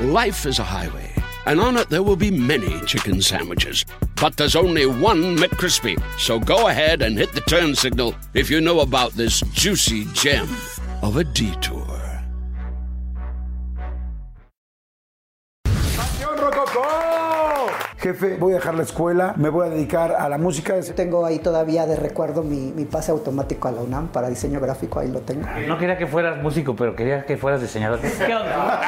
Life is a highway, and on it there will be many chicken sandwiches. But there's only one McCrispy. So go ahead and hit the turn signal if you know about this juicy gem of a detour. Jefe, voy a dejar la escuela, me voy a dedicar a la música. Tengo ahí todavía de recuerdo mi, mi pase automático a la UNAM para diseño gráfico, ahí lo tengo. No quería que fueras músico, pero quería que fueras diseñador. ¿Qué onda?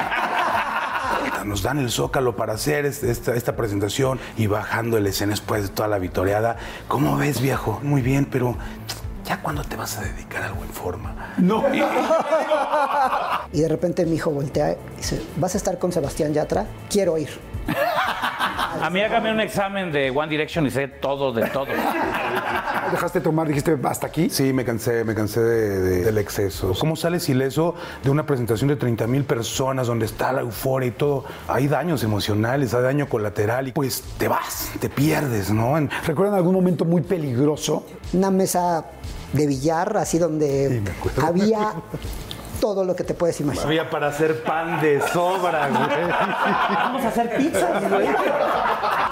Nos dan el zócalo para hacer este- esta, esta presentación y bajando el escena después de toda la vitoreada. ¿Cómo ves, viejo? Muy bien, pero ¿ya cuándo te vas a dedicar a algo en forma? No. Y de repente mi hijo voltea y dice, ¿vas a estar con Sebastián Yatra? Quiero ir. A mí hágame un examen de One Direction y sé todo de todo. ¿Dejaste tomar? Dijiste, ¿hasta aquí? Sí, me cansé, me cansé de- de- del exceso. ¿Cómo sales ileso de una presentación de 30 mil personas donde está la euforia y todo? Hay daños emocionales, hay daño colateral y pues te vas, te pierdes, ¿no? ¿Recuerdan algún momento muy peligroso? Una mesa de billar, así donde había todo lo que te puedes imaginar. Había para hacer pan de sobra, güey. Vamos a hacer pizza, güey.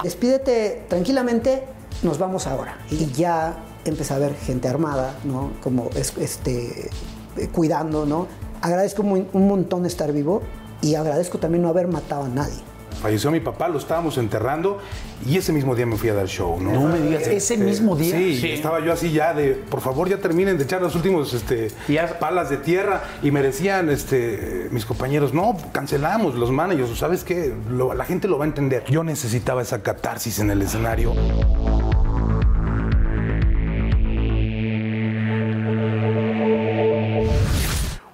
Despídete tranquilamente, nos vamos ahora. Y ya empecé a ver gente armada, ¿no? Como es- este, eh, cuidando, ¿no? Agradezco muy- un montón estar vivo y agradezco también no haber matado a nadie. Falleció mi papá, lo estábamos enterrando y ese mismo día me fui a dar show, ¿no? No me digas, ¿ese mismo día? Sí, Sí. estaba yo así ya de, por favor, ya terminen de echar los últimos este, Ya- palas de tierra y me decían este, mis compañeros, no, cancelamos los managers, ¿sabes qué? Lo- la gente lo va a entender. Yo necesitaba esa catarsis en el escenario.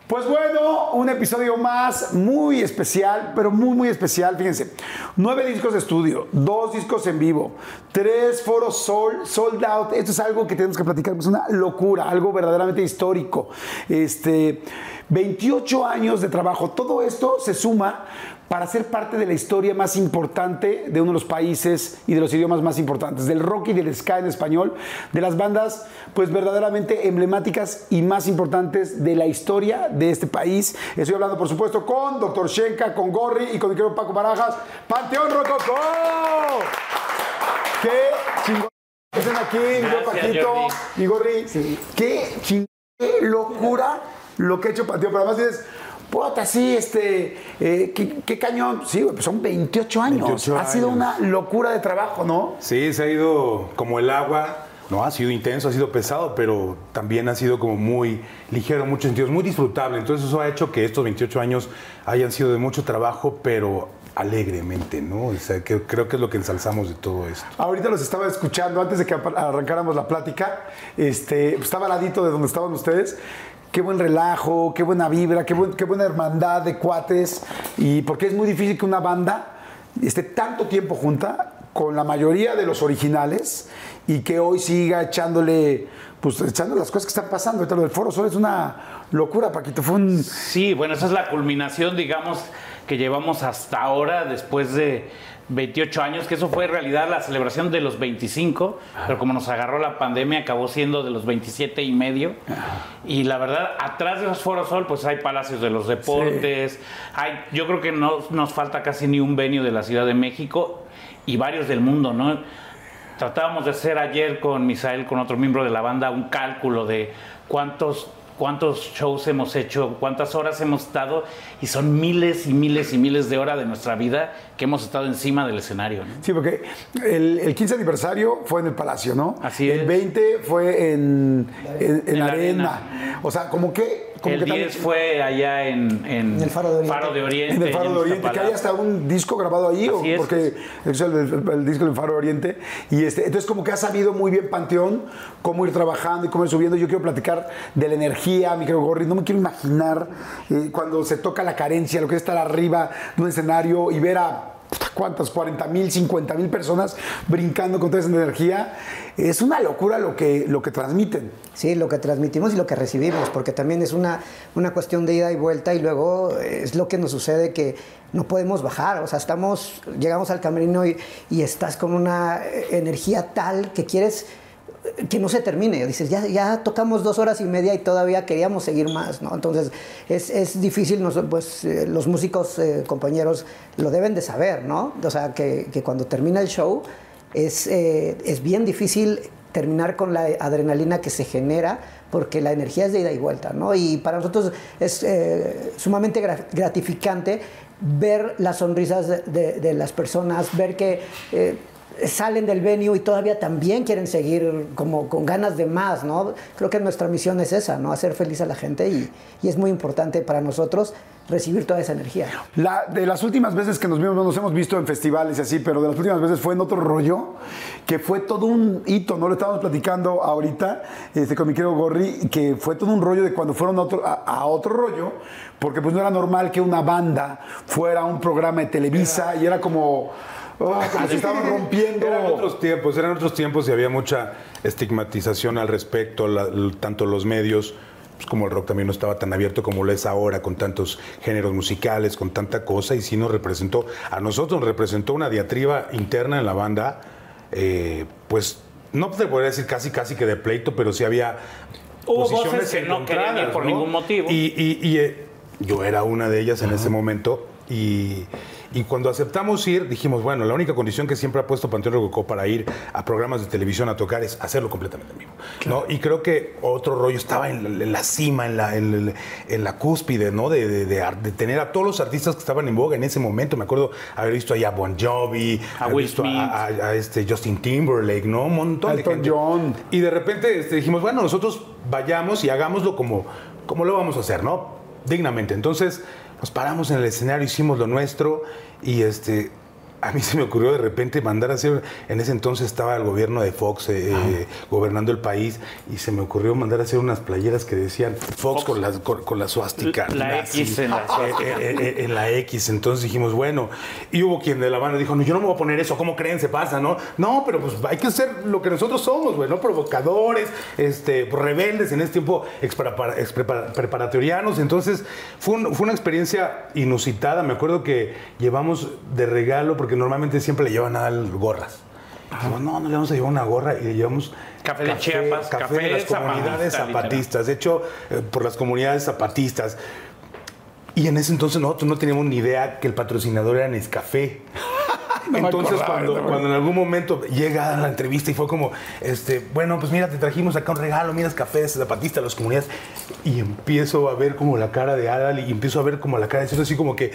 Pues bueno, un episodio más muy especial, pero muy, muy especial. Fíjense, nueve discos de estudio, dos discos en vivo, tres foros sold, sold out. Esto es algo que tenemos que platicar, es una locura, algo verdaderamente histórico. Este, 28 años de trabajo, todo esto se suma para ser parte de la historia más importante de uno de los países y de los idiomas más importantes, del rock y del ska en español, de las bandas pues verdaderamente emblemáticas y más importantes de la historia de este país. Estoy hablando por supuesto con Dr. Shenka, con Gorri y con mi querido Paco Barajas, Panteón Rococó. ¡Qué chingón! Estén aquí, Paquito, Jordi. mi Gorri. ¡Qué chingón! ¡Qué locura lo que ha hecho Panteón! Pero además dices, puta, sí, este, eh, qué, qué cañón. Sí, güey, pues son 28 años. 28 ha sido una locura de trabajo, ¿no? Sí, se ha ido como el agua. No, ha sido intenso, ha sido pesado, pero también ha sido como muy ligero en muchos sentidos, muy disfrutable. Entonces eso ha hecho que estos 28 años hayan sido de mucho trabajo, pero alegremente, ¿no? O sea, que, creo que es lo que ensalzamos de todo esto. Ahorita los estaba escuchando antes de que arrancáramos la plática. Este, pues, estaba al ladito de donde estaban ustedes. Qué buen relajo, qué buena vibra, qué, buen- qué buena hermandad de cuates. Y porque es muy difícil que una banda esté tanto tiempo junta con la mayoría de los originales y que hoy siga echándole, pues echando las cosas que están pasando. Ahorita lo del Foro Sol es una locura, Paquito. Fue un. Sí, bueno, esa es la culminación, digamos, que llevamos hasta ahora, después de 28 años, que eso fue en realidad la celebración de los 25, pero como nos agarró la pandemia, acabó siendo de los 27 y medio. Y la verdad, atrás de los Foros Sol, pues hay palacios de los deportes, hay, yo creo que no nos falta casi ni un venio de la Ciudad de México y varios del mundo, ¿no? Tratábamos de hacer ayer con Misael, con otro miembro de la banda, un cálculo de cuántos, cuántos shows hemos hecho, cuántas horas hemos estado, y son miles y miles y miles de horas de nuestra vida que hemos estado encima del escenario. ¿no? Sí, porque el, el 15 aniversario fue en el Palacio, ¿no? Así el es. 20 fue en, en, en En la arena. arena. O sea, como que como el que tal- 10 fue allá en, en En el Faro de Oriente. Faro de Oriente, En el Faro de Oriente, que hay hasta un disco grabado ahí, o- es. porque es el, el- el disco del Faro de Oriente. Y este, entonces, como que ha sabido muy bien Panteón cómo ir trabajando y cómo ir subiendo. Yo quiero platicar de la energía, mi querido Gorri. No me quiero imaginar eh, cuando se toca la carencia, lo que es estar arriba de un escenario y ver a. ¿Cuántas? 40 mil, 50 mil personas brincando con toda esa energía. Es una locura lo que, lo que transmiten. Sí, lo que transmitimos y lo que recibimos, porque también es una, una cuestión de ida y vuelta y luego es lo que nos sucede que no podemos bajar, o sea, estamos, llegamos al camerino y, y estás con una energía tal que quieres eh, que no se termine, dices, ya, ya tocamos dos horas y media y todavía queríamos seguir más, ¿no? Entonces es, es difícil, pues eh, los músicos, eh, compañeros, lo deben de saber, ¿no? O sea, que, que cuando termina el show es, eh, es bien difícil terminar con la adrenalina que se genera porque la energía es de ida y vuelta, ¿no? Y para nosotros es eh, sumamente gra- gratificante ver las sonrisas de las personas, ver que eh, salen del venue y todavía también quieren seguir como con ganas de más, ¿no? Creo que nuestra misión es esa, ¿no? Hacer feliz a la gente y, y es muy importante para nosotros recibir toda esa energía. De las últimas veces que nos vimos, no nos hemos visto en festivales y así, pero de las últimas veces fue en otro rollo, que fue todo un hito, ¿no? Lo estábamos platicando ahorita este, con mi querido Gorri, que fue todo un rollo de cuando fueron a otro, a otro rollo, porque pues no era normal que una banda fuera a un programa de Televisa y era como, oh, como si estaban rompiendo. Eran otros tiempos, eran otros tiempos y había mucha estigmatización al respecto, la- tanto los medios, pues como el rock también no estaba tan abierto como lo es ahora, con tantos géneros musicales, con tanta cosa, y sí nos representó, a nosotros nos representó una diatriba interna en la banda, eh, pues no te podría decir casi casi que de pleito, pero sí había Hubo posiciones voces que no querían ir por ningún motivo. Y, y- y, eh, yo era una de ellas en ese momento y, y cuando aceptamos ir dijimos, bueno, la única condición que siempre ha puesto Panteón Rococó para ir a programas de televisión a tocar es hacerlo completamente en vivo. ¿no? Y creo que otro rollo estaba en la, en la cima, en la, en, la- en la cúspide, ¿no? De, de- de de tener a todos los artistas que estaban en boga en ese momento. Me acuerdo haber visto ahí a Bon Jovi, A haber Will visto a, a- a este Justin Timberlake, ¿no? Un montón de Elton gente. John. Y de repente este, dijimos, bueno, nosotros vayamos y hagámoslo como, como lo vamos a hacer, ¿no? Dignamente. Entonces nos paramos en el escenario, hicimos lo nuestro y este... A mí se me ocurrió de repente mandar a hacer, en ese entonces estaba el gobierno de Fox eh, eh, gobernando el país y se me ocurrió mandar a hacer unas playeras que decían Fox, con la, con, con la suástica. La nazi, X en la suástica. eh, eh, en la X. Entonces dijimos, bueno, y hubo quien de la banda dijo, no, yo no me voy a poner eso, ¿cómo creen? Se pasa, ¿no? No, pero pues hay que ser lo que nosotros somos, güey, ¿no? Provocadores, este, rebeldes en este tiempo preparatorianos. Entonces fue, un- fue una experiencia inusitada. Me acuerdo que llevamos de regalo, porque normalmente siempre le llevan a gorras. Dijimos, no, no le vamos a llevar una gorra y le llevamos Café de Chiapas, café, café de las zapatista, comunidades literal. zapatistas, hecho eh, por las comunidades zapatistas. Y en ese entonces nosotros no teníamos ni idea que el patrocinador era Nescafé. me entonces acordaba, cuando, no cuando en algún momento llega a la entrevista y fue como, este, bueno, pues mira, te trajimos acá un regalo, mira, es café de zapatista, las comunidades. Y empiezo a ver como la cara de Adal y empiezo a ver como la cara de Ciro, así como que,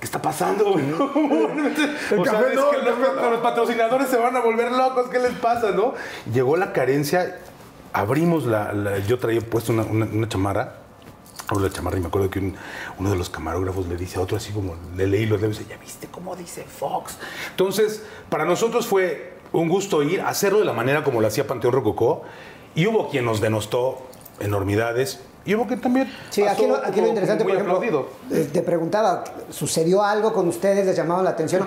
¿qué está pasando? güey? o sea, es no, que los, patrocinadores se van a volver locos, ¿qué les pasa, no? Llegó la carencia, abrimos la, la- yo traía puesto una, una, una chamarra, abro la chamarra y me acuerdo que un- uno de los camarógrafos le dice a otro así como, le leí los dice, ya viste cómo dice Fox. Entonces, para nosotros fue un gusto ir, hacerlo de la manera como lo hacía Panteón Rococó, y hubo quien nos denostó enormidades, y quien también Sí, aquí lo, aquí interesante, por ejemplo, aplaudido. eh, te preguntaba, ¿sucedió algo con ustedes? ¿Les llamaron la atención?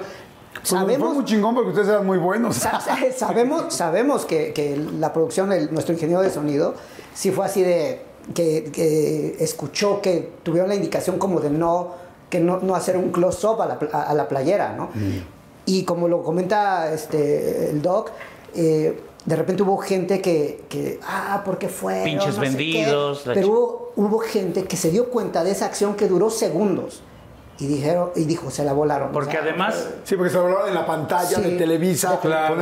Pues, Fue Sabemos, muy chingón porque ustedes eran muy buenos. sa- sabemos, sabemos que, que la producción, el- nuestro ingeniero de sonido, sí fue así de que, que escuchó que tuvieron la indicación como de no, que no, no hacer un close-up a la, a- a la playera, ¿no? Y como lo comenta este, el doc, eh, de repente hubo gente que, que ah, ¿por qué fue? Pinches vendidos, la Pero hubo, hubo gente que se dio cuenta de esa acción que duró segundos y dijeron y dijo, se la volaron. O Porque sea, además, Sí, porque se hablaban en la pantalla Sí. de Televisa. Claro,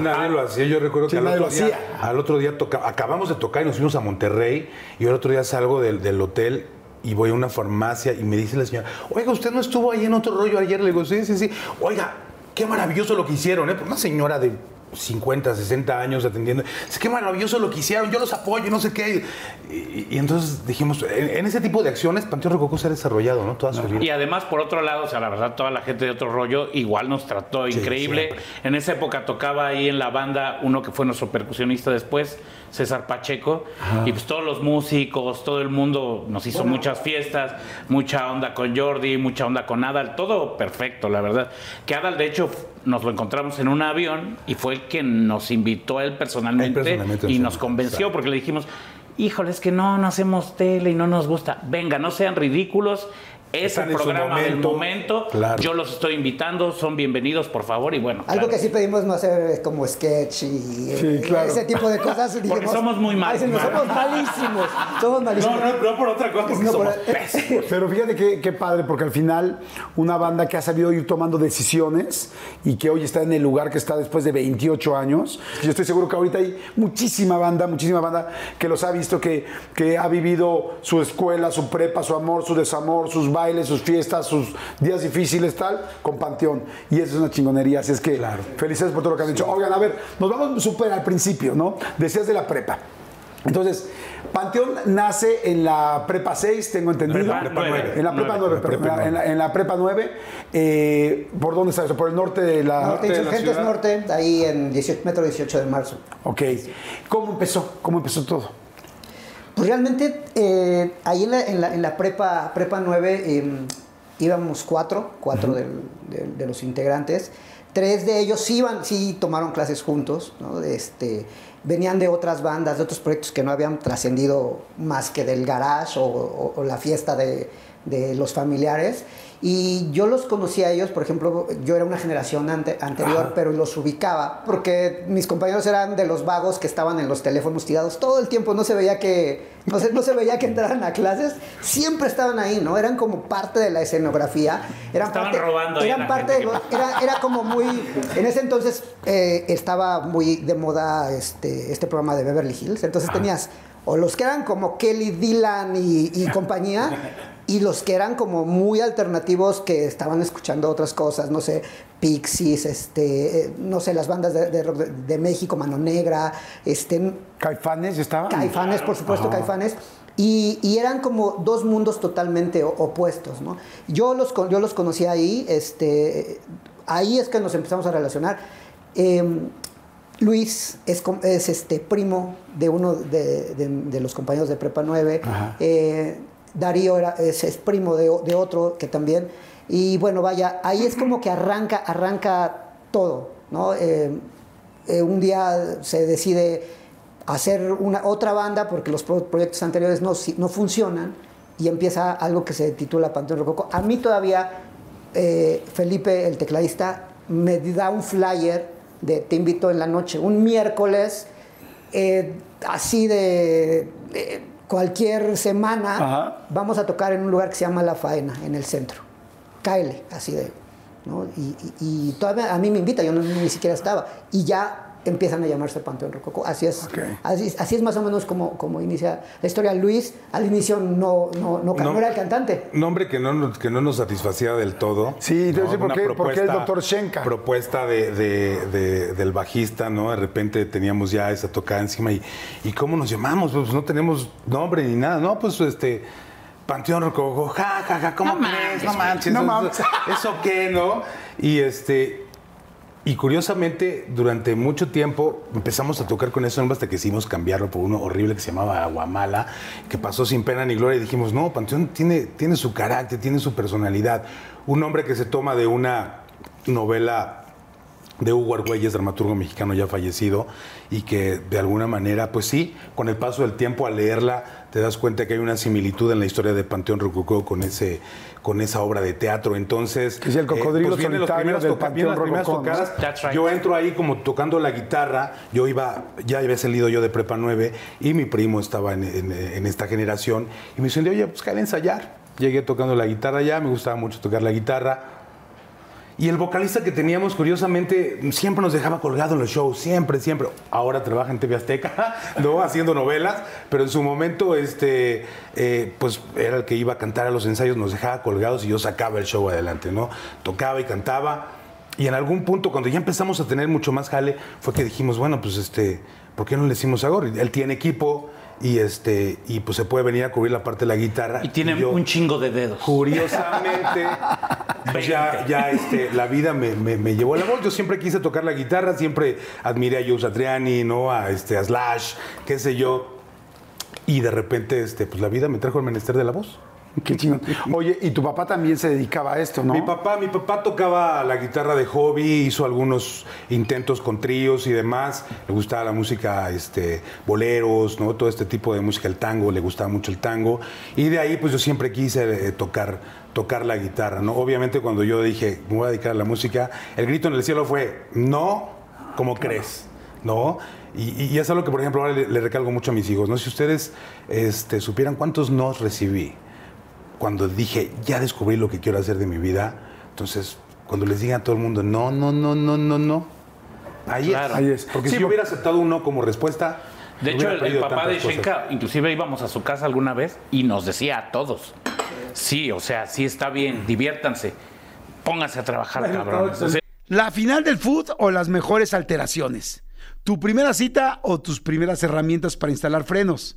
nadie lo hacía. Yo recuerdo Sí, que al otro, día, hacía. al otro día toca- acabamos de tocar y nos fuimos a Monterrey. Y el otro día salgo del, del hotel y voy a una farmacia y me dice la señora, oiga, ¿usted no estuvo ahí en otro rollo ayer? Le digo, sí, sí, sí. Oiga, qué maravilloso lo que hicieron, ¿eh? Una señora de 50, 60 años atendiendo. Es que maravilloso lo que hicieron, yo los apoyo, no sé qué. Y, y entonces dijimos, en, en ese tipo de acciones, Panteón Rococó se ha desarrollado, ¿no? Toda su vida. Y además, por otro lado, o sea, la verdad, toda la gente de otro rollo igual nos trató increíble. siempre. En esa época tocaba ahí en la banda uno que fue nuestro percusionista después, César Pacheco. Y pues todos los músicos, todo el mundo nos hizo muchas fiestas, mucha onda con Jordi, mucha onda con Adal, todo perfecto, la verdad. Que Adal, de hecho, nos lo encontramos en un avión y fue el que nos invitó a él personalmente, Él personalmente y nos convenció porque le dijimos, híjole, es que no, no hacemos tele y no nos gusta. Venga, no sean ridículos. Es el programa del momento, momento. claro. Yo los estoy invitando, son bienvenidos, por favor. Y bueno, Algo claro. que sí pedimos no hacer como sketch y Sí, eh, claro. ese tipo de cosas. dijimos, somos muy malos. "Ay, sí, no, somos malísimos. Somos malísimos. no por otra cosa, No, por- Pero fíjate qué, qué padre, porque al final una banda que ha sabido ir tomando decisiones y que hoy está en el lugar que está después de 28 años. Yo estoy seguro que ahorita hay muchísima banda, muchísima banda que los ha visto, que, que ha vivido su escuela, su prepa, su amor, su desamor, sus bailes, sus fiestas, sus días difíciles, tal, con Panteón. Y eso es una chingonería. Así es que felicidades por todo lo que han dicho. Oigan, a ver, nos vamos súper al principio, ¿no? Decías de la prepa. Entonces, Panteón nace en la prepa 6, tengo entendido. Prepa Prepa nueve. nueve. En la prepa 9, Nueve, prepa en, la, en la prepa 9. eh, ¿Por dónde está eso? Por el norte de la. Norte, de la Insurgentes ciudad? Norte, ahí en 18, metro 18 de marzo. Ok. ¿Cómo empezó? ¿Cómo empezó todo? Pues realmente eh, ahí en la, en la- en la prepa, prepa 9 eh, íbamos cuatro, cuatro del- de, de los integrantes. Tres de ellos sí, iban, sí tomaron clases juntos, ¿no? Este, venían de otras bandas, de otros proyectos que no habían trascendido más que del garage o, o- o la fiesta de, de los familiares. Y yo los conocí a ellos, por ejemplo, yo era una generación ante- anterior, pero los ubicaba, porque mis compañeros eran de los vagos que estaban en los teléfonos tirados. Todo el tiempo, no se veía que, no se, no se veía que entraran a clases, siempre estaban ahí, ¿no? Eran como parte de la escenografía, eran Estaban parte, robando eran parte de que lo- era, era como muy, en ese entonces eh, estaba muy de moda este, este programa de Beverly Hills, entonces tenías o los que eran como Kelly, Dylan y, y compañía, y los que eran como muy alternativos que estaban escuchando otras cosas, no sé, Pixies, este, eh, no sé, las bandas de, de México, Mano Negra, este, ¿Caifanes estaban? Caifanes, por supuesto, Caifanes. Y, y eran como dos mundos totalmente opuestos, ¿no? Yo los, con- yo los conocí ahí, este, ahí es que nos empezamos a relacionar. Em, Luis es, es este primo de uno de, de- de los compañeros de Prepa 9. Ajá. Eh, Darío era, es, primo de, otro que también. Y bueno, vaya, ahí es como que arranca, arranca todo, ¿no? Eh, eh, un día se decide hacer una, otra banda porque los pro- proyectos anteriores no, no funcionan y empieza algo que se titula Panteón Rococo. A mí todavía eh, Felipe, el tecladista, me da un flyer de Te invito en la noche, un miércoles, así de cualquier semana, Ajá. vamos a tocar en un lugar que se llama La Faena, en el centro. Cáele, así de. ¿no? Y, y- y todavía a mí me invita, yo no- ni siquiera estaba. Y ya empiezan a llamarse Panteón Rococó. Así es, Ok. así, así es más o menos como, como inicia la historia. Luis al inicio no, no, no, no era el cantante. Nombre que no, nos- que no nos satisfacía del todo. Sí, te voy a decir por Una qué- por qué el doctor Schenka. Propuesta de, de- de- del bajista, ¿no? De repente teníamos ya esa tocada encima y, y ¿cómo nos llamamos? Pues no tenemos nombre ni nada. No, pues este... Panteón Rococo, ja, ja, ja, ¿cómo No crees? No manches, manches. no eso- mames. ¿Eso qué, no? Y este... Y curiosamente, durante mucho tiempo empezamos a tocar con ese nombre hasta que hicimos cambiarlo por uno horrible que se llamaba Aguamala, que pasó sin pena ni gloria. Y dijimos, no, Panteón tiene, tiene su carácter, tiene su personalidad. Un nombre que se toma de una novela de Hugo Argüelles, dramaturgo mexicano ya fallecido, y que de alguna manera, pues sí, con el paso del tiempo al leerla, te das cuenta que hay una similitud en la historia de Panteón Rococó con ese con esa obra de teatro. Entonces, es el cocodrilo vienen las solitario primeras del toca- vienen las Panteón primeras tocadas. That's right. Yo entro ahí como tocando la guitarra, yo iba, ya había salido yo de Prepa 9 y mi primo estaba en, en- en esta generación y me dicen, oye, pues a ensayar. Llegué tocando la guitarra ya, me gustaba mucho tocar la guitarra. Y el vocalista que teníamos, curiosamente, siempre nos dejaba colgado en los shows, siempre, siempre. Ahora trabaja en TV Azteca, ¿no? Haciendo novelas, pero en su momento, este, eh, pues era el que iba a cantar a los ensayos, nos dejaba colgados y yo sacaba el show adelante, ¿no? Tocaba y cantaba. Y en algún punto, cuando ya empezamos a tener mucho más jale, fue que dijimos, bueno, pues este, ¿por qué no le decimos a Gorri? Él tiene equipo y este y pues se puede venir a cubrir la parte de la guitarra. Y tiene un chingo de dedos. Curiosamente, pues ya, ya este, la vida me, me- me llevó a la voz. Yo siempre quise tocar la guitarra, siempre admiré a Joe Satriani, ¿no? A, este, a Slash, qué sé yo. Y de repente, este, pues la vida me trajo el menester de la voz. Qué chingón. Oye, y tu papá también se dedicaba a esto, ¿no? Mi papá, mi papá tocaba la guitarra de hobby, hizo algunos intentos con tríos y demás. Le gustaba la música, este, boleros, ¿no? Todo este tipo de música, el tango, le gustaba mucho el tango. Y de ahí, pues yo siempre quise eh, tocar, tocar la guitarra, ¿no? Obviamente cuando yo dije, me voy a dedicar a la música, el grito en el cielo fue, no, como crees? ¿No? Y, y es algo que, por ejemplo, ahora le, le recalco mucho a mis hijos, ¿no? Si ustedes este, supieran cuántos nos recibí cuando dije, ya descubrí lo que quiero hacer de mi vida, entonces, cuando les diga a todo el mundo, no, no, no, no, no, no, ahí Claro. es. Ahí es. Porque Sí, si yo hubiera aceptado un no como respuesta, De hecho, el, el papá de tantas cosas. Shenka, inclusive íbamos a su casa alguna vez y nos decía a todos, sí, o sea, sí está bien, diviértanse, pónganse a trabajar, cabrones. O sea, ¿La final del food o las mejores alteraciones? ¿Tu primera cita o tus primeras herramientas para instalar frenos?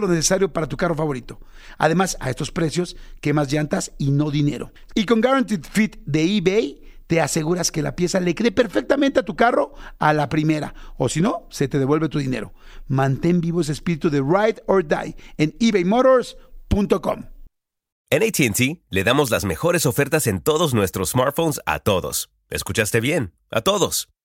lo necesario para tu carro favorito. Además, a estos precios, quemas llantas y no dinero. Y con Guaranteed Fit de eBay, te aseguras que la pieza le quede perfectamente a tu carro a la primera. O si no, se te devuelve tu dinero. Mantén vivo ese espíritu de Ride or Die en ebaymotors.com. En ATT le damos las mejores ofertas en todos nuestros smartphones a todos. ¿Escuchaste bien? A todos.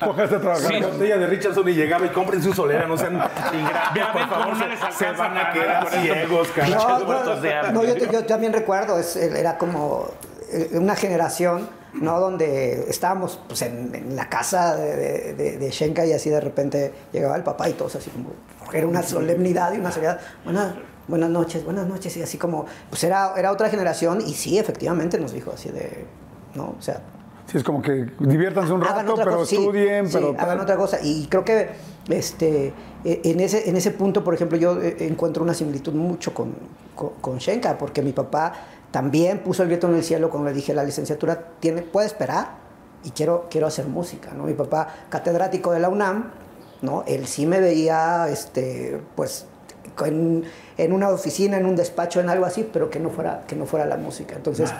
Póngase a trabajar Sí. la botella de Richardson y llegaba y cómprense un solera, no sean ingratos, por favor, no se, se van a quedar ciegos. No, muertos de hambre. no, yo, yo también recuerdo, es- era como eh, una generación, ¿no? Donde estábamos pues, en, en la casa de, de, Shenka y así de repente llegaba el papá y todos así como, era una solemnidad y una seriedad. Buenas, buenas noches, buenas noches, y así como, pues era, era otra generación y sí, efectivamente nos dijo así de, ¿no? O sea, Sí, es como que diviértanse un hagan rato, otra pero cosa, estudien, sí, pero hagan tal. otra cosa. Y creo que este, eh, en, ese, en ese punto, por ejemplo, yo eh, encuentro una similitud mucho con, con, con Shenka, porque mi papá también puso el grito en el cielo cuando le dije la licenciatura tiene, puede esperar y quiero, quiero hacer música. ¿no? Mi papá, catedrático de la UNAM, ¿no? él sí me veía este, pues, en, en una oficina, en un despacho, en algo así, pero que no fuera, que no fuera la música. Entonces,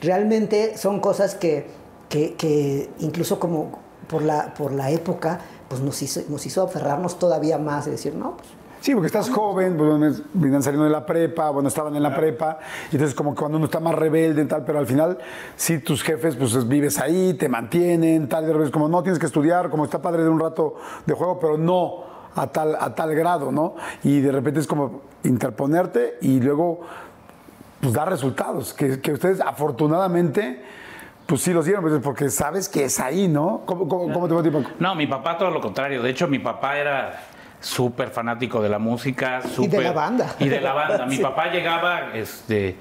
realmente son cosas que, que, que incluso como por la, por la época, pues nos hizo, nos hizo aferrarnos todavía más y decir, no, pues Sí, porque estás joven, pues, venían saliendo de la prepa, bueno, estaban en la prepa, y entonces como que cuando uno está más rebelde y tal, pero al final, sí, tus jefes, pues es- vives ahí, te mantienen, tal, de repente como no tienes que estudiar, como está padre de un rato de juego, pero no a tal, a tal grado, ¿no? Y de repente es como interponerte y luego, pues dar resultados, que, que ustedes afortunadamente, pues sí los dieron, pues, porque sabes que es ahí, ¿no? ¿Cómo, cómo, cómo te va, tipo? No, mi papá todo lo contrario. De hecho, mi papá era súper fanático de la música. Y de la banda. Y de la banda. Mi Sí. papá llegaba este,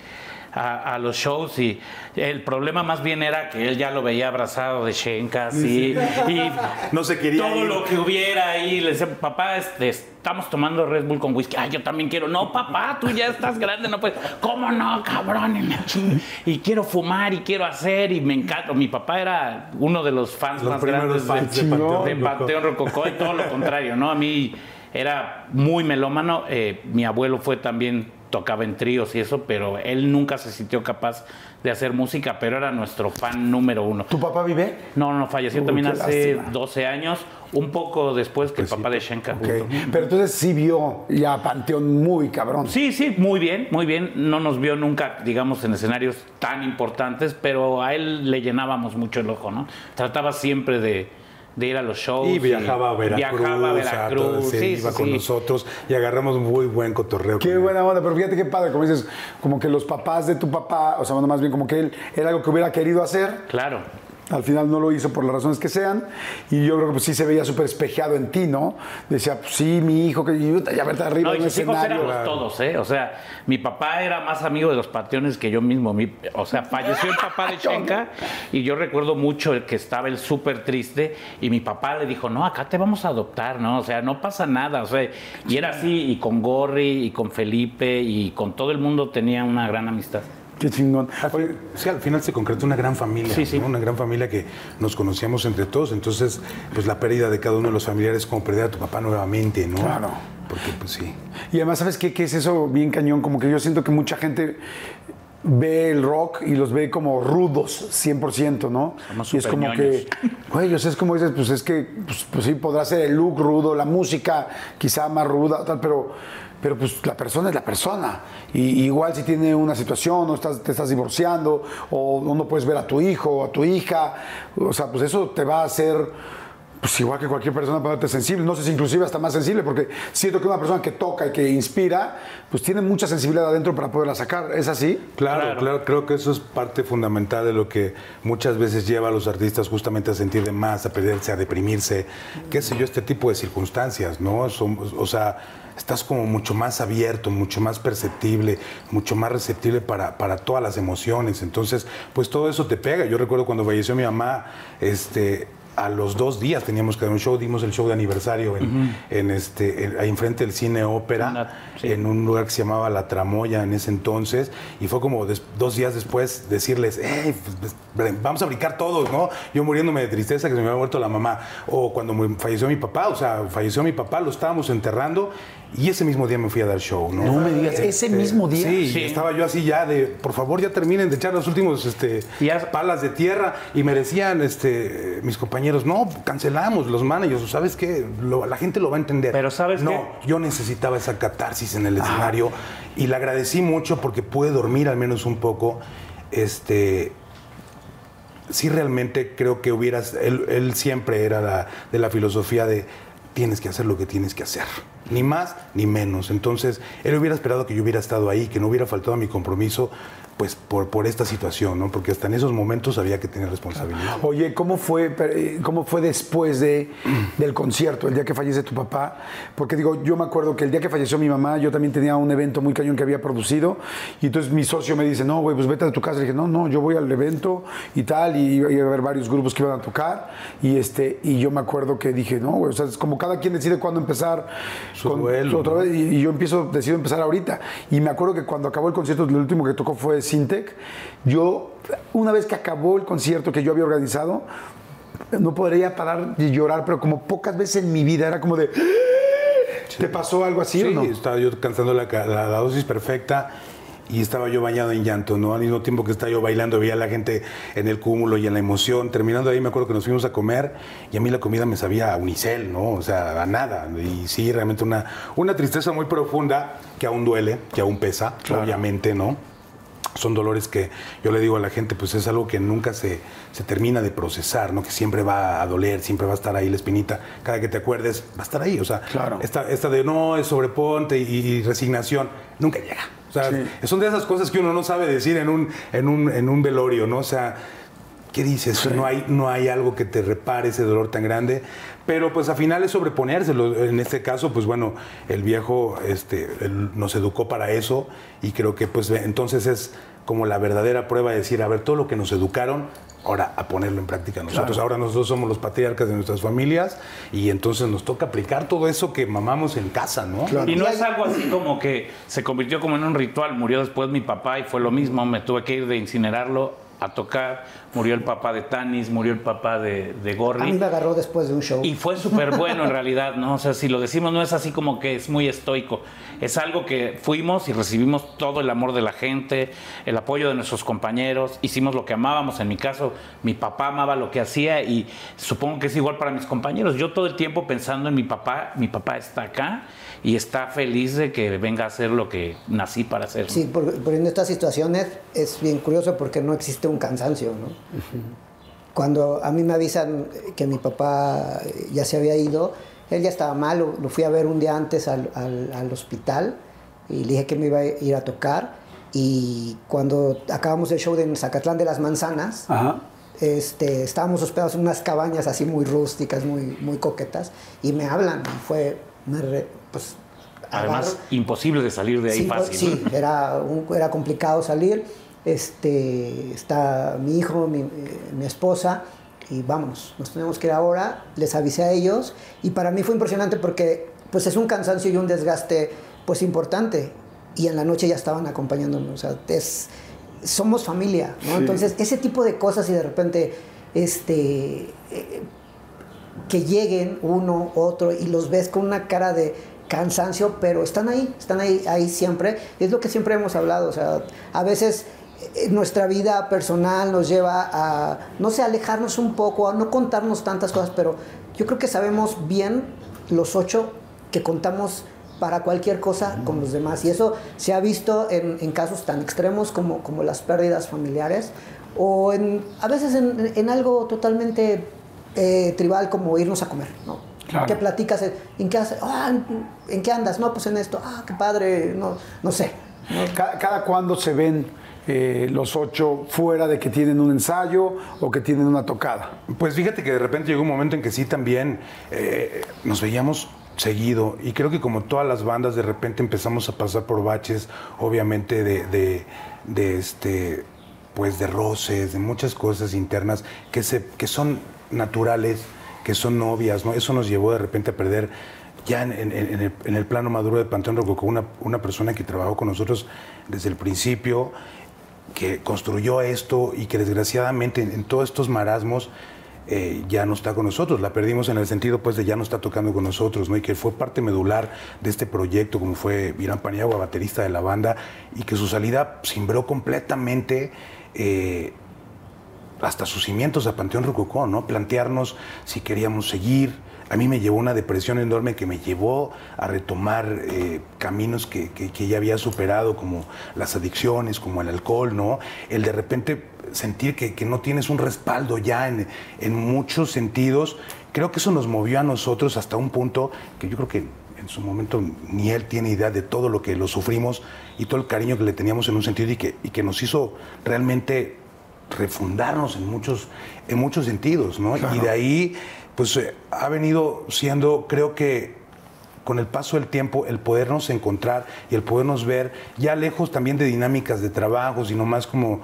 a, a los shows y el problema más bien era que él ya lo veía abrazado de Shenka, así. Y No se quería todo ir. lo que hubiera ahí. Le decía, papá, este, estamos tomando Red Bull con whisky. Ay, yo también quiero. No, papá, tú ya estás grande, no puedes. ¿Cómo no, cabrón? Y. Y quiero fumar y quiero hacer y me encanta. Mi papá era uno de los fans Los más grandes fans de, de Panteón de. Panteón Rococó y todo lo contrario, ¿no? A mí era muy melómano. eh, mi abuelo fue también tocaba en tríos y eso, pero él nunca se sintió capaz de hacer música, pero era nuestro fan número uno. ¿Tu papá vive? No, no, falleció Uy, también hace lástima. 12 años, un poco después que el papá de Shenka. Ok. justo. Pero entonces sí vio ya Panteón muy cabrón. Sí, sí, muy bien, muy bien. No nos vio nunca, digamos, en escenarios tan importantes, pero a él le llenábamos mucho el ojo, ¿no? Trataba siempre de, de ir a los shows. Y viajaba a Veracruz, Viajaba a a Veracruz, todo, se sí, iba sí, con sí. nosotros y agarramos muy buen cotorreo. Qué él. buena onda, pero fíjate qué padre, como dices, como que los papás de tu papá, o sea, bueno, más bien como que él era algo que hubiera querido hacer, Claro. Al final no lo hizo por las razones que sean, y yo creo que pues, sí se veía súper espejeado en ti, ¿no? Decía, pues sí, mi hijo, que ya verte arriba No, en y un sus hijos escenario. éramos todos, ¿eh? O sea, mi papá era más amigo de los pateones que yo mismo. Mi- o sea, falleció el papá de Shenka y yo recuerdo mucho el que estaba él súper triste y mi papá le dijo, no, acá te vamos a adoptar, ¿no? O sea, no pasa nada. O sea, y era así, y con Gorri, y con Felipe, y con todo el mundo tenía una gran amistad. Qué chingón. Oye, Sí, al final se concretó una gran familia, Sí, sí. ¿no? una gran familia que nos conocíamos entre todos, entonces pues la pérdida de cada uno de los familiares es como perder a tu papá nuevamente, ¿no? Claro. Porque pues sí. Y además, ¿sabes qué, qué es eso bien cañón? Como que yo siento que mucha gente ve el rock y los ve como rudos, 100%, ¿no? Somos y es como que, güey, o sea, es como dices, pues es que, pues, pues sí, podrá ser el look rudo, la música quizá más ruda, tal, pero, pero pues la persona es la persona. Y, igual si tiene una situación, o estás, te estás divorciando, o no puedes ver a tu hijo o a tu hija, o sea, pues eso te va a hacer pues igual que cualquier persona para verte sensible, no sé si inclusive hasta más sensible, porque siento que una persona que toca y que inspira, pues tiene mucha sensibilidad adentro para poderla sacar. ¿Es así? Claro, Claro. claro, creo que eso es parte fundamental de lo que muchas veces lleva a los artistas justamente a sentir de más, a perderse, a deprimirse, qué sé yo, este tipo de circunstancias, ¿no? Son- o sea, estás como mucho más abierto, mucho más perceptible, mucho más receptible para, para todas las emociones. Entonces, pues todo eso te pega. Yo recuerdo cuando falleció mi mamá, este, a los dos días teníamos que dar un show, dimos el show de aniversario en, en este, en- ahí enfrente del cine ópera, Una- sí. en un lugar que se llamaba La Tramoya en ese entonces, y fue como des- dos días después decirles, "Ey, pues, pues, vamos a brincar todos, ¿no? Yo muriéndome de tristeza que se me había muerto la mamá, o cuando falleció mi papá, o sea, falleció mi papá, lo estábamos enterrando, y ese mismo día me fui a dar show, ¿no? No me digas, ¿ese mismo día? Sí, Sí. estaba yo así ya de, por favor, ya terminen de echar los últimos este, palas de tierra, y me decían este, mis compañeros, no, cancelamos los managers, ¿sabes qué? Lo- la gente lo va a entender. Pero ¿sabes No, qué? yo necesitaba esa catarsis en el escenario y le agradecí mucho porque pude dormir al menos un poco. Este, sí, realmente creo que hubieras, él, él siempre era la- de la filosofía de tienes que hacer lo que tienes que hacer, ni más ni menos. Entonces, él hubiera esperado que yo hubiera estado ahí, que no hubiera faltado a mi compromiso, pues por, por esta situación, ¿no? Porque hasta en esos momentos había que tener responsabilidad. Oye, ¿cómo fue, eh, cómo fue después de, del concierto, el día que fallece tu papá? Porque digo, yo me acuerdo que el día que falleció mi mamá, yo también tenía un evento muy cañón que había producido, y entonces mi socio me dice, no, güey, pues vete a tu casa. Le dije, no, no, yo voy al evento y tal, y iba a haber varios grupos que iban a tocar, y, este, y yo me acuerdo que dije, no, güey, o sea, es como cada quien decide cuándo empezar Su duelo, otra vez, y, y yo empiezo, decido empezar ahorita. Y me acuerdo que cuando acabó el concierto, lo último que tocó fue Sintec. Yo, una vez que acabó el concierto que yo había organizado, no podría parar de llorar, pero como pocas veces en mi vida era como de. ¿Te pasó algo así Sí, o no? estaba yo cansando la, ca- la- la dosis perfecta y estaba yo bañado en llanto, ¿no? Al mismo tiempo que estaba yo bailando, veía a la gente en el cúmulo y en la emoción. Terminando ahí, me acuerdo que nos fuimos a comer y a mí la comida me sabía a unicel, ¿no? O sea, a nada. Y sí, realmente una, una tristeza muy profunda que aún duele, que aún pesa, obviamente, ¿no? Son dolores que yo le digo a la gente, pues es algo que nunca se, se termina de procesar, ¿no? Que siempre va a doler, siempre va a estar ahí la espinita. Cada que te acuerdes, va a estar ahí. O sea, Claro. esta, esta de no, es sobreponte y, y resignación, nunca llega. O sea, son de esas cosas que uno no sabe decir en un, en un, en un velorio, ¿no? O sea, ¿qué dices? No, hay, no hay algo que te repare ese dolor tan grande. Pero pues al final es sobreponérselo. En este caso, pues bueno, el viejo este, nos educó para eso y creo que pues entonces es como la verdadera prueba de decir, a ver, todo lo que nos educaron, ahora a ponerlo en práctica nosotros. Ahora nosotros somos los patriarcas de nuestras familias y entonces nos toca aplicar todo eso que mamamos en casa, ¿no? Y no es algo así como que se convirtió como en un ritual. Murió después mi papá y fue lo mismo. Me tuve que ir de incinerarlo a tocar, murió el papá de Tanis, murió el papá de, de Gorri. A mí me agarró después de un show. Y fue súper bueno en realidad, ¿no? O sea, si lo decimos no es así como que es muy estoico. Es algo que fuimos y recibimos todo el amor de la gente, el apoyo de nuestros compañeros, hicimos lo que amábamos. En mi caso, mi papá amaba lo que hacía y supongo que es igual para mis compañeros. Yo todo el tiempo pensando en mi papá, mi papá está acá y está feliz de que venga a hacer lo que nací para hacer. Sí, por, por en estas situaciones es bien curioso porque no existe un cansancio, ¿no? Cuando a mí me avisan que mi papá ya se había ido, él ya estaba mal, lo, lo fui a ver un día antes al, al- al hospital y le dije que me iba a ir a tocar y cuando acabamos el show de Zacatlán de las Manzanas, Ajá. este, estábamos hospedados en unas cabañas así muy rústicas, muy, muy coquetas, y me hablan, y fue, me re- pues, Además, agarro- imposible de salir de ahí sí, fácil. sí, era, un- era complicado salir, este, está mi hijo, mi, mi esposa, y vámonos, nos tenemos que ir ahora, les avisé a ellos, y para mí fue impresionante porque, pues, es un cansancio y un desgaste, pues, importante, y en la noche ya estaban acompañándonos, o sea, es, somos familia, ¿no? Entonces, ese tipo de cosas y de repente, este, eh, que lleguen uno, otro, y los ves con una cara de cansancio, pero están ahí, están ahí, ahí siempre. Y es lo que siempre hemos hablado, o sea, a veces eh, nuestra vida personal nos lleva a, no sé, alejarnos un poco, a no contarnos tantas cosas, pero yo creo que sabemos bien los ocho que contamos para cualquier cosa con los demás. Y eso se ha visto en, en casos tan extremos como, como las pérdidas familiares o en, a veces en, en algo totalmente eh, tribal como irnos a comer, ¿no? Claro. ¿Qué platicas? ¿En qué, haces? Ah, ¿en- ¿En qué andas? No, pues en esto. Ah, qué padre. No, no sé. Cada, cada cuándo se ven eh, los ocho fuera de que tienen un ensayo o que tienen una tocada. Pues fíjate que de repente llegó un momento en que sí también eh, nos veíamos seguido y creo que como todas las bandas de repente empezamos a pasar por baches, obviamente de, de, de, este pues de roces, de muchas cosas internas que se que son naturales, que son novias, ¿no? Eso nos llevó de repente a perder ya en, el, plano maduro de Panteón Rococó una, una persona que trabajó con nosotros desde el principio, que construyó esto y que desgraciadamente en, todos estos marasmos eh, ya no está con nosotros. La perdimos en el sentido pues de ya no está tocando con nosotros, ¿no? Y que fue parte medular de este proyecto, como fue Irán Paniagua, baterista de la banda, y que su salida cimbró completamente eh, hasta sus cimientos a Panteón Rococó, ¿no? Plantearnos si queríamos seguir. A mí me llevó una depresión enorme que me llevó a retomar eh, caminos que, que- que ya había superado, como las adicciones, como el alcohol, ¿no? El de repente sentir que, que no tienes un respaldo ya en, en muchos sentidos. Creo que eso nos movió a nosotros hasta un punto que yo creo que en su momento ni él tiene idea de todo lo que lo sufrimos y todo el cariño que le teníamos en un sentido y que, y que nos hizo realmente refundarnos en muchos, en muchos sentidos, ¿no? Y de ahí, pues eh, ha venido siendo, creo que con el paso del tiempo, el podernos encontrar y el podernos ver, ya lejos también de dinámicas de trabajo, sino más como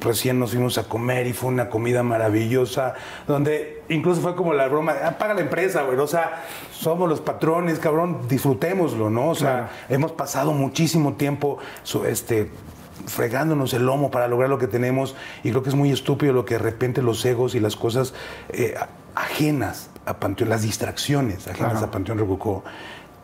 recién nos fuimos a comer y fue una comida maravillosa, donde incluso fue como la broma, ah, paga la empresa, güey, o sea, somos los patrones, cabrón, disfrutémoslo, ¿no? O sea, hemos pasado muchísimo tiempo, este, fregándonos el lomo para lograr lo que tenemos y creo que es muy estúpido lo que de repente los egos y las cosas eh, ajenas a Panteón, las distracciones ajenas a Panteón Rococó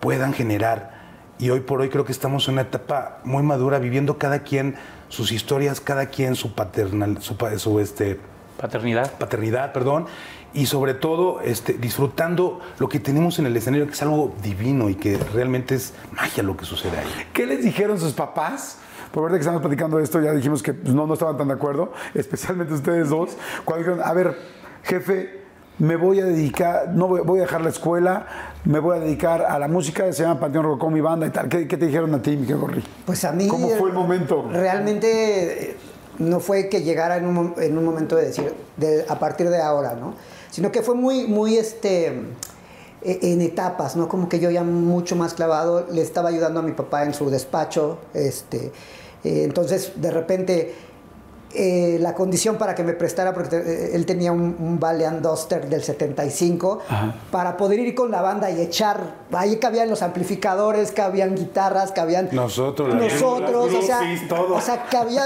puedan generar y hoy por hoy creo que estamos en una etapa muy madura viviendo cada quien sus historias, cada quien su paternal, su, su, este, Paternidad. paternidad, perdón, y sobre todo este, disfrutando lo que tenemos en el escenario, que es algo divino y que realmente es magia lo que sucede ahí. ¿Qué les dijeron sus papás? Por verdad que estamos platicando de esto, ya dijimos que pues, no, no estaban tan de acuerdo, especialmente ustedes dos. Cuando dijeron, a ver, jefe, me voy a dedicar, no voy, voy a dejar la escuela, me voy a dedicar a la música, se llama Panteón Rococó, mi banda y tal. ¿Qué, qué te dijeron a ti, Miguel Gorri? Pues a mí. ¿Cómo fue el momento? Realmente eh, no fue que llegara en un, en un momento de decir, de, a partir de ahora, ¿no? Sino que fue muy, muy este. eh, En etapas, ¿no? Como que yo ya mucho más clavado, le estaba ayudando a mi papá en su despacho, este, eh, entonces de repente eh, la condición para que me prestara, porque te- él tenía un, un Valiant Duster del 75, para poder ir con la banda y echar, ahí cabían los amplificadores, cabían guitarras, cabían Nosotros, nosotros, o sea, todo. o sea, cabía,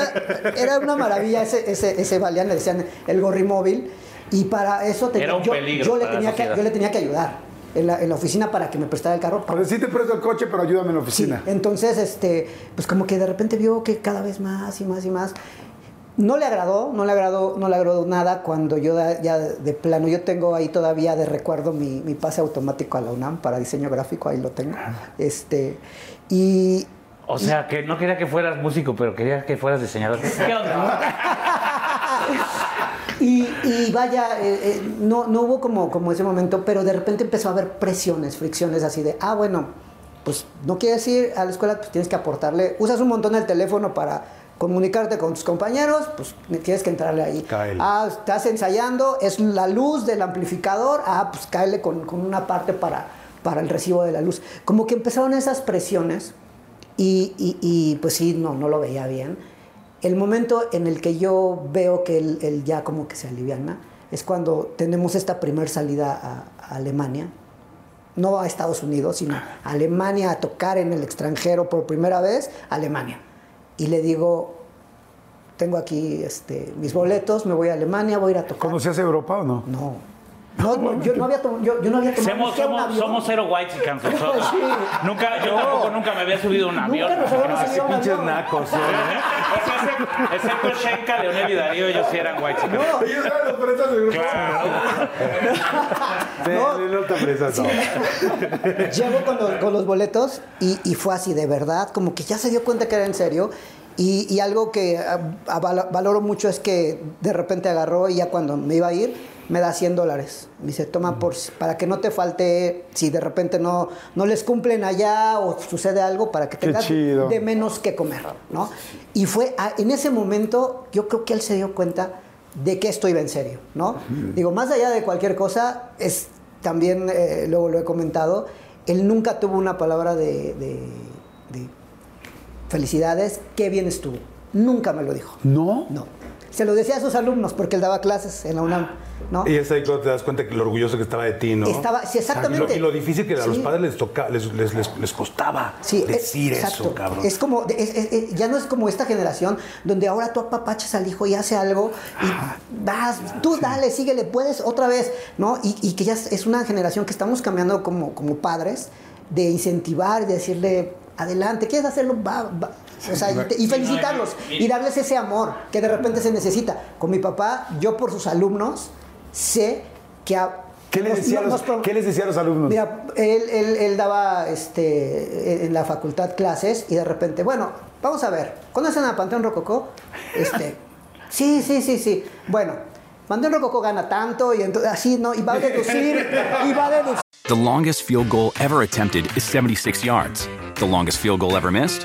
era una maravilla ese, ese, ese Valiant, le decían el gorrimóvil, y para eso tenía- Era un yo, yo le tenía que, yo le tenía que ayudar en la, en la oficina para que me prestara el carro. Sí te presto el coche, pero ayúdame en la Sí, oficina. entonces, este, pues como que de repente vio que cada vez más y más y más. No le agradó, no le agradó, no le agradó nada cuando yo da- ya de plano, yo tengo ahí todavía de recuerdo mi, mi pase automático a la UNAM para diseño gráfico, ahí lo tengo. Este, y O sea, que no quería que fueras músico, pero quería que fueras diseñador. ¿Qué onda? Y, y vaya, eh, eh, no, no hubo como, como ese momento, pero de repente empezó a haber presiones, fricciones así de, ah, bueno, pues no quieres ir a la escuela, pues tienes que aportarle, usas un montón el teléfono para comunicarte con tus compañeros, pues tienes que entrarle ahí. Cáele. Ah, estás ensayando, es la luz del amplificador, ah, pues cáele con, con una parte para, para el recibo de la luz. Como que empezaron esas presiones y, y- y, pues sí, no, no lo veía bien. El momento en el que yo veo que él, él ya como que se aliviana es cuando tenemos esta primer salida a, a Alemania, no a Estados Unidos, sino a Alemania a tocar en el extranjero por primera vez, Alemania. Y le digo, tengo aquí este, mis boletos, me voy a Alemania, voy a ir a tocar. ¿Conocías Europa o no? No. No, no, yo no había tomado, yo, yo no había tomado Somos, siquiera un somos, avión. somos cero white nosotros. Sí. Nunca, yo tampoco nunca me había subido a un avión. Nunca nos habíamos No, subido a un Pinches avión. nacos ¿eh? O sea, excepto- Shenka, Leonel y Darío, ellos sí eran white No, Ellos eran los prestas de grupo. No. Sí, no te apresas, no. Llego con los, con los boletos y, y fue así, de verdad, como que ya se dio cuenta que era en serio. Y, y algo que ah, ah, val- valoro mucho es que de repente agarró y ya cuando me iba a ir, me da 100 dólares. Me dice, toma por, para que no te falte, si de repente no, no les cumplen allá o sucede algo, para que tengas de menos que comer, ¿no? Y fue a- en ese momento, yo creo que él se dio cuenta de que esto iba en serio, ¿no? Digo, más allá de cualquier cosa, es también, eh, luego lo he comentado, él nunca tuvo una palabra de, de- de felicidades, qué bien estuvo. Nunca me lo dijo. ¿No? No. Se lo decía a sus alumnos porque él daba clases en la UNAM, ¿no? Y es ahí cuando te das cuenta que lo orgulloso que estaba de ti, ¿no? Estaba- sí, exactamente. Y lo, y lo difícil que a los padres les, toca, les, les, les, les costaba Sí, decir es- eso, cabrón. Es como, es- es- es- ya no es como esta generación donde ahora tú apapachas al hijo y hace algo y vas, tú dale, síguele, puedes otra vez, ¿no? Y, y que ya es, es una generación que estamos cambiando como, como padres de incentivar, de decirle, adelante, ¿quieres hacerlo? Va, va. O sea, y, felicitarlos y darles ese amor que de repente se necesita. Con mi papá, yo por sus alumnos sé que... a- ¿Qué les nos- decía a los- pro- qué les decía a los alumnos? Mira, él, él- él daba este, en la facultad clases y de repente, bueno, vamos a ver, ¿conocen a Panteón Rococó? Este, sí, sí, sí, sí. Bueno, Panteón Rococó gana tanto y entonces así, ¿no? Y va a deducir, y va a deducir. The longest field goal ever attempted is 76 yards. The longest field goal ever missed?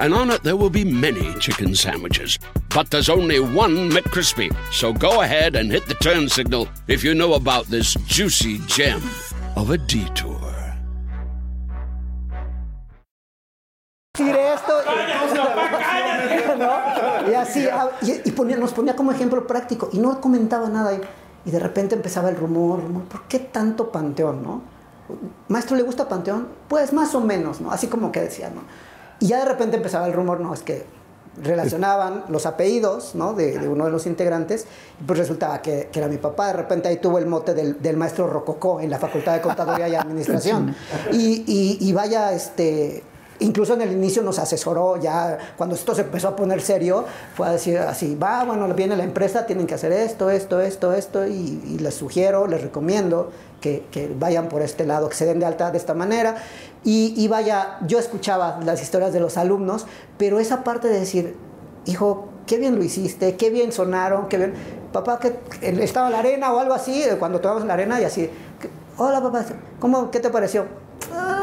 and on it there will be many chicken sandwiches. But there's only one McCrispy. So go ahead and hit the turn signal if you know about this juicy gem of a detour. decir esto. Y, ¿no? Y así, ah, y, y ponía- nos ponía como ejemplo práctico y no comentaba nada. Y, y de repente empezaba el rumor, rumor, ¿por qué tanto Panteón, no? Maestro, ¿le gusta Panteón? Pues más o menos, ¿no? Así como que decía, ¿no? Y ya de repente empezaba el rumor, no, es que relacionaban los apellidos, ¿no? De, de uno de los integrantes, y pues resultaba que, que era mi papá. De repente ahí tuvo el mote del, del maestro Rococó en la Facultad de Contaduría y Administración. Y, y- y vaya, este, incluso en el inicio nos asesoró, ya cuando esto se empezó a poner serio, fue a decir así, va, bueno, viene la empresa, tienen que hacer esto, esto, esto, esto, y, y les sugiero, les recomiendo que, que vayan por este lado, que se den de alta de esta manera. Y, y vaya, yo escuchaba las historias de los alumnos, pero esa parte de decir, hijo, qué bien lo hiciste, qué bien sonaron, qué bien... papá, que estaba en la arena o algo así, cuando tomamos la arena y así, hola papá, ¿cómo, ¿qué te pareció? "Ah,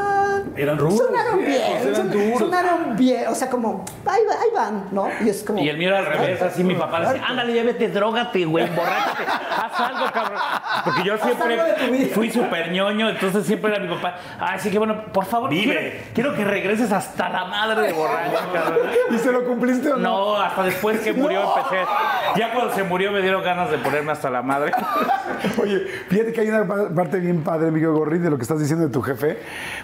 Eran rudos, Sonaron sí, bien, eran duros. sonaron bien, o sea, como, ahí, va- ahí van, ¿no? Y es como... Y el mío era al revés, así mi papá le decía, ándale, ya vete, drogate, güey, emborráchate, haz algo, cabrón. Porque yo siempre fui súper ñoño, entonces siempre era mi papá, ay, sí que bueno, por favor, quiero, quiero que regreses hasta la madre de borracho, cabrón. ¿Y se lo cumpliste o no? No, hasta después que murió empecé. Ya cuando se murió me dieron ganas de ponerme hasta la madre. Oye, fíjate que hay una pa- parte bien padre, Miguel Gorri, de lo que estás diciendo de tu jefe,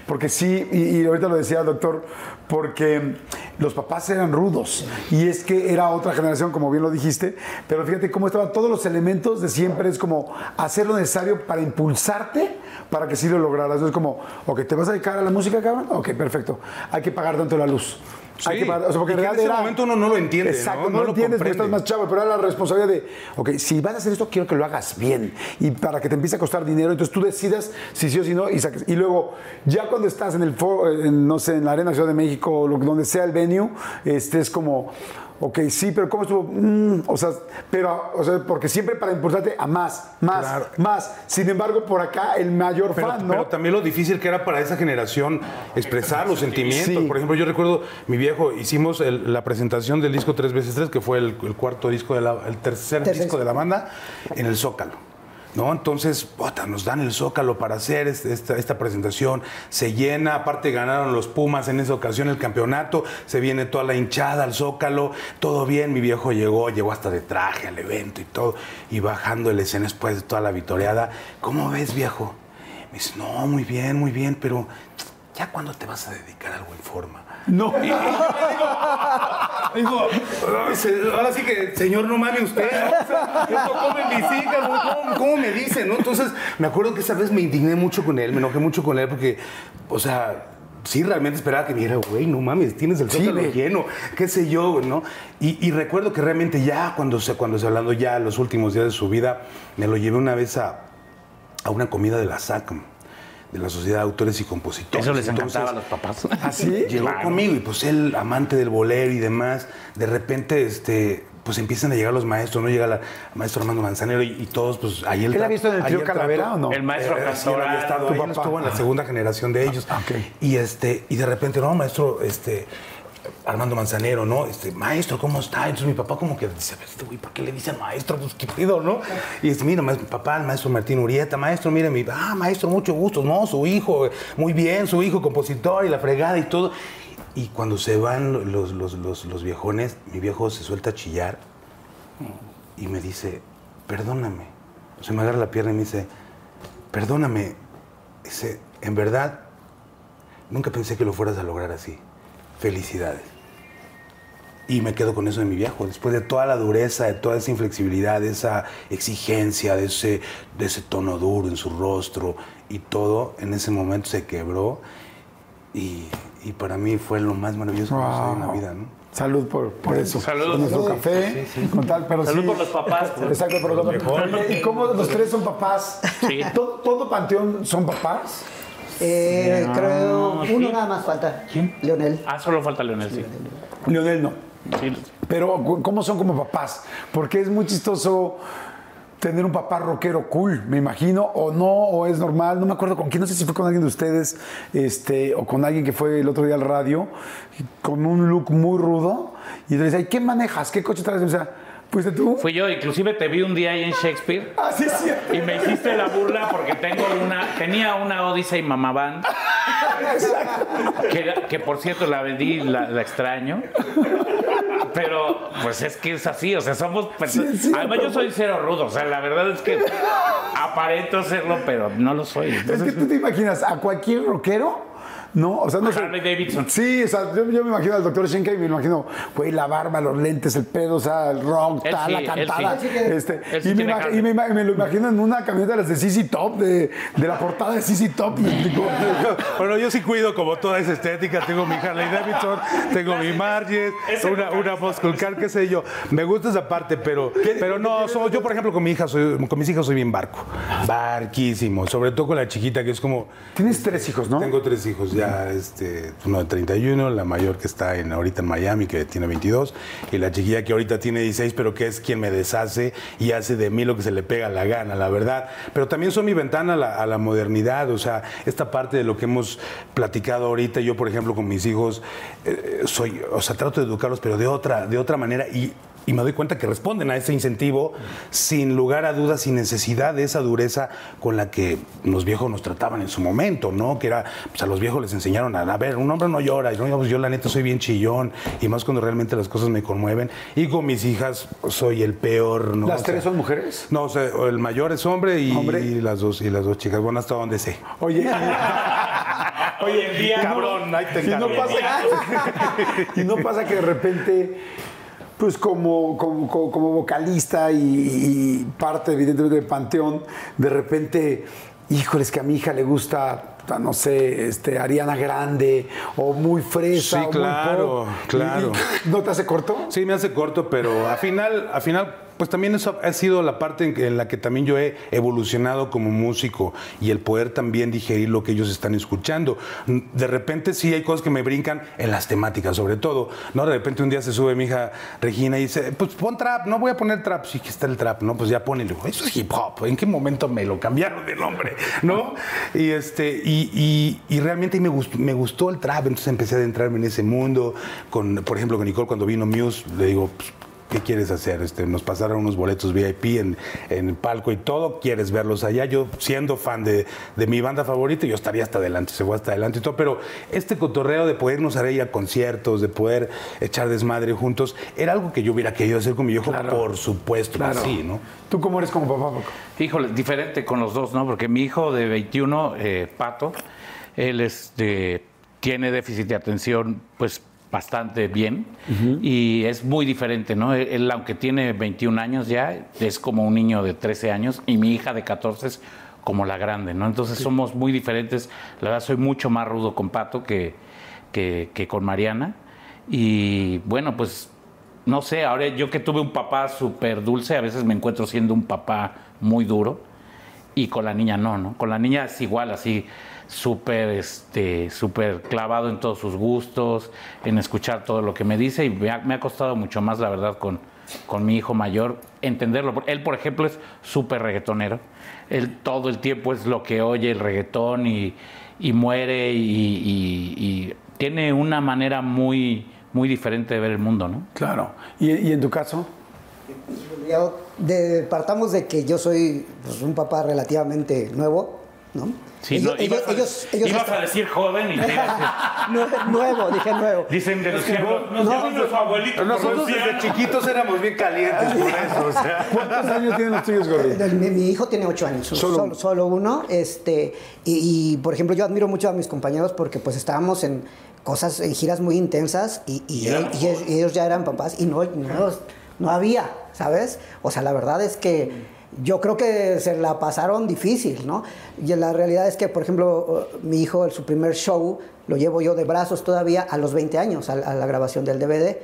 porque sí, y, ahorita lo decía el doctor, porque los papás eran rudos y es que era otra generación, como bien lo dijiste, pero fíjate cómo estaban todos los elementos de siempre, es como hacer lo necesario para impulsarte para que sí lo lograras. Es como, ok, ¿te vas a dedicar a la música, cabrón? Ok, perfecto. Hay que pagar tanto la luz. Hay Sí, que pagar- o sea, porque en realidad ese era- momento uno no lo entiende, Exacto, ¿no? no, No lo lo entiendes porque estás más chavo, pero era la responsabilidad de, ok, si vas a hacer esto, quiero que lo hagas bien. Y para que te empiece a costar dinero, entonces tú decidas si sí o si no y saques. Y luego, ya cuando estás en el foro, en, no sé, en la Arena Ciudad de México, donde sea el venue, este es como, ok, sí, pero ¿cómo estuvo? Mm, o sea, pero, o sea, porque siempre para impulsarte a más, más, Claro. más. Sin embargo, por acá, el mayor Pero, fan, ¿no? pero también lo difícil que era para esa generación expresar los sentimientos. Sí. Por ejemplo, yo recuerdo, mi viejo, hicimos el- la presentación del disco 3x3, que fue el, el cuarto disco, de la, el tercer Tercer. disco de la banda, en el Zócalo. ¿No? Entonces, puta, nos dan el Zócalo para hacer este- esta, presentación. Se llena, aparte ganaron los Pumas en esa ocasión el campeonato. Se viene toda la hinchada al Zócalo. Todo bien, mi viejo llegó, llegó hasta de traje al evento y todo. Y bajando el escena después de toda la vitoreada. ¿Cómo ves, viejo? Me dice, no, muy bien, muy bien, pero ¿ya cuándo te vas a dedicar a algo en forma? No. Digo, dice, ahora sí que, señor, no mame usted. O sea, esto come mis hijas. ¿Cómo, cómo me dice, no? Entonces, me acuerdo que esa vez me indigné mucho con él, me enojé mucho con él porque, o sea, sí realmente esperaba que me dijera, güey, no mames, tienes el Sí, zócalo güey. lleno, qué sé yo, güey, ¿no? Y, y recuerdo que realmente ya, cuando se, cuando se hablando ya los últimos días de su vida, me lo llevé una vez a, a una comida de la SACM, de la Sociedad de Autores y Compositores. Eso les Entonces, encantaba a los papás. ¿Así? Llegó Claro. conmigo y pues él, amante del bolero y demás, de repente, este, pues empiezan a llegar los maestros, ¿no? Llega la- el maestro Armando Manzanero y, y todos, pues ahí él... ¿Él ha visto en el trío Calavera trató- o no? El maestro Eh, sí, él Castora, había estado tu papá. estuvo en la segunda generación de ellos. Ah, ok. Y este, y de repente, no, maestro, este... Armando Manzanero, ¿no? Este, maestro, ¿cómo está? Entonces mi papá como que dice, este güey, ¿por qué le dicen maestro? Pues qué pedo, ¿no? Y dice, mira, maestro, papá, el maestro Martín Urieta, maestro, mire, mi, ah, maestro, mucho gusto, no, su hijo, muy bien, su hijo, compositor y la fregada y todo. Y cuando se van los, los, los, los viejones, mi viejo se suelta a chillar y me dice, perdóname. O sea, me agarra la pierna y me dice, perdóname. Dice, en verdad, nunca pensé que lo fueras a lograr así. Felicidades. Y me quedo con eso de mi viejo. Después de toda la dureza, de toda esa inflexibilidad, de esa exigencia, de ese, de ese tono duro en su rostro y todo, en ese momento se quebró. Y, y para mí fue lo más maravilloso que pasó en la Wow. vida, ¿no? Salud por, por eso. Salud. Por nuestro café, con tal, pero Salud sí. por los papás. Exacto, por los papás. ¿Y cómo los tres son papás? Sí. ¿Todo, todo Panteón son papás? Eh, Sí. creo, uno sí. nada más falta. ¿Quién? Leonel. Ah, solo falta Leonel, sí. Leonel no. Sí. Pero, ¿cómo son como papás? Porque es muy chistoso tener un papá rockero cool, me imagino, o no, o es normal. No me acuerdo con quién, no sé si fue con alguien de ustedes, este, o con alguien que fue el otro día al radio, con un look muy rudo. Y le ¿y qué manejas? ¿Qué coche traes? O sea, ¿fuiste tú? Fui yo, inclusive te vi un día ahí en Shakespeare. Ah, sí, sí. Y me hiciste la burla porque tengo una, tenía una Odyssey Mamá Van, que, que por cierto la vendí, la, la extraño. Pero pues es que es así, o sea, somos personas. Sí, sí, Además, yo soy cero rudo, o sea, la verdad es que aparento serlo, pero no lo soy. Es que tú te imaginas a cualquier rockero, ¿no? O sea, no sé. Harley Davidson. Sí, o sea, yo, yo me imagino al doctor Shenkai y me imagino, güey, la barba, los lentes, el pedo, o sea, el rock, Él tal, sí, la cantada. sí. Este, Él y, me tiene imag- Harley. y me, ima- me lo imagino en una camioneta de las de CC Top, de, de la portada de CC Top. Bueno, yo sí cuido como toda esa estética. Tengo mi Harley Davidson, tengo mi Marges, una, una Muscle Car, qué sé yo. Me gusta esa parte, pero, pero no, so- yo por ejemplo con mi hija, soy, con mis hijas soy bien barco. Barquísimo. Sobre todo con la chiquita, que es como... Tienes tres hijos, ¿no? Tengo tres hijos. Ya ya este, uno de 31, la mayor que está en, ahorita en Miami, que tiene 22, y la chiquilla que ahorita tiene 16, pero que es quien me deshace y hace de mí lo que se le pega la gana, la verdad. Pero también son mi ventana a la, modernidad, o sea, esta parte de lo que hemos platicado ahorita, yo por ejemplo con mis hijos, eh, soy, o sea, trato de educarlos, pero de otra, de otra manera, y y me doy cuenta que responden a ese incentivo sin lugar a dudas, sin necesidad de esa dureza con la que los viejos nos trataban en su momento, ¿no? Que era, pues a los viejos les enseñaron a, a ver, un hombre no llora, y no, pues yo la neta soy bien chillón, y más cuando realmente las cosas me conmueven. Y con mis hijas soy el peor, ¿no? ¿Las O sea, tres son mujeres? No, o sea, el mayor es hombre y, ¿Hombre? y las dos y las dos chicas. Bueno, hasta donde sé. Oye, Hoy en día, Cabrón, ahí te y no, pasa, y no pasa que de repente, pues como, como, como- vocalista y, y parte evidentemente del panteón, de repente, híjoles que a mi hija le gusta, no sé, este, Ariana Grande o muy fresa. Sí, o muy claro, pop, y- claro. y- ¿No te hace corto? Sí, me hace corto, pero al final, al final, pues también eso ha sido la parte en, la que también yo he evolucionado como músico y el poder también digerir lo que ellos están escuchando. De repente sí hay cosas que me brincan en las temáticas, sobre todo, ¿no? De repente un día se sube mi hija Regina y dice, pues pon trap, no voy a poner trap, sí que está el trap, ¿no? Pues ya ponele, eso es hip hop, ¿en qué momento me lo cambiaron de nombre, ¿no? Y este, y- y realmente me gustó, me gustó el trap, entonces empecé a adentrarme en ese mundo, con, por ejemplo, con Nicole cuando vino Muse, le digo, pues, ¿Qué quieres hacer? Este, nos pasaron unos boletos VIP en, en el palco y todo. ¿Quieres verlos allá? Yo, siendo fan de, de mi banda favorita, yo estaría hasta adelante, se fue hasta adelante y todo. Pero este cotorreo de podernos a ir a conciertos, de poder echar desmadre juntos, era algo que yo hubiera querido hacer con mi hijo, por supuesto, Claro. sí, ¿no? ¿Tú cómo eres como papá, Paco? Híjole, diferente con los dos, ¿no? Porque mi hijo de 21, eh, Pato, él este, tiene déficit de atención, pues bastante bien y es muy diferente, ¿no? Él, aunque tiene 21 años ya, es como un niño de 13 años y mi hija de 14 es como la grande, ¿no? Entonces somos muy diferentes. La verdad, soy mucho más rudo con Pato que, que, que con Mariana. Y bueno, pues no sé, ahora yo que tuve un papá súper dulce, a veces me encuentro siendo un papá muy duro y con la niña no, ¿no? Con la niña es igual, así súper este, súper clavado en todos sus gustos, en escuchar todo lo que me dice y me ha, me ha costado mucho más, la verdad, con, con mi hijo mayor entenderlo. Él, por ejemplo, es súper reggaetonero. Él todo el tiempo es lo que oye el reggaetón y, y muere y, y- y tiene una manera muy, muy diferente de ver el mundo, ¿no? Claro. ¿Y, y en tu caso? Yo, de- partamos de que yo soy pues, un papá relativamente nuevo, ¿no? Sí, ellos, no, ibas, ellos- a, ellos- ellos ibas están- a decir joven y nuevo, dije nuevo. dicen de los que no, no, No, no, su abuelito. Nosotros desde chiquitos éramos bien calientes por eso, o sea. ¿Cuántos años tienen los tuyos, Gordy? Mi, mi hijo tiene ocho años, Solo solo, uno. solo uno. Este, y, y, por ejemplo, yo admiro mucho a mis compañeros porque pues estábamos en cosas, en giras muy intensas y, él- y ellos ya eran papás y no, no, no había, ¿sabes? O sea, la verdad es que yo creo que se la pasaron difícil, ¿no? Y la realidad es que, por ejemplo, uh, mi hijo, su primer show, lo llevo yo de brazos todavía a los 20 años, a, a la grabación del DVD.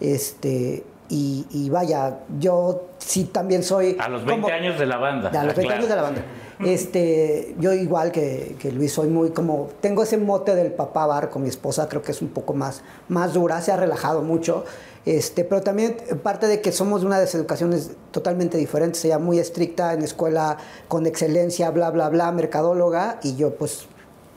Este, y, y vaya, yo sí también soy... A los 20 como- años de la banda. a los 20 claro. años de la banda. Este, yo igual que, que Luis soy muy como tengo ese mote del papá bar con mi esposa, creo que es un poco más más dura, se ha relajado mucho. Este, pero también parte de que somos de una de educaciones totalmente diferentes, ella muy estricta en escuela con excelencia, bla bla bla, mercadóloga y yo pues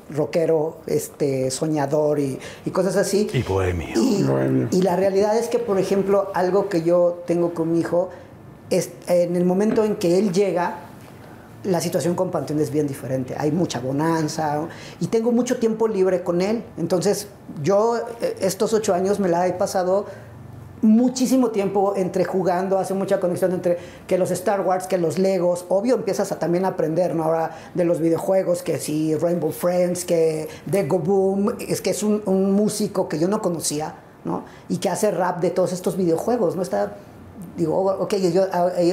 rockero, este, soñador y, y cosas así. Y bohemio. Y, y la realidad es que, por ejemplo, algo que yo tengo con mi hijo es en el momento en que él llega, la situación con Panteón es bien diferente. Hay mucha bonanza ¿no? y tengo mucho tiempo libre con él. Entonces, yo eh, estos ocho años me la he pasado muchísimo tiempo entre jugando, hace mucha conexión entre que los Star Wars, que los Legos, obvio empiezas a también aprender, ¿no? Ahora de los videojuegos, que sí, Rainbow Friends, que Dego Boom, es que es un, músico que yo no conocía, ¿no? Y que hace rap de todos estos videojuegos, ¿no? Está, digo, ok, yo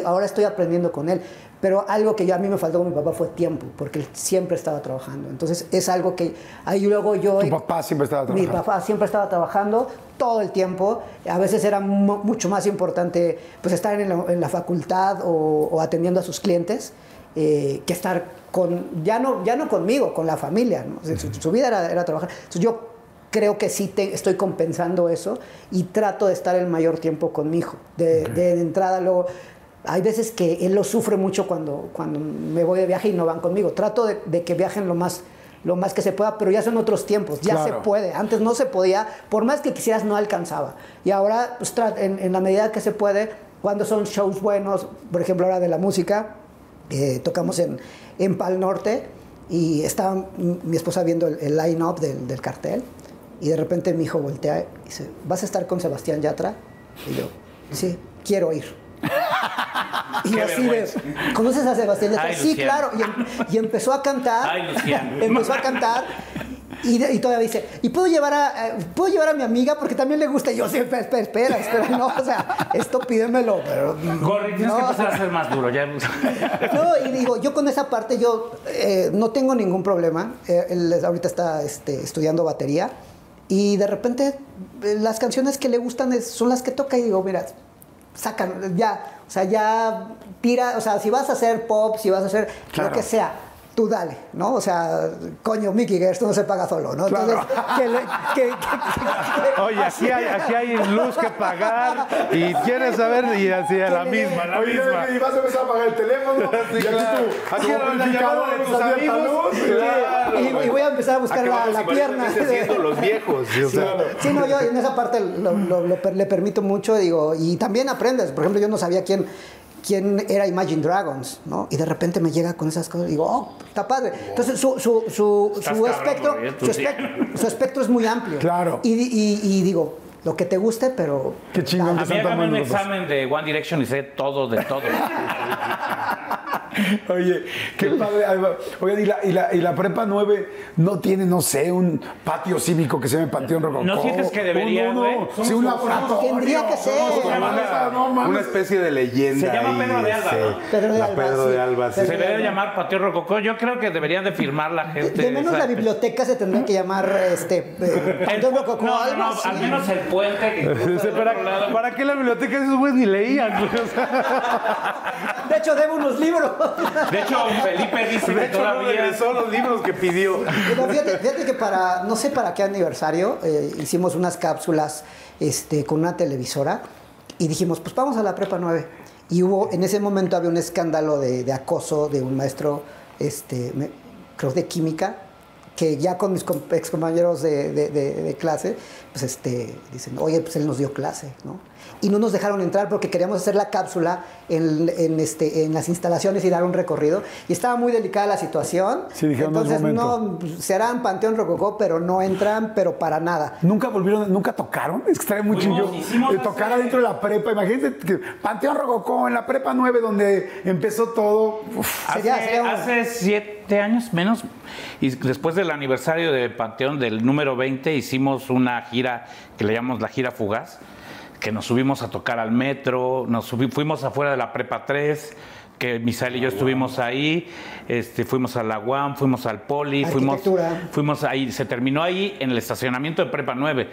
ahora estoy aprendiendo con él, pero algo que yo a mí me faltó con mi papá fue tiempo, porque él siempre estaba trabajando, entonces es algo que ahí luego yo... Tu papá siempre estaba Mi trabajando. papá siempre estaba trabajando todo el tiempo. A veces era mu- mucho más importante pues estar en la, en la facultad o, o atendiendo a sus clientes. eh, que estar con, ya no, ya no conmigo, con la familia. ¿no? O sea, su, su vida era, era trabajar. Entonces yo creo que sí te- estoy compensando eso y trato de estar el mayor tiempo con mi hijo. De, de entrada, luego, hay veces que él lo sufre mucho cuando, cuando me voy de viaje y no van conmigo. Trato de, de que viajen lo más, lo más que se pueda, pero ya son otros tiempos, ya Claro. se puede. Antes no se podía, por más que quisieras, no alcanzaba. Y ahora, pues, en, en la medida que se puede, cuando son shows buenos, por ejemplo, ahora de la música, eh, tocamos en, en Pal Norte y estaba mi esposa viendo el, el line-up del, del cartel y de repente mi hijo voltea y dice, ¿vas a estar con Sebastián Yatra? Y yo, sí, quiero ir. Y así de. ¿conoces a Sebastián? Ay, sí, Luciano. claro. Y, em- y empezó a cantar. Ay, empezó a cantar. Y, de- y todavía dice, ¿y puedo llevar, a, eh, puedo llevar a mi amiga? Porque también le gusta. Y yo, sí, espera, espera, espera, no, o sea, esto pídemelo, pero... Gorri, tienes no. que empezar a ser más duro. Ya. No, y digo, yo con esa parte yo eh, no tengo ningún problema. Eh, él ahorita está este, estudiando batería y de repente eh, las canciones que le gustan es- son las que toca y digo, mira, sacan, ya, o sea, ya tira, o sea, si vas a hacer pop, si vas a hacer Claro. lo que sea. Tú dale, ¿no? O sea, coño, Mickey, que esto no se paga solo, ¿no? Entonces, que, le- que- que- que- Oye, aquí hay, aquí hay luz que pagar y quieres saber y así a la misma, la Oye, misma. y vas a empezar a pagar el teléfono. y aquí claro. tú, Aquí tu era la amplificador, llamada de tus nos abierta amigos. luz. Claro. y, y voy a empezar a buscar la, la pierna. los viejos. o sea, Sí, no, yo en esa parte lo, lo- lo per- le permito mucho, digo, y también aprendes. Por ejemplo, yo no sabía quién, quién era Imagine Dragons, ¿no? Y de repente me llega con esas cosas y digo, oh, está padre. Entonces, su, su, su, su cabrón, espectro, sí. espectro, su espectro es muy amplio. Claro. Y, y- y digo, lo que te guste, pero... Qué chingón A mí hágame un examen de One Direction y sé todo de todo. Oye, qué padre. Oigan, ¿y la, y, la, y la prepa 9 no tiene, no sé, un patio cívico que se llame Panteón Rococó? ¿No sientes que debería, Un- un- güey? Sí, un laboratorio. Tendría que ser. Una- no especie de leyenda. Se llama ahí, Pedro de Alba, ¿no? Pedro de la Alba, Pedro de Alba, sí. Se debe llamar Patio Rococó. Yo creo que deberían de firmar la De, gente. de menos esa- la biblioteca se tendría que llamar este, eh, Panteón Rococó, no, no, no, al menos el puente que cruza Dice, del otro ¿para, lado. ¿Para qué la biblioteca esos güeyes ni leían? De hecho, debo unos libros. De hecho, Felipe dice De que hecho, no todavía. regresó los libros que pidió. Pero fíjate, fíjate que para, no sé para qué aniversario, eh, hicimos unas cápsulas este, con una televisora y dijimos, pues vamos a la prepa 9. Y hubo, en ese momento había un escándalo de, de acoso de un maestro, este, me- creo de química, que ya con mis ex compañeros de- de clase, pues este, dicen, oye, pues él nos dio clase, ¿no? Y no nos dejaron entrar porque queríamos hacer la cápsula en, en, este, en las instalaciones y dar un recorrido. Y estaba muy delicada la situación. Sí, dijeron, Entonces, no, pues, serán Panteón Rococó, pero no entran, pero para nada. ¿Nunca volvieron, nunca tocaron? Es que estaría muy chingón tocar adentro de la prepa. Imagínate que Panteón Rococó en la prepa 9 donde empezó todo. Uf. Hace, Sería- sería un- hace siete años menos. Y después del aniversario de Panteón del número 20, hicimos una gira que le llamamos la gira fugaz, que nos subimos a tocar al metro, nos subi- fuimos afuera de la Prepa 3, que Misael y yo estuvimos ahí, este, fuimos a la UAM, fuimos al Poli, fuimos, fuimos ahí, se terminó ahí en el estacionamiento de Prepa 9.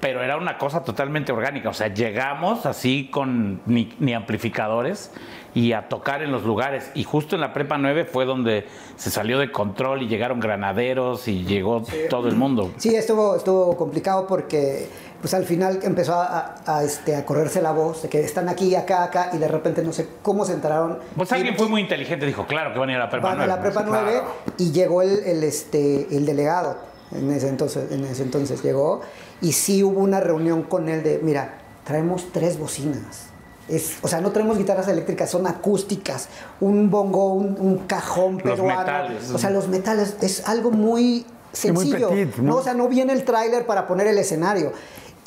Pero era una cosa totalmente orgánica, o sea, llegamos así con ni, ni amplificadores y a tocar en los lugares. Y justo en la Prepa 9 fue donde se salió de control y llegaron granaderos y llegó todo el mundo. Sí, estuvo, estuvo complicado porque pues al final empezó a, a, este, a correrse la voz de que están aquí, acá, acá, y de repente no sé cómo se enteraron. Pues alguien fue muy inteligente, dijo, claro que van a ir a la Prepa Van a 9. la prepa 9 y llegó el, el, este, el delegado en ese, entonces, en ese entonces llegó y sí hubo una reunión con él de, mira, traemos tres bocinas. Es, o sea, no traemos guitarras eléctricas, son acústicas, un bongo, un, un cajón Los peruano. metales. O sea, los metales es algo muy Y muy sencillo. petit, ¿no? O sea, no viene el tráiler para poner el escenario.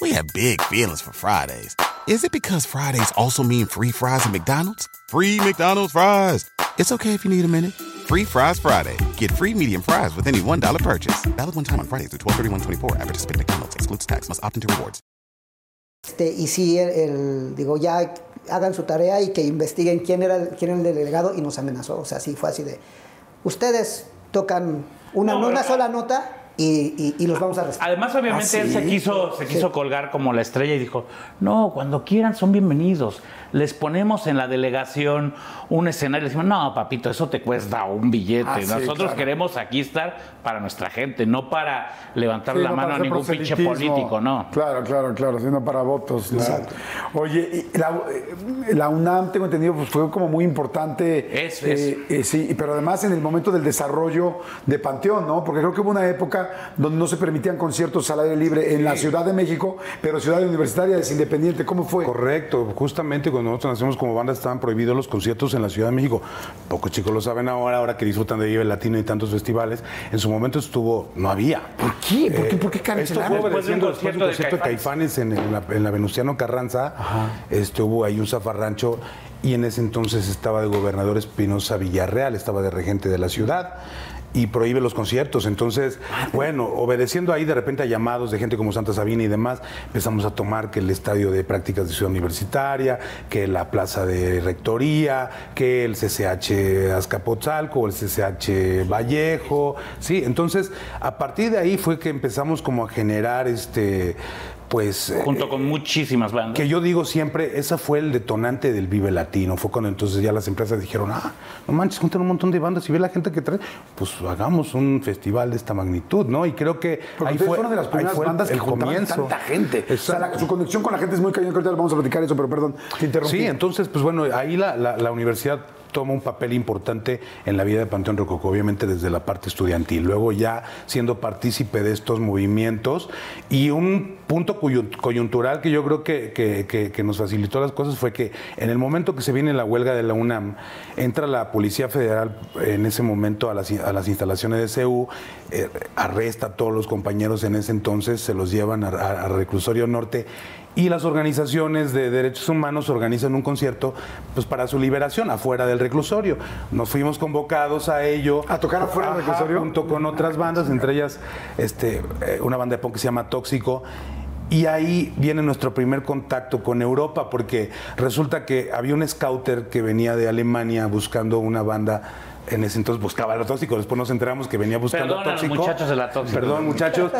We have big feelings for Fridays. Is it because Fridays also mean free fries at McDonald's? Free McDonald's fries. It's okay if you need a minute. Free Fries Friday. Get free medium fries with any $1 purchase. Valid one time on Fridays through 12/31/24. At participating McDonald's excludes tax. Must opt into rewards. Este, y sí, el, el- digo, ya hagan su tarea y que investiguen quién era, el- quién era el delegado y nos amenazó. O sea, sí fue así de, ustedes tocan una, No, una sola nota y, y- y los vamos a respetar. Además, obviamente, ¿Ah, él se quiso, se quiso colgar como la estrella y dijo, no, cuando quieran son bienvenidos. Les ponemos en la delegación un escenario y decimos, no, papito, eso te cuesta un billete. Ah, sí, Nosotros claro. queremos aquí estar para nuestra gente, no para levantar Sí, la no mano a ningún pinche político, ¿no? Claro, claro, claro, sino para votos. Oye, la, eh, la UNAM, tengo entendido, pues fue como muy importante. Es- es. eh, eh, sí, pero además en el momento del desarrollo de Panteón, ¿no? Porque creo que hubo una época donde no se permitían conciertos al aire libre en la Ciudad de México, pero Ciudad Universitaria es independiente. ¿Cómo fue? Correcto, justamente cuando nosotros nacimos como banda estaban prohibidos los conciertos en la Ciudad de México. Pocos chicos lo saben ahora, ahora que disfrutan de Vive Latino y tantos festivales. En su momento estuvo, no había. ¿Por qué? ¿Por qué, por qué Esto fue? Después de un concierto de concierto de Caifanes en, en la, en la Venustiano Carranza. Este, hubo ahí un zafarrancho y en ese entonces estaba de gobernador Espinosa Villarreal, estaba de regente de la ciudad y prohíbe los conciertos. Entonces, bueno, obedeciendo ahí de repente a llamados de gente como Santa Sabina y demás, empezamos a tomar que el estadio de prácticas de Ciudad Universitaria, que la plaza de rectoría, que el CCH Azcapotzalco o el CCH Vallejo, sí, entonces a partir de ahí fue que empezamos como a generar este pues eh, Junto con muchísimas bandas. que yo digo siempre, esa fue el detonante del Vive Latino. Fue cuando entonces ya las empresas dijeron, ah, no manches, juntan un montón de bandas y ve la gente que trae, pues hagamos un festival de esta magnitud, ¿no? Y creo que Porque ahí fue, fueron de las primeras fue bandas que el juntaban comienzo. tanta gente. O sea, la- Exacto. su conexión con la gente es muy cañón, que ahorita vamos a platicar eso, pero perdón, te interrumpí. Sí, entonces, pues bueno, ahí la, la- la universidad toma un papel importante en la vida de Panteón Rococó, obviamente desde la parte estudiantil. Luego ya siendo partícipe de estos movimientos y un punto coyun- coyuntural que yo creo que, que- que- nos facilitó las cosas fue que en el momento que se viene la huelga de la UNAM, entra la Policía Federal en ese momento a las, a las instalaciones de CEU, eh, arresta a todos los compañeros en ese entonces, se los llevan a Reclusorio Norte y las organizaciones de derechos humanos organizan un concierto pues para su liberación afuera del reclusorio. Nos fuimos convocados a ello. ¿A tocar afuera del reclusorio? Junto con otras bandas, entre ellas este, eh, una banda de punk que se llama Tóxico. Y ahí viene nuestro primer contacto con Europa, porque resulta que había un scouter que venía de Alemania buscando una banda. En ese entonces buscaba a los tóxicos, después nos enteramos que venía buscando Perdón a a los tóxico. muchachos de la Tóxico. Perdón, muchachos.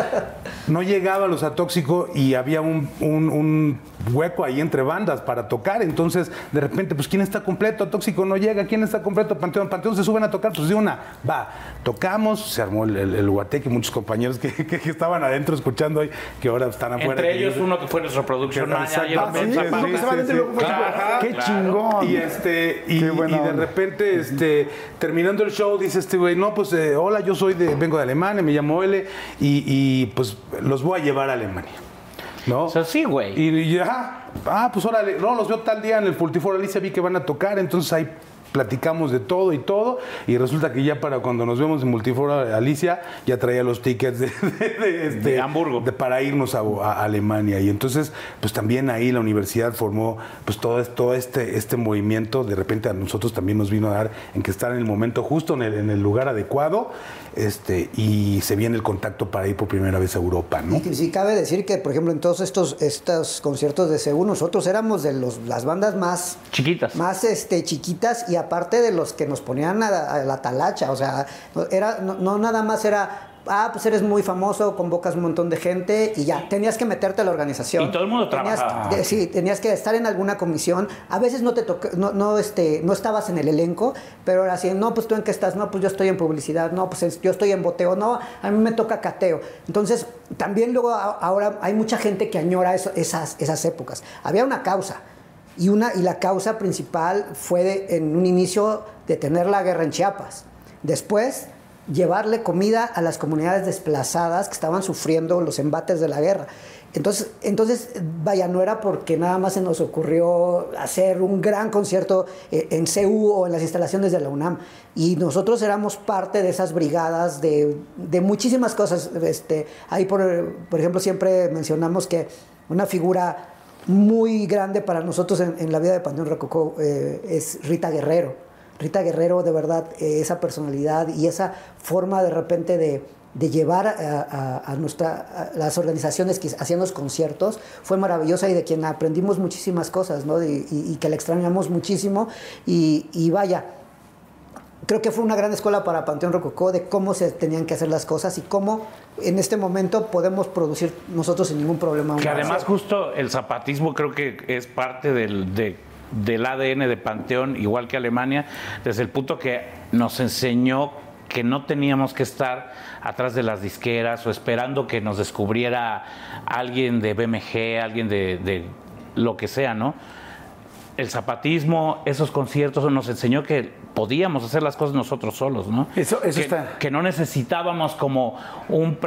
No llegaba a los atóxicos y había un, un- un hueco ahí entre bandas para tocar. Entonces, de repente, pues, ¿quién está completo? Atóxico no llega. ¿Quién está completo? Panteón. Panteón se suben a tocar. Pues de una, va. Tocamos, se armó el, el, el guateque. Muchos compañeros que, que- que estaban adentro escuchando hoy, que ahora están afuera. Entre ellos yo- uno que fue nuestro tipo, ¡Qué chingón! Y este, y, Qué buena y de repente, este, terminando el show, dice este güey, no, pues eh, hola, yo soy de, vengo de Alemania, me llamo L, y, y, pues los voy a llevar a Alemania. ¿No? O sea, sí, güey. Y, y ya, ah, pues órale, no, los veo tal día en el Multiforo Alicia, vi que van a tocar, entonces ahí platicamos de todo y todo, y resulta que ya para cuando nos vemos en Multiforo Alicia, ya traía los tickets de, de- de, este, De Hamburgo. de- para irnos a, a Alemania. Y entonces, pues también ahí la universidad formó pues todo, todo este, este movimiento, de repente a nosotros también nos vino a dar en que estar en el momento justo, en el, en el lugar adecuado, este, y se viene el contacto para ir por primera vez a Europa, ¿no? Y sí cabe decir que, por ejemplo, en todos estos, estos conciertos de CEU, nosotros éramos de los, las bandas más Chiquitas. más este, chiquitas y aparte de los que nos ponían a, la- a la talacha, o sea, no- era, no, no nada más era, ah, pues eres muy famoso, convocas un montón de gente y ya, tenías que meterte a la organización. Y todo el mundo Tenías- trabajaba. de- sí, tenías que estar en alguna comisión, a veces no te toca, no, no, este, no estabas en el elenco, pero era así, no, pues tú en qué estás, no, pues yo estoy en publicidad, no, pues es- yo estoy en boteo, no, a mí me toca cateo. Entonces, también luego a- ahora hay mucha gente que añora eso- esas, esas épocas. Había una causa. Y, una, y la causa principal fue de- en un inicio detener la guerra en Chiapas. Después, llevarle comida a las comunidades desplazadas que estaban sufriendo los embates de la guerra. Entonces, entonces, vaya, no era porque nada más se nos ocurrió hacer un gran concierto eh, en CEU o en las instalaciones de la UNAM. Y nosotros éramos parte de esas brigadas de, de muchísimas cosas. Este, ahí, por, por ejemplo, siempre mencionamos que una figura muy grande para nosotros en, la vida de Panteón Rococó eh, es Rita Guerrero. Rita Guerrero, de verdad, eh, esa personalidad y esa forma de repente de, llevar a, a- nuestra, las organizaciones que hacían los conciertos fue maravillosa y de quien aprendimos muchísimas cosas, ¿no? Y, y- que la extrañamos muchísimo. Y, y vaya, creo que fue una gran escuela para Panteón Rococó de cómo se tenían que hacer las cosas y cómo en este momento podemos producir nosotros sin ningún problema. Que además justo el zapatismo creo que es parte del, de- del ADN de Panteón, igual que Alemania, desde el punto que nos enseñó que no teníamos que estar atrás de las disqueras o esperando que nos descubriera alguien de BMG, alguien de, de lo que sea, ¿no? El zapatismo, esos conciertos nos enseñó que podíamos hacer las cosas nosotros solos, ¿no? Eso- eso que, está- que no necesitábamos como un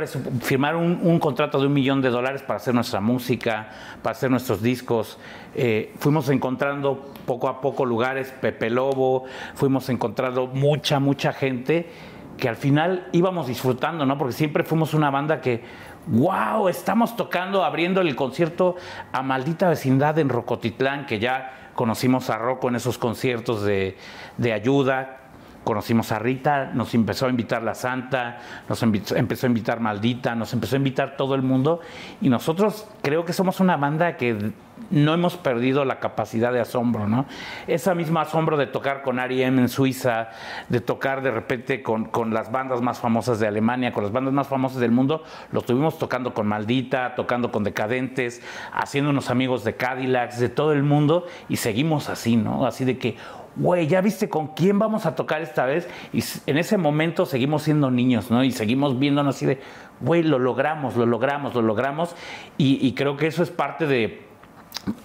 firmar un, un contrato de un millón de dólares para hacer nuestra música, para hacer nuestros discos. Eh, fuimos encontrando poco a poco lugares, Pepe Lobo, fuimos encontrando mucha, mucha gente que al final íbamos disfrutando, ¿no? Porque siempre fuimos una banda que, wow, estamos tocando, abriendo el concierto a Maldita Vecindad en Rocotitlán, que ya conocimos a Rocco en esos conciertos de, de ayuda, conocimos a Rita, nos empezó a invitar la Santa, nos empezó a invitar Maldita, nos empezó a invitar todo el mundo y nosotros creo que somos una banda que no hemos perdido la capacidad de asombro, ¿no? Esa misma asombro de tocar con R.E.M. en Suiza, de tocar de repente con, con las bandas más famosas de Alemania, con las bandas más famosas del mundo, lo tuvimos tocando con Maldita, tocando con Decadentes, haciéndonos amigos de Cadillacs, de todo el mundo y seguimos así, ¿no? Así de que, güey, ¿ya viste con quién vamos a tocar esta vez? Y en ese momento seguimos siendo niños, ¿no? Y seguimos viéndonos así de, güey, lo logramos, lo logramos, lo logramos. Y, y creo que eso es parte de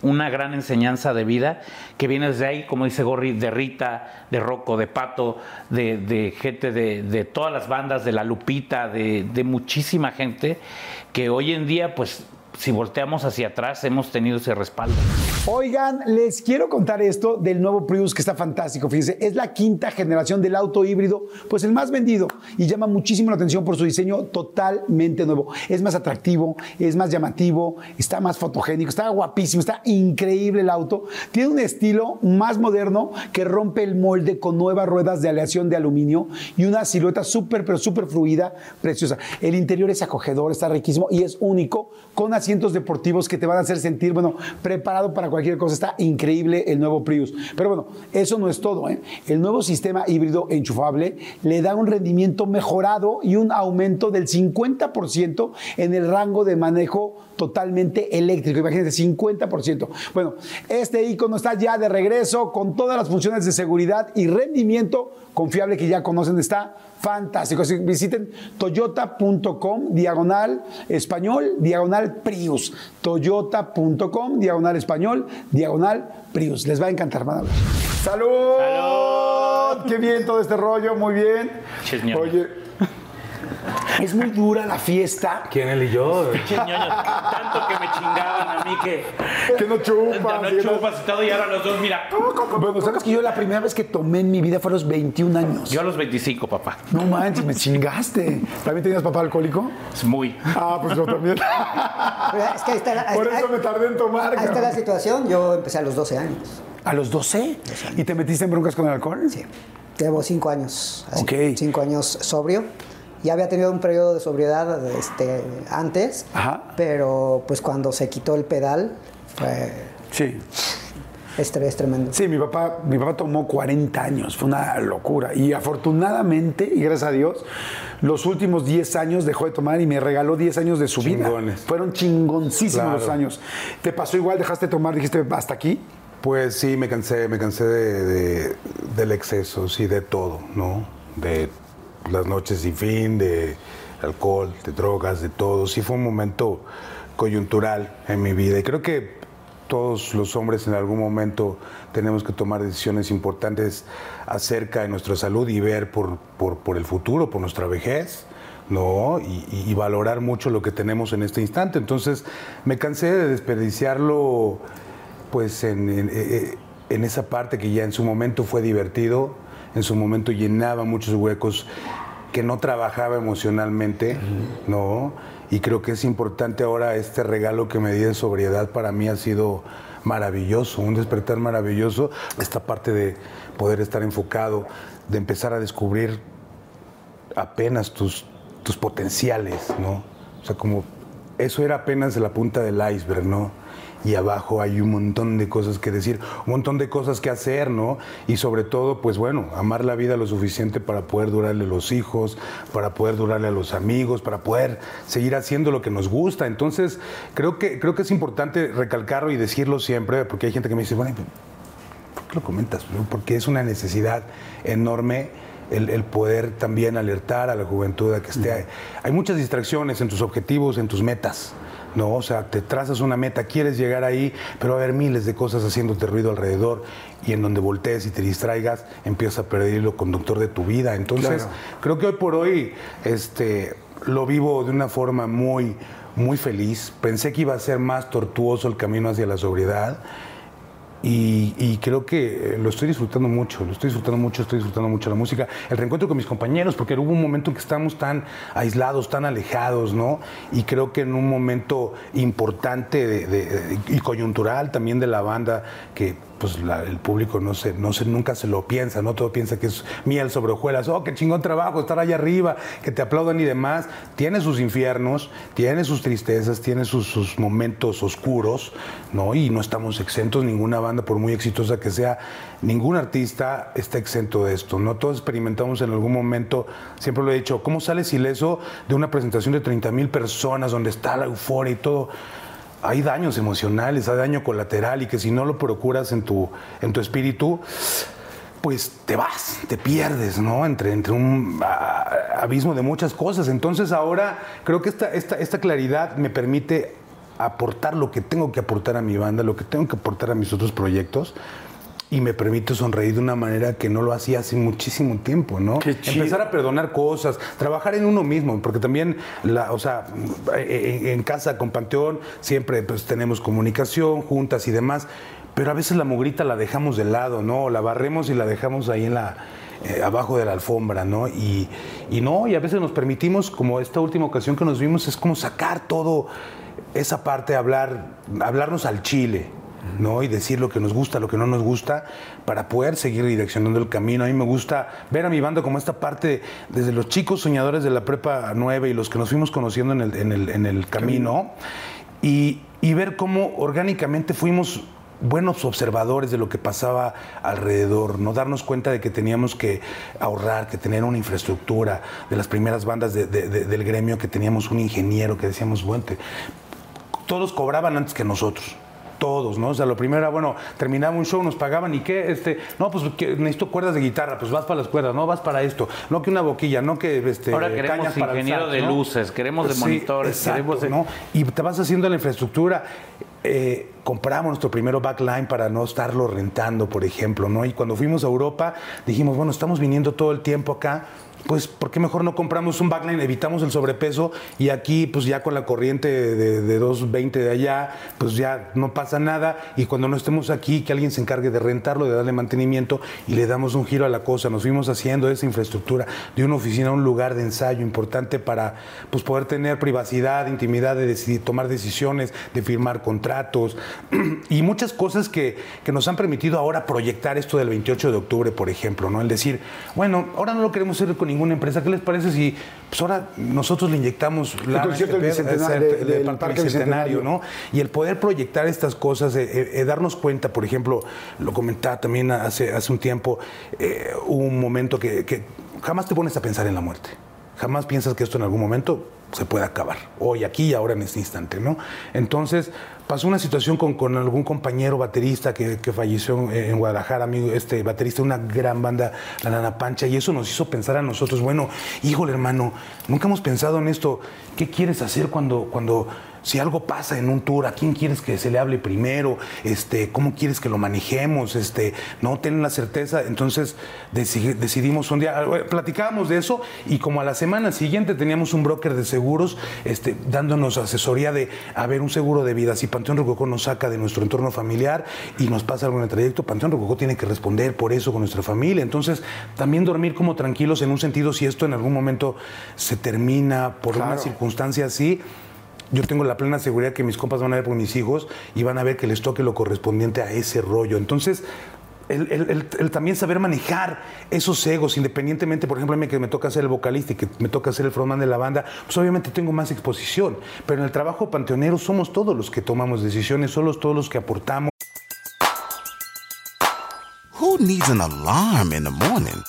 una gran enseñanza de vida que viene desde ahí, como dice Gorri, de Rita, de Rocco, de Pato, de, de gente de, de todas las bandas, de La Lupita, de, de muchísima gente que hoy en día, pues, si volteamos hacia atrás, hemos tenido ese respaldo. Oigan, les quiero contar esto del nuevo Prius que está fantástico. Fíjense, es la quinta generación del auto híbrido, pues el más vendido y llama muchísimo la atención por su diseño totalmente nuevo. Es más atractivo, es más llamativo, está más fotogénico, está guapísimo, está increíble el auto. Tiene un estilo más moderno que rompe el molde con nuevas ruedas de aleación de aluminio y una silueta súper, pero súper fluida, preciosa. El interior es acogedor, está riquísimo y es único con asientos deportivos que te van a hacer sentir, bueno, preparado para cualquier cosa. Está increíble el nuevo Prius. Pero bueno, eso no es todo. ¿eh? El nuevo sistema híbrido enchufable le da un rendimiento mejorado y un aumento del 50% en el rango de manejo totalmente eléctrico. Imagínense, 50%. Bueno, este icono está ya de regreso con todas las funciones de seguridad y rendimiento confiable que ya conocen. Está fantástico. Así que visiten toyota.com diagonal español diagonal Prius. Toyota.com diagonal español diagonal Prius. Les va a encantar, van ver. ¡Salud! Qué bien todo este rollo, muy bien. Oye, es muy dura la fiesta. ¿Quién él y yo? Ñoño, tanto que me chingaban a mí que Que no chupas. y no- chupas y todo, y ahora los dos, mira, Bueno, sabes que yo la primera vez que tomé en mi vida fue a los 21 años. yo a los 25, papá. No manches, me chingaste. ¿También tenías papá alcohólico? Es muy. Ah, pues yo también. Es que ahí está, la- Por ahí- eso me tardé en tomar. ahí está la situación. Yo empecé a los 12 años. ¿A los 12? ¿Y te metiste en broncas con el alcohol? Sí. Llevo 5 años. así, Ok. Cinco años sobrio. Ya había tenido un periodo de sobriedad este, antes, Ajá. pero pues cuando se quitó el pedal fue Sí. estrés tremendo. Sí, mi papá, mi papá tomó 40 años, fue una locura. Y afortunadamente, y gracias a Dios, los últimos 10 años dejó de tomar y me regaló 10 años de su Chingones. vida. Fueron chingoncísimos Claro. los años. ¿Te pasó igual? ¿Dejaste de tomar? ¿Dijiste hasta aquí? Pues sí, me cansé, me cansé de, de- del exceso, sí, de todo, ¿no? De las noches sin fin, de alcohol, de drogas, de todo. Sí fue un momento coyuntural en mi vida y creo que todos los hombres en algún momento tenemos que tomar decisiones importantes acerca de nuestra salud y ver por, por, por el futuro, por nuestra vejez. ¿no? Y, valorar mucho lo que tenemos en este instante. Entonces me cansé de desperdiciarlo pues en, en esa parte que ya en su momento fue divertido, en su momento llenaba muchos huecos que no trabajaba emocionalmente, ¿no? y creo que es importante ahora este regalo que me di de sobriedad para mí ha sido maravilloso, un despertar maravilloso, esta parte de poder estar enfocado, de empezar a descubrir apenas tus, tus potenciales, ¿no? O sea, como eso era apenas la punta del iceberg, ¿no? Y abajo hay un montón de cosas que decir, un montón de cosas que hacer, ¿no? Y sobre todo, pues bueno, amar la vida lo suficiente para poder durarle a los hijos, para poder durarle a los amigos, para poder seguir haciendo lo que nos gusta. Entonces, creo que, creo que es importante recalcarlo y decirlo siempre, porque hay gente que me dice, bueno, ¿por qué lo comentas? Porque es una necesidad enorme. El, el, poder también alertar a la juventud a que esté. Hay muchas distracciones en tus objetivos, en tus metas. ¿No? O sea, te trazas una meta, quieres llegar ahí, pero va a haber miles de cosas haciéndote ruido alrededor y en donde voltees y te distraigas, empiezas a perder el hilo conductor de tu vida. Entonces, Claro. creo que hoy por hoy este, lo vivo de una forma muy, muy feliz. Pensé que iba a ser más tortuoso el camino hacia la sobriedad. Y, creo que eh, lo estoy disfrutando mucho, lo estoy disfrutando mucho, estoy disfrutando mucho la música, el reencuentro con mis compañeros, porque hubo un momento en que estábamos tan aislados, tan alejados, ¿no? Y creo que en un momento importante y coyuntural también de la banda, que pues el público no se, no se, nunca se lo piensa, ¿no? Todo piensa que es miel sobre hojuelas, oh, qué chingón trabajo, estar allá arriba, que te aplaudan y demás. Tiene sus infiernos, tiene sus tristezas, tiene sus, sus momentos oscuros, ¿no? Y no estamos exentos, ninguna banda, por muy exitosa que sea, ningún artista está exento de esto, ¿no? Todos experimentamos en algún momento, siempre lo he dicho, ¿cómo sales ileso de una presentación de 30 mil personas donde está la euforia y todo? Hay daños emocionales, hay daño colateral y que si no lo procuras en tu, en tu espíritu, pues te vas, te pierdes, ¿no? Entre, entre un ah, abismo de muchas cosas. Entonces ahora creo que esta, esta, esta claridad me permite aportar lo que tengo que aportar a mi banda, lo que tengo que aportar a mis otros proyectos. Y me permite sonreír de una manera que no lo hacía hace muchísimo tiempo, ¿no? Empezar a perdonar cosas, trabajar en uno mismo, porque también, la, o sea, en, en casa con Panteón siempre pues, tenemos comunicación, juntas y demás, pero a veces la mugrita la dejamos de lado, ¿no? La barremos y la dejamos ahí en la, eh, abajo de la alfombra, ¿no? Y, y no, y a veces nos permitimos, como esta última ocasión que nos vimos, es como sacar todo esa parte, hablar, hablarnos al chile, ¿no? Y decir lo que nos gusta, lo que no nos gusta, para poder seguir direccionando el camino. A mí me gusta ver a mi banda como esta parte, desde los chicos soñadores de la prepa 9 y los que nos fuimos conociendo en el, en el- en el camino, y, y ver cómo orgánicamente fuimos buenos observadores de lo que pasaba alrededor, no darnos cuenta de que teníamos que ahorrar, que tener una infraestructura, de las primeras bandas de- de- de- del gremio, que teníamos un ingeniero, que decíamos, bueno, todos cobraban antes que nosotros. Todos, ¿no? O sea, lo primero era, bueno, terminaba un show, nos pagaban y qué, este, no, pues que necesito cuerdas de guitarra, pues vas para las cuerdas, no vas para esto, no que una boquilla, no que este, Ahora queremos cañas para el ingeniero de ¿no? luces, queremos de Sí, monitores, exacto, queremos de- ¿no? Y te vas haciendo la infraestructura. Eh, compramos nuestro primero backline para no estarlo rentando, por ejemplo, ¿no? Y cuando fuimos a Europa, dijimos, bueno, estamos viniendo todo el tiempo acá, pues, ¿por qué mejor no compramos un backline? Evitamos el sobrepeso y aquí, pues, ya con la corriente de, de 220 de allá, pues ya no pasa nada. Y cuando no estemos aquí, que alguien se encargue de rentarlo, de darle mantenimiento y le damos un giro a la cosa. Nos fuimos haciendo esa infraestructura de una oficina a un lugar de ensayo importante para, pues, poder tener privacidad, intimidad de decidir, tomar decisiones, de firmar contratos y muchas cosas que, que nos han permitido ahora proyectar esto del 28 de octubre, por ejemplo, ¿no? El decir, bueno, ahora no lo queremos hacer con ninguna empresa, ¿qué les parece si pues ahora nosotros le inyectamos la concierto del Parque Bicentenario. ¿no? Y el poder proyectar estas cosas, eh, eh, eh, darnos cuenta, por ejemplo, lo comentaba también hace, hace un tiempo, eh, un momento que, que jamás te pones a pensar en la muerte. Jamás piensas que esto en algún momento se puede acabar. Hoy, aquí y ahora en este instante, ¿no? Entonces, pasó una situación con, algún compañero baterista que, falleció en, en Guadalajara, amigo, este baterista de una gran banda, la Nana Pancha, y eso nos hizo pensar a nosotros, bueno, híjole hermano, nunca hemos pensado en esto, ¿qué quieres hacer cuando, cuando si algo pasa en un tour, ¿a quién quieres que se le hable primero? Este, ¿Cómo quieres que lo manejemos? Este, no tienen la certeza. Entonces deci- decidimos un día, platicábamos de eso y como a la semana siguiente teníamos un broker de seguros este, dándonos asesoría de, a ver, un seguro de vida. Si Panteón Rococó nos saca de nuestro entorno familiar y nos pasa algo en el trayecto, Panteón Rococó tiene que responder por eso con nuestra familia. Entonces, también dormir como tranquilos en un sentido, si esto en algún momento se termina por una circunstancia así, yo tengo la plena seguridad que mis compas van a ver por mis hijos y van a ver que les toque lo correspondiente a ese rollo. Entonces, el, también saber manejar esos egos, independientemente, por ejemplo, a mí que me toca ser el vocalista y que me toca ser el frontman de la banda, pues obviamente tengo más exposición. Pero en el trabajo panteonero somos todos los que tomamos decisiones, somos todos los que aportamos. Who needs an alarm in the morning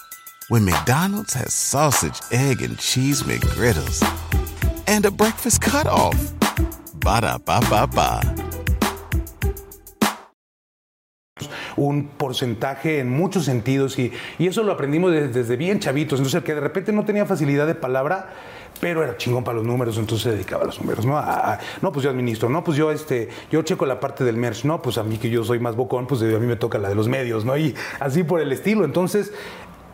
when McDonald's has sausage, egg, and cheese McGriddles and a breakfast cutoff? Ba da ba ba un porcentaje en muchos sentidos y, y eso lo aprendimos de- desde bien chavitos. Entonces, el que de repente no tenía facilidad de palabra, pero era chingón para los números, entonces se dedicaba a los números. No, no pues yo administro, no, pues yo, este, yo checo la parte del merch, no, pues a mí que yo soy más bocón, pues a mí me toca la de los medios, ¿no? Y así por el estilo. Entonces,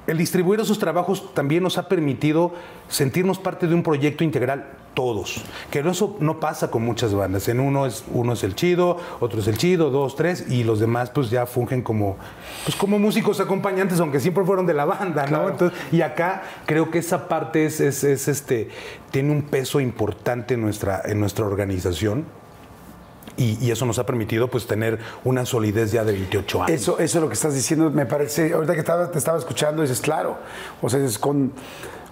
el distribuir esos trabajos también nos ha permitido sentirnos parte de un proyecto integral todos, que eso no pasa con muchas bandas. En uno es uno es el chido, otro es el chido, dos, tres y los demás pues ya fungen como pues como músicos acompañantes, aunque siempre fueron de la banda, ¿no? Entonces, y acá creo que esa parte es, es- es, este tiene un peso importante en nuestra en nuestra organización. Y, y eso nos ha permitido pues tener una solidez ya de 28 años. Eso, eso es lo que estás diciendo, me parece, ahorita que estaba- te estaba escuchando, dices, claro, o sea, es con,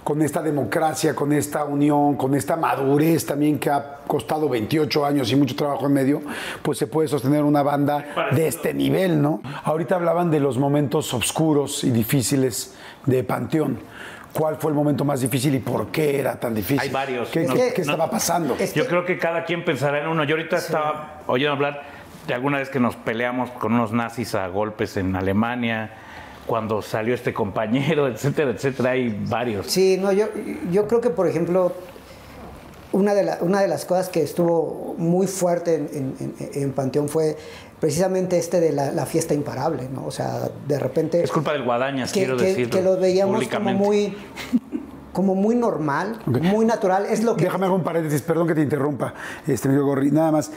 con esta democracia, con esta unión, con esta madurez también que ha costado 28 años y mucho trabajo en medio, pues se puede sostener una banda de este nivel, ¿no? Ahorita hablaban de los momentos oscuros y difíciles de Panteón. ¿Cuál fue el momento más difícil y por qué era tan difícil? Hay varios. ¿Qué, No, qué- no, qué estaba pasando? Yo creo que cada quien pensará en uno. Yo ahorita estaba oyendo hablar de alguna vez que nos peleamos con unos nazis a golpes en Alemania, cuando salió este compañero, etcétera, etcétera. Hay varios. Sí, no, yo, yo creo que, por ejemplo, una de, la- una de las cosas que estuvo muy fuerte en, en- en- en Panteón fue precisamente este de la, la fiesta imparable, ¿no? O sea, de repente... Es culpa del Guadañas, que, quiero que- decirlo. que lo veíamos como muy, como muy normal, muy natural. Es lo que... Déjame hacer un paréntesis, perdón que te interrumpa, este, mi amigo Gorri. Nada más.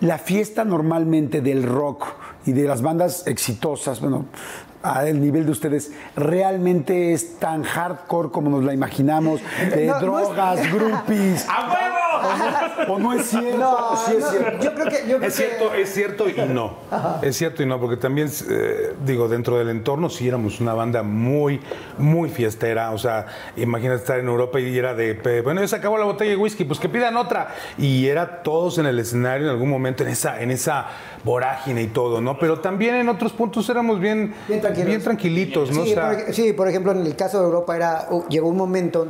La fiesta normalmente del rock y de las bandas exitosas, bueno, al nivel de ustedes, ¿realmente es tan hardcore como nos la imaginamos? Eh, No, no es- drogas, groupies. ¡A huevo! ¿O no es cierto? No, sí es no, cierto. yo creo que... Yo creo Es cierto, que- es cierto y no. Es cierto y no, porque también, eh, digo, dentro del entorno sí éramos una banda muy, muy fiestera. O sea, imagínate estar en Europa y era de, bueno, ya se acabó la botella de whisky, pues que pidan otra. Y era todos en el escenario en algún momento, en esa, en esa vorágine y todo, ¿no? Pero también en otros puntos éramos bien, Bien tranquilos. tranquilitos, ¿no? Sí, O sea, por, sí, por ejemplo, en el caso de Europa era, llegó un momento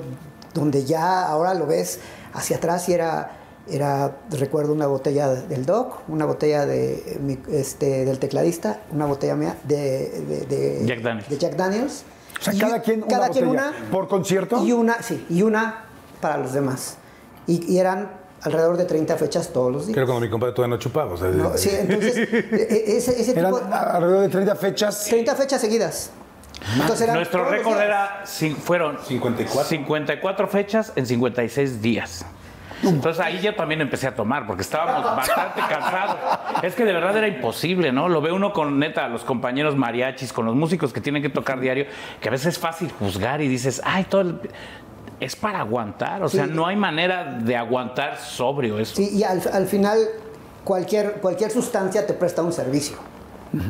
donde ya ahora lo ves hacia atrás y era, era recuerdo una botella del Doc, una botella de, este, del tecladista, una botella mía de, de, de- Jack Daniels. de Jack Daniels. O sea, Y- cada quien una cada quien botella. una ¿Por concierto? Y una, sí, y una para los demás. Y, y eran alrededor de 30 fechas todos los días. que era cuando mi compadre todavía no chupaba. O sea, No, sí, entonces, e- e- ese, ese Eran tipo... alrededor de 30 fechas. 30 fechas seguidas. Entonces eran Nuestro récord era, fueron 54. 54 fechas en 56 días. Entonces ahí yo también empecé a tomar porque estábamos bastante cansados. Es que de verdad era imposible, ¿no? Lo ve uno con neta, los compañeros mariachis, con los músicos que tienen que tocar diario, que a veces es fácil juzgar y dices, ay, todo el- es para aguantar. O sea, Sí. no hay manera de aguantar sobrio eso. Sí, y al, al final cualquier, cualquier sustancia te presta un servicio.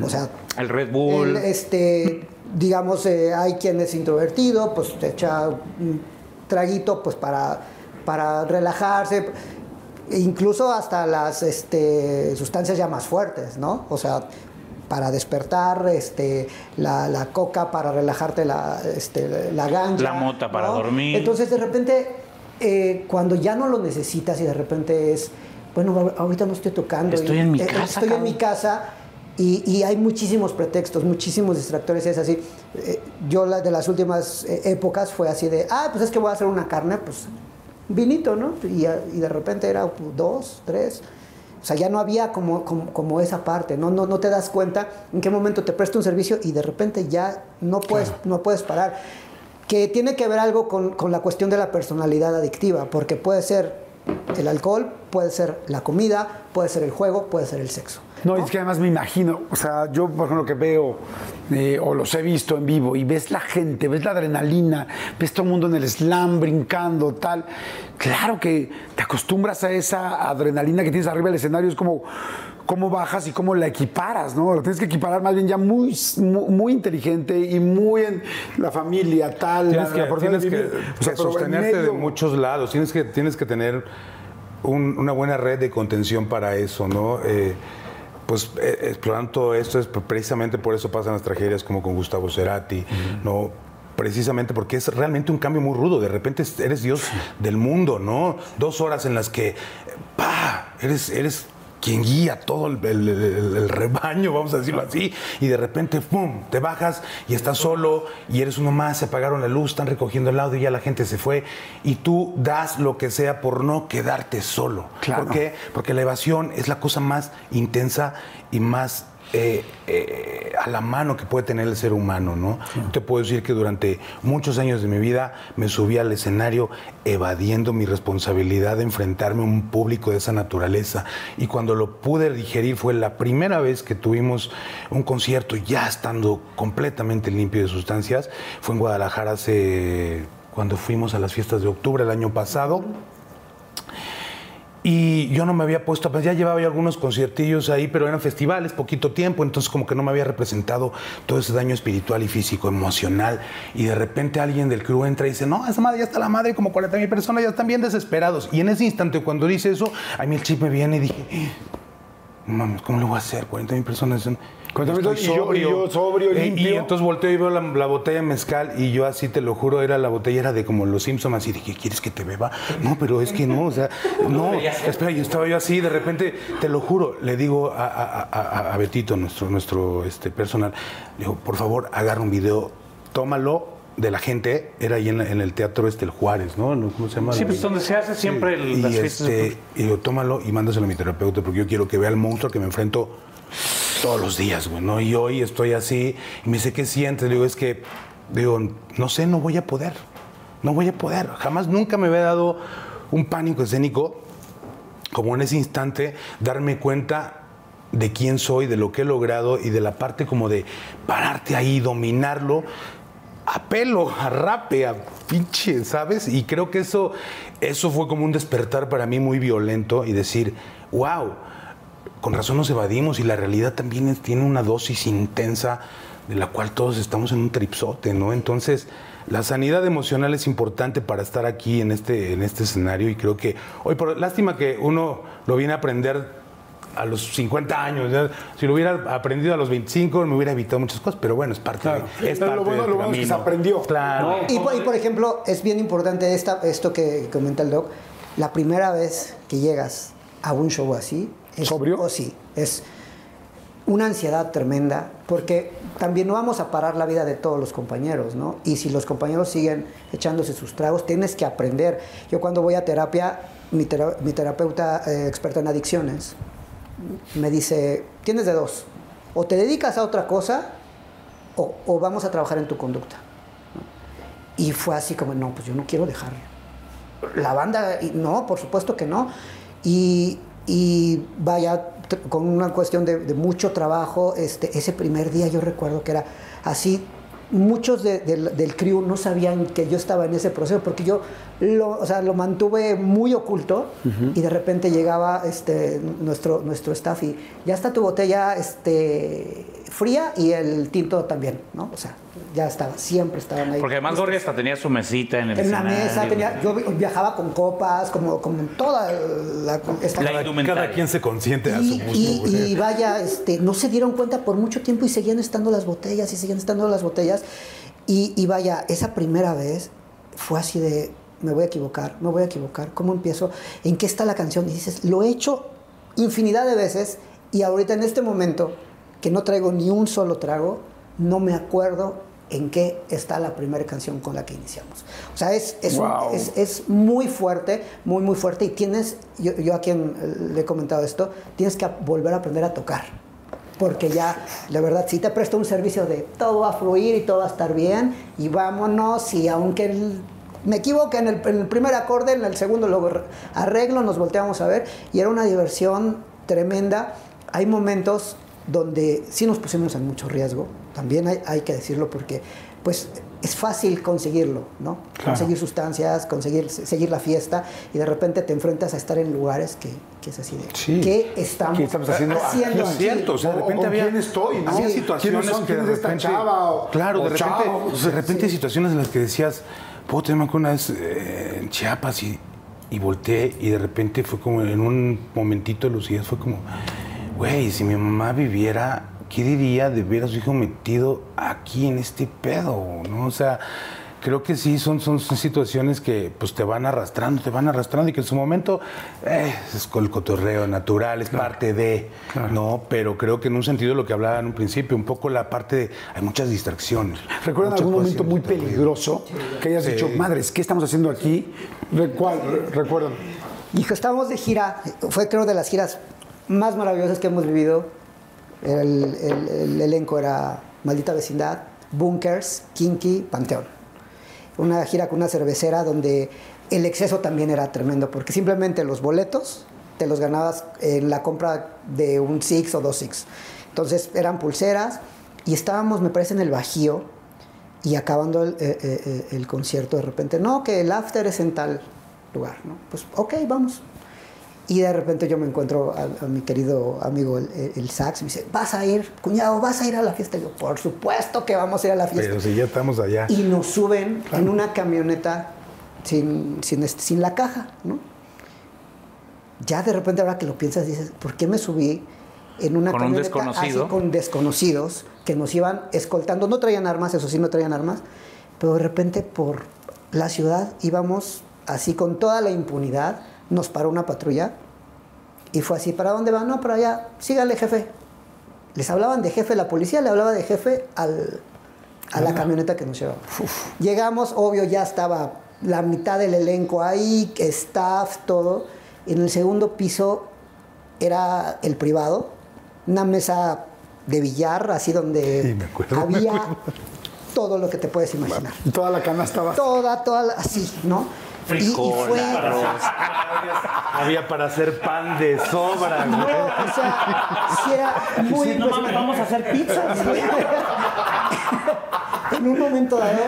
O sea, El Red Bull. el, este, digamos, eh, hay quien es introvertido, pues te echa un traguito pues para, para relajarse, incluso hasta las este, sustancias ya más fuertes, ¿no? O sea, para despertar, este, la, la coca para relajarte, la, este, la ganja. La mota para ¿no? dormir. Entonces, de repente, eh, cuando ya no lo necesitas y de repente es, bueno, ahorita no estoy tocando. Estoy y- en mi eh, casa, Estoy en mi casa y, y hay muchísimos pretextos, muchísimos distractores. Es así. Eh, yo la, de las últimas eh, épocas fue así de, ah, pues es que voy a hacer una carne, pues vinito, ¿no? Y, y de repente era pues, dos, tres. O sea, ya no había como, como, como esa parte, ¿no? ¿no? No te das cuenta en qué momento te presta un servicio y de repente ya no puedes, no puedes parar. Que tiene que ver algo con, con la cuestión de la personalidad adictiva, porque puede ser el alcohol, puede ser la comida, puede ser el juego, puede ser el sexo. No, es que además me imagino, o sea, yo por ejemplo que veo eh, o los he visto en vivo y ves la gente, ves la adrenalina, ves todo el mundo en el slam brincando, tal. Claro que te acostumbras a esa adrenalina que tienes arriba del escenario, es como cómo bajas y cómo la equiparas, ¿no? Lo tienes que equiparar más bien ya muy, muy, muy inteligente y muy en la familia, tal. Tienes la- que, la tienes de que, o sea, sostenerte de muchos lados. Tienes que, tienes que tener un- una buena red de contención para eso, ¿no? Eh, pues eh, explorando todo esto es precisamente por eso pasan las tragedias como con Gustavo Cerati, ¿no? Precisamente porque es realmente un cambio muy rudo. De repente eres Dios del mundo, ¿no? Dos horas en las que, ¡pa! Eres, eres quien guía todo el, el- el- el rebaño, vamos a decirlo así, y de repente, ¡pum!, te bajas y estás solo y eres uno más, se apagaron la luz, están recogiendo el audio y ya la gente se fue, y tú das lo que sea por no quedarte solo. Claro. ¿Por qué? Porque la evasión es la cosa más intensa y más eh, eh, a la mano que puede tener el ser humano, ¿no? Te puedo decir que durante muchos años de mi vida me subí al escenario evadiendo mi responsabilidad de enfrentarme a un público de esa naturaleza. Y cuando lo pude digerir fue la primera vez que tuvimos un concierto ya estando completamente limpio de sustancias. Fue en Guadalajara hace cuando fuimos a las fiestas de octubre el año pasado. Y yo no me había puesto, pues ya llevaba yo algunos conciertillos ahí, pero eran festivales, poquito tiempo, entonces como que no me había representado todo ese daño espiritual y físico, emocional. Y de repente alguien del crew entra y dice, no, esa madre ya está la madre, como 40 mil personas ya están bien desesperados. Y en ese instante, cuando dice eso, a mí el chip me viene y dije, "Eh, no mames, ¿cómo lo voy a hacer? 40 mil personas. son- 40,000 estoy y yo- y yo sobrio, Eh, limpio. Y entonces volteo y veo la, la botella de mezcal y yo así te lo juro, era la botella era de como los Simpsons, así dije, ¿quieres que te beba? No, pero es que no, o sea, no, espera, yo estaba yo así, de repente, te lo juro, le digo a, a- a- a Betito, nuestro, nuestro este, personal, le digo, por favor, agarra un video, tómalo de la gente, era ahí en, la- en el teatro este, el Juárez, ¿no? ¿Cómo se llama? Sí, pues donde se hace siempre el- y, las fiestas. este, y digo, tómalo y mándaselo a mi terapeuta porque yo quiero que vea el monstruo que me enfrento todos los días, güey, ¿no? Y hoy estoy así y me dice, ¿qué sientes? Digo, es que, digo, no sé, no voy a poder, no voy a poder. Jamás, nunca me había dado un pánico escénico como en ese instante darme cuenta de quién soy, de lo que he logrado y de la parte como de pararte ahí, dominarlo a pelo, a rape, a pinche, ¿sabes? Y creo que eso, eso fue como un despertar para mí muy violento y decir, wow, con razón nos evadimos y la realidad también es- tiene una dosis intensa de la cual todos estamos en un tripsote, ¿no? Entonces, la sanidad emocional es importante para estar aquí en este, en este escenario y creo que hoy, por lástima que uno lo viene a aprender a los 50 años, ¿ya? si lo hubiera aprendido a los 25 me hubiera evitado muchas cosas, pero bueno, es parte, Claro. de, es Pero lo parte bueno- del lo bueno es que se aprendió. Claro. Y, por- y, por ejemplo, es bien importante esta, esto que comenta el doc. La primera vez que llegas a un show así, es, ¿Sobrio? o sí, es una ansiedad tremenda, porque también no vamos a parar la vida de todos los compañeros, ¿no? Y si los compañeros siguen echándose sus tragos, tienes que aprender. Yo cuando voy a terapia, mi, tera- mi terapeuta eh, experta en adicciones me dice, tienes de dos, o te dedicas a otra cosa o, o vamos a trabajar en tu conducta. Y fue así como, no, pues yo no quiero dejar la banda, no, por supuesto que no. Y, y vaya, con una cuestión de, de mucho trabajo, este, ese primer día yo recuerdo que era así, muchos de- del, del crew no sabían que yo estaba en ese proceso, porque yo lo, o sea, lo mantuve muy oculto y de repente llegaba este, nuestro, nuestro staff y ya está tu botella este, fría y el tinto también, ¿no? O sea, ya estaba, siempre estaban ahí. Porque además Gorri hasta tenía su mesita en el En escenario. mesa, tenía, yo vi- viajaba con copas, como, como toda la... esta- La Cada, quien se consiente a su y, gusto. y- y vaya, este, no se dieron cuenta por mucho tiempo y seguían estando las botellas y seguían estando las botellas. Y, y vaya, esa primera vez fue así de, me voy a equivocar, me voy a equivocar, ¿cómo empiezo? ¿En qué está la canción? Y dices, lo he hecho infinidad de veces y ahorita en este momento, que no traigo ni un solo trago, no me acuerdo en qué está la primera canción con la que iniciamos. O sea, es, es, un- Wow. es- es muy fuerte, muy, muy fuerte. Y tienes, yo, yo a quien le he comentado esto, tienes que volver a aprender a tocar. Porque ya, la verdad, si te presto un servicio de todo va a fluir y todo va a estar bien, y vámonos, y aunque el- me equivoque en el, en el primer acorde, en el segundo lo arreglo, nos volteamos a ver, y era una diversión tremenda. Hay momentos donde sí nos pusimos en mucho riesgo, también hay, hay que decirlo, porque pues es fácil conseguirlo, ¿no? Conseguir sustancias, conseguir seguir la fiesta, y de repente te enfrentas a estar en lugares que, que es así de, Sí. ¿qué estamos, ¿Qué estamos haciendo aquí? haciendo aquí? cierto, o sea, de repente ¿con había, quién estoy, no? había situaciones que de ¿Quién es esta repente, chava? O- claro, o de repente, chavo. de repente hay situaciones en las que decías, puedo tener una vez eh, en Chiapas y, y volteé y de repente fue como en un momentito de lucidez fue como, güey, si mi mamá viviera, ¿qué diría de ver a su hijo metido aquí en este pedo? ¿no? O sea, creo que sí, son, son, son situaciones que pues te van arrastrando, te van arrastrando y que en su momento eh, es con el cotorreo natural, es parte de, ¿no? Pero creo que en un sentido lo que hablaba en un principio, un poco la parte de, hay muchas distracciones. ¿Recuerdan algún momento muy ruido. peligroso que hayas Sí. dicho, madres, ¿qué estamos haciendo aquí? ¿Cuál? Re- ¿Recuerdan? Hijo, estábamos de gira, fue creo de las giras más maravillosas que hemos vivido. El, el- el elenco era Maldita Vecindad, Bunkers, Kinky, Panteón. Una gira con una cervecera donde el exceso también era tremendo, porque simplemente los boletos te los ganabas en la compra de un Six o dos Six. Entonces eran pulseras y estábamos, me parece, en el Bajío y acabando el, eh, eh, eh, el concierto de repente, no, que el after es en tal lugar, ¿no? Pues ok, vamos. Y de repente yo me encuentro a, a mi querido amigo el, el- el sax, me dice, vas a ir, cuñado, vas a ir a la fiesta. Y yo, por supuesto que vamos a ir a la fiesta. Pero si ya estamos allá. Y nos suben en una camioneta sin, sin, sin la caja, ¿no? Ya de repente ahora que lo piensas dices, ¿por qué me subí en una Con un camioneta desconocido. así con desconocidos que nos iban escoltando? No traían armas, eso sí, no traían armas, pero de repente por la ciudad íbamos así con toda la impunidad, nos paró una patrulla y fue así, ¿para dónde van? No, para allá, sígale jefe. Les hablaban de jefe, la policía le hablaba de jefe al, a la camioneta que nos llevaba. Llegamos, obvio, ya estaba la mitad del elenco ahí, staff, todo. En el segundo piso era el privado, una mesa de billar, así donde Sí, me acuerdo, me había todo lo que te puedes imaginar. Y toda la canasta. Toda, toda, la- así, ¿no? Y- y Frijol, fue- arroz. Había para hacer pan de sobra, No, güey. o sea, sí era muy No mames, vamos a hacer pizzas. en un momento dado,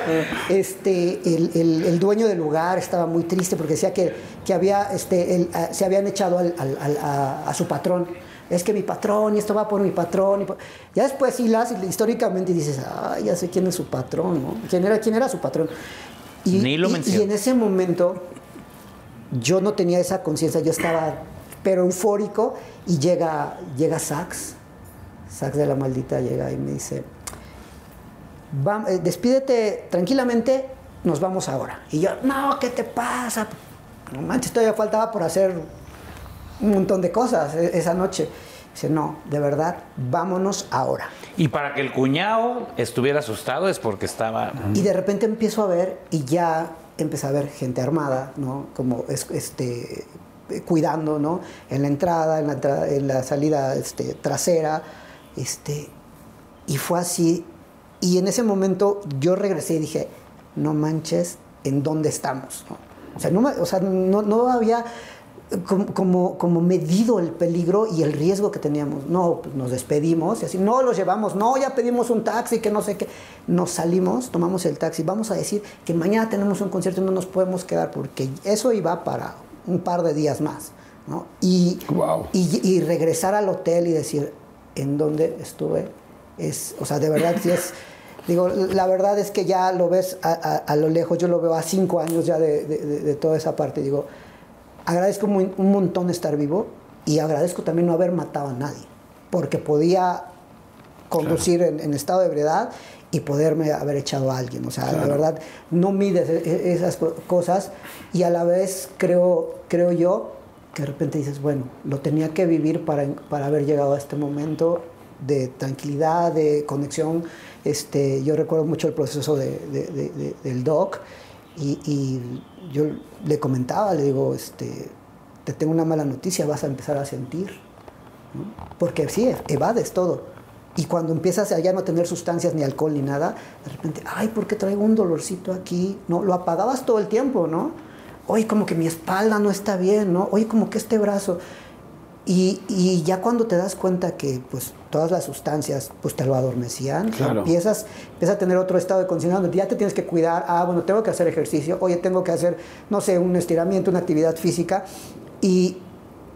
este, el, el- el dueño del lugar estaba muy triste porque decía que, que había, este, el- a- se habían echado al- al- al- a, a su patrón. Es que mi patrón, y esto va por mi patrón. y por- Ya después hilas históricamente y dices, ay, ya sé quién es su patrón, ¿no? ¿Quién era, quién era su patrón? Y, Ni lo y- y en ese momento yo no tenía esa conciencia, yo estaba pero eufórico y llega, llega Sax, Sax de la maldita llega y me dice, "Va- eh, despídete tranquilamente, nos vamos ahora. Y yo, no, ¿qué te pasa? No manches, todavía faltaba por hacer un montón de cosas e- esa noche. Dice, no, de verdad, vámonos ahora. Y para que el cuñado estuviera asustado es porque estaba. Y de repente empiezo a ver y ya empecé a ver gente armada, ¿no? Como es- este, cuidando, ¿no? En la entrada, en la, en la salida este, trasera. Este, y fue así. Y en ese momento yo regresé y dije, no manches, ¿en dónde estamos? ¿no? O sea, no, o sea, no, no había como, como, como medido el peligro y el riesgo que teníamos. No, pues nos despedimos y así, no los llevamos, no, ya pedimos un taxi, que no sé qué. Nos salimos, tomamos el taxi, vamos a decir que mañana tenemos un concierto y no nos podemos quedar porque eso iba para un par de días más. ¿no? Y, Guau. y, y regresar al hotel y decir, ¿en dónde estuve? Es, o sea, de verdad, sí es... Digo, la verdad es que ya lo ves a, a- a lo lejos, yo lo veo a cinco años ya de, de- de- de toda esa parte. Digo, agradezco muy- un montón estar vivo y agradezco también no haber matado a nadie, porque podía conducir en, en estado de ebriedad y poderme haber echado a alguien. O sea, la verdad, no mides e- e- esas co- cosas y a la vez creo, creo yo que de repente dices, bueno, lo tenía que vivir para, para haber llegado a este momento de tranquilidad, de conexión. Este, yo recuerdo mucho el proceso de- de- de- del doc y, y yo le comentaba, le digo, este, te tengo una mala noticia, vas a empezar a sentir. Porque sí, evades todo. Y cuando empiezas a ya no tener sustancias ni alcohol ni nada, de repente, ay, ¿por qué traigo un dolorcito aquí? ¿No? Lo apagabas todo el tiempo, ¿no? Oye, como que mi espalda no está bien, ¿no? Oye, como que este brazo. Y, y ya cuando te das cuenta que pues todas las sustancias pues te lo adormecían, Claro. empiezas, empiezas a tener otro estado de conciencia donde ya te tienes que cuidar, ah, bueno, tengo que hacer ejercicio, oye, tengo que hacer, no sé, un estiramiento, una actividad física. Y,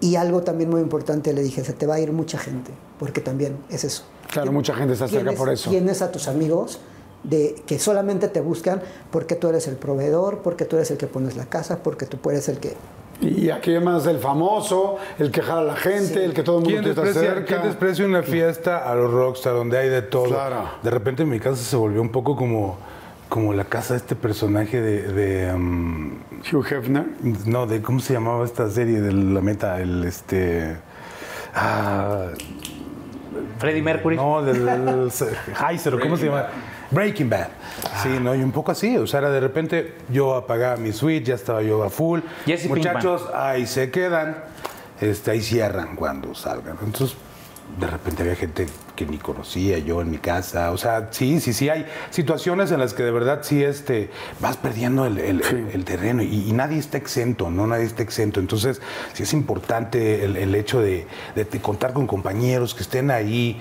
y algo también muy importante le dije, se te va a ir mucha gente, porque también es eso. Claro, mucha gente está cerca por eso. Tienes a tus amigos de, que solamente te buscan porque tú eres el proveedor, porque tú eres el que pones la casa, porque tú eres el que... Y aquí más el famoso, el que jala a la gente, el que todo el mundo ¿Quién te está cerca. quién desprecia una fiesta a los rockstar donde hay de todo? Claro. De repente en mi casa se volvió un poco como, como la casa de este personaje de... de, um, Hugh Hefner. no, de cómo se llamaba esta serie de la meta, el este... Ah, Freddie Mercury. no, del Heiser, ¿cómo se llama? Breaking Bad. Sí, no, y un poco así, o sea, era de repente yo apagaba mi switch, ya estaba yo a full. Jesse Muchachos, ahí se quedan, este, ahí cierran cuando salgan. Entonces, de repente había gente que ni conocía yo en mi casa. O sea, sí, sí, sí, hay situaciones en las que de verdad sí este, vas perdiendo el, el- el terreno y, y nadie está exento, ¿no? Nadie está exento. Entonces, sí es importante el, el hecho de, de- de contar con compañeros que estén ahí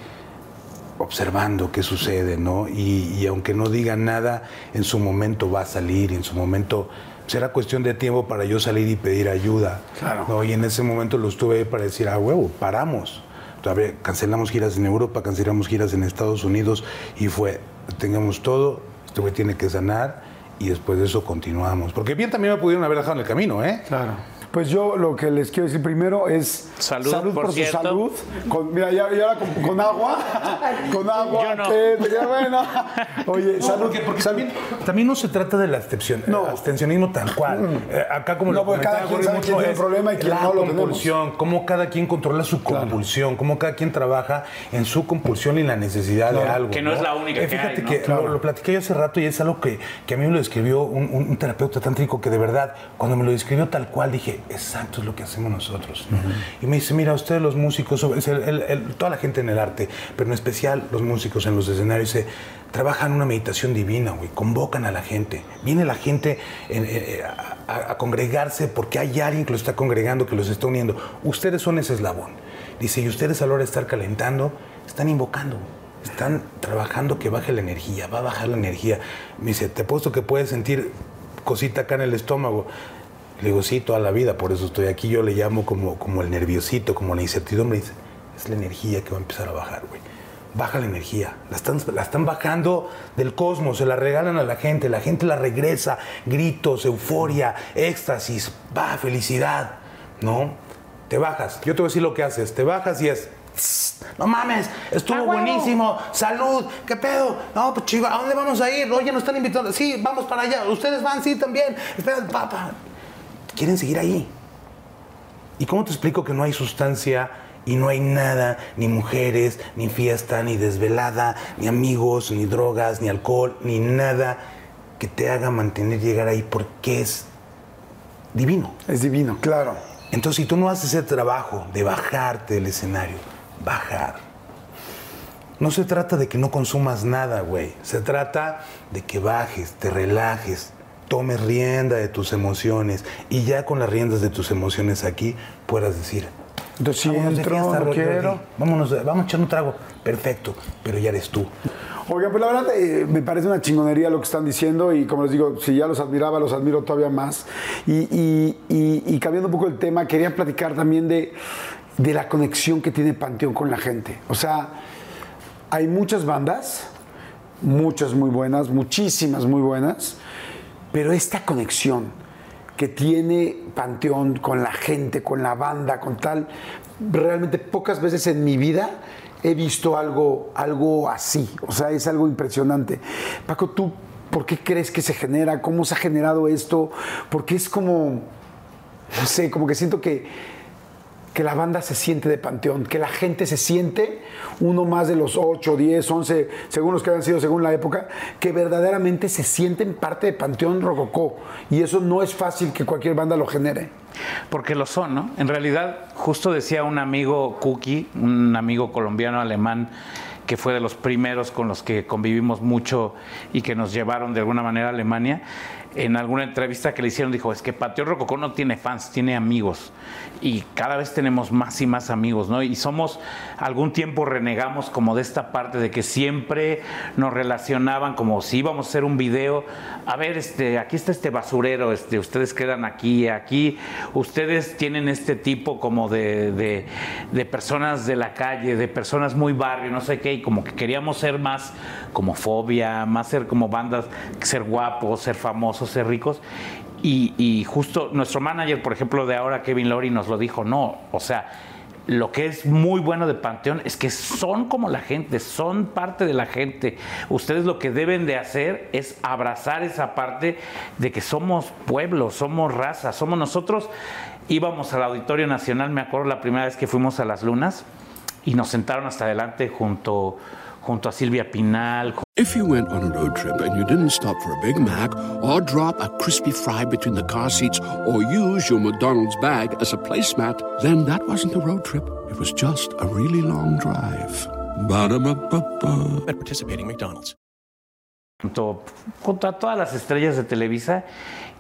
observando qué sucede, ¿no? Y, y aunque no digan nada, en su momento va a salir, y en su momento será cuestión de tiempo para yo salir y pedir ayuda. Claro. ¿no? Y en ese momento lo estuve ahí para decir, ah, huevo, paramos. Todavía cancelamos giras en Europa, cancelamos giras en Estados Unidos y fue, tengamos todo, este güey tiene que sanar y después de eso continuamos. Porque bien también me pudieron haber dejado en el camino, ¿eh? Claro. Pues yo lo que les quiero decir primero es Salud, por su cierto. salud. Con, mira, ya, ya ahora con, con agua. con agua. Yo no. bueno. Oye, No, salud. porque, porque salud. también, también no se trata del abstención, No. abstencionismo tal cual. Eh, acá como No, lo porque cada quien sabe mucho, quién tiene es problema y quién la no lo tenemos. compulsión, cómo cada quien controla su compulsión, cómo cada quien trabaja en su compulsión y la necesidad de algo. que no es la única Eh, que Fíjate hay, ¿no? que Claro. lo, lo platiqué yo hace rato y es algo que, que a mí me lo describió un, un- un terapeuta tántrico que de verdad, cuando me lo describió tal cual, dije, exacto es lo que hacemos nosotros. ¿no? Y me dice, mira, ustedes los músicos, es el- el- el- toda la gente en el arte, pero en especial los músicos en los escenarios, trabajan una meditación divina, güey, convocan a la gente. Viene la gente eh, eh, a, a- a congregarse porque hay alguien que los está congregando, que los está uniendo. Ustedes son ese eslabón. Dice, y ustedes a la hora de estar calentando, están invocando. Están trabajando que baje la energía, va a bajar la energía. Me dice, te apuesto que puedes sentir cosita acá en el estómago. Le digo, sí, toda la vida, por eso estoy aquí. Yo le llamo como, como el nerviosito, como la incertidumbre. Dice, es la energía que va a empezar a bajar, güey. Baja la energía. La están, la están bajando del cosmos, se la regalan a la gente. La gente la regresa. Gritos, euforia, éxtasis, va, felicidad. ¿No? Te bajas. Yo te voy a decir lo que haces. Te bajas y es. "Tss, No mames, estuvo buenísimo. Salud, ¿qué pedo? No, pues chico, ¿a dónde vamos a ir? Oye, nos están invitando. Sí, vamos para allá. Ustedes van, sí, también. Espera, papá. Quieren seguir ahí. ¿Y cómo te explico que no hay sustancia y no hay nada, ni mujeres, ni fiesta, ni desvelada, ni amigos, ni drogas, ni alcohol, ni nada que te haga mantener llegar ahí porque es divino? Es divino, claro. Entonces, si tú no haces ese trabajo de bajarte del escenario, bajar. No se trata de que no consumas nada, güey. Se trata de que bajes, te relajes, tomes rienda de tus emociones y ya con las riendas de tus emociones aquí puedas decir, Entonces, si vámonos entro, no quiero. vámonos, vamos a echar un trago. Perfecto, pero ya eres tú. Oigan, pues la verdad eh, me parece una chingonería lo que están diciendo y como les digo, si ya los admiraba, los admiro todavía más. Y, y- y- y cambiando un poco el tema, quería platicar también de, de la conexión que tiene Panteón con la gente. O sea, hay muchas bandas, muchas muy buenas, muchísimas muy buenas, pero esta conexión que tiene Panteón con la gente, con la banda, con tal, realmente pocas veces en mi vida he visto algo, algo así. O sea, es algo impresionante. Paco, ¿tú por qué crees que se genera? ¿Cómo se ha generado esto? Porque es como, no sé, como que siento que que la banda se siente de Panteón, que la gente se siente uno más de los 8, 10, 11, según los que han sido según la época, que verdaderamente se sienten parte de Panteón Rococó. Y eso no es fácil que cualquier banda lo genere. Porque lo son, ¿no? En realidad, justo decía un amigo Cookie, un amigo colombiano alemán, que fue de los primeros con los que convivimos mucho y que nos llevaron de alguna manera a Alemania, en alguna entrevista que le hicieron dijo, es que Patio Rococó no tiene fans, tiene amigos. Y cada vez tenemos más y más amigos, ¿no? Y somos, algún tiempo renegamos como de esta parte de que siempre nos relacionaban como si íbamos a hacer un video, a ver, este, aquí está este basurero, este, ustedes quedan aquí, aquí, ustedes tienen este tipo como de, de, de personas de la calle, de personas muy barrio, no sé qué, y como que queríamos ser más como fobia, más ser como bandas, ser guapos, ser famosos, ser ricos. Y, justo nuestro manager, por ejemplo, de ahora, Kevin Lori, nos lo dijo, no, o sea, lo que es muy bueno de Panteón es que son como la gente, son parte de la gente. Ustedes lo que deben de hacer es abrazar esa parte de que somos pueblo, somos raza, somos nosotros. Íbamos al Auditorio Nacional, me acuerdo la primera vez que fuimos a las lunas y nos sentaron hasta adelante junto, junto a Silvia Pinal, If you went on a road trip and you didn't stop for a Big Mac or drop a crispy fry between the car seats or use your McDonald's bag as a placemat, then that wasn't a road trip. It was just a really long drive. Ba-da-ba-ba-ba. At participating McDonald's. junto, junto a todas las estrellas de Televisa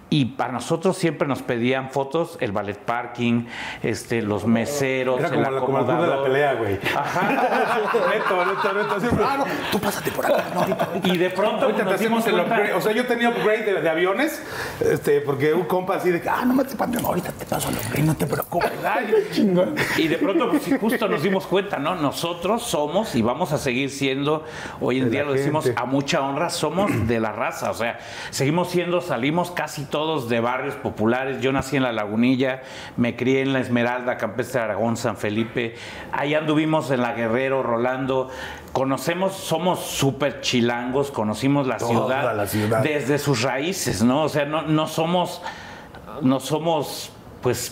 y para nosotros siempre nos pedían fotos el ballet parking, este, los meseros, Era el como, la, el club de la acomodador. pelea, güey. Ajá. neto, neto, neto. Siempre, ah, no, tú pásate por acá. No. Y de pronto Ahorita te nos dimos el upgrade. O sea, yo tenía upgrade de, de aviones, este, porque un compa así de que, ah, no me te ahorita te paso el upgrade, no te preocupes. Ay, chingón. Y de pronto, pues, justo nos dimos cuenta, ¿no? Nosotros somos y vamos a seguir siendo, hoy en De día la lo decimos a mucha honra, somos de la raza, o sea, seguimos siendo, salimos casi todos de barrios populares. Yo nací en La Lagunilla, me crié en La Esmeralda, Campestre Aragón, San Felipe. Ahí anduvimos en La Guerrero, Rolando. Conocemos, somos súper chilangos, conocimos la ciudad, la ciudad. desde sus raíces, ¿no? O sea, no, no somos no somos pues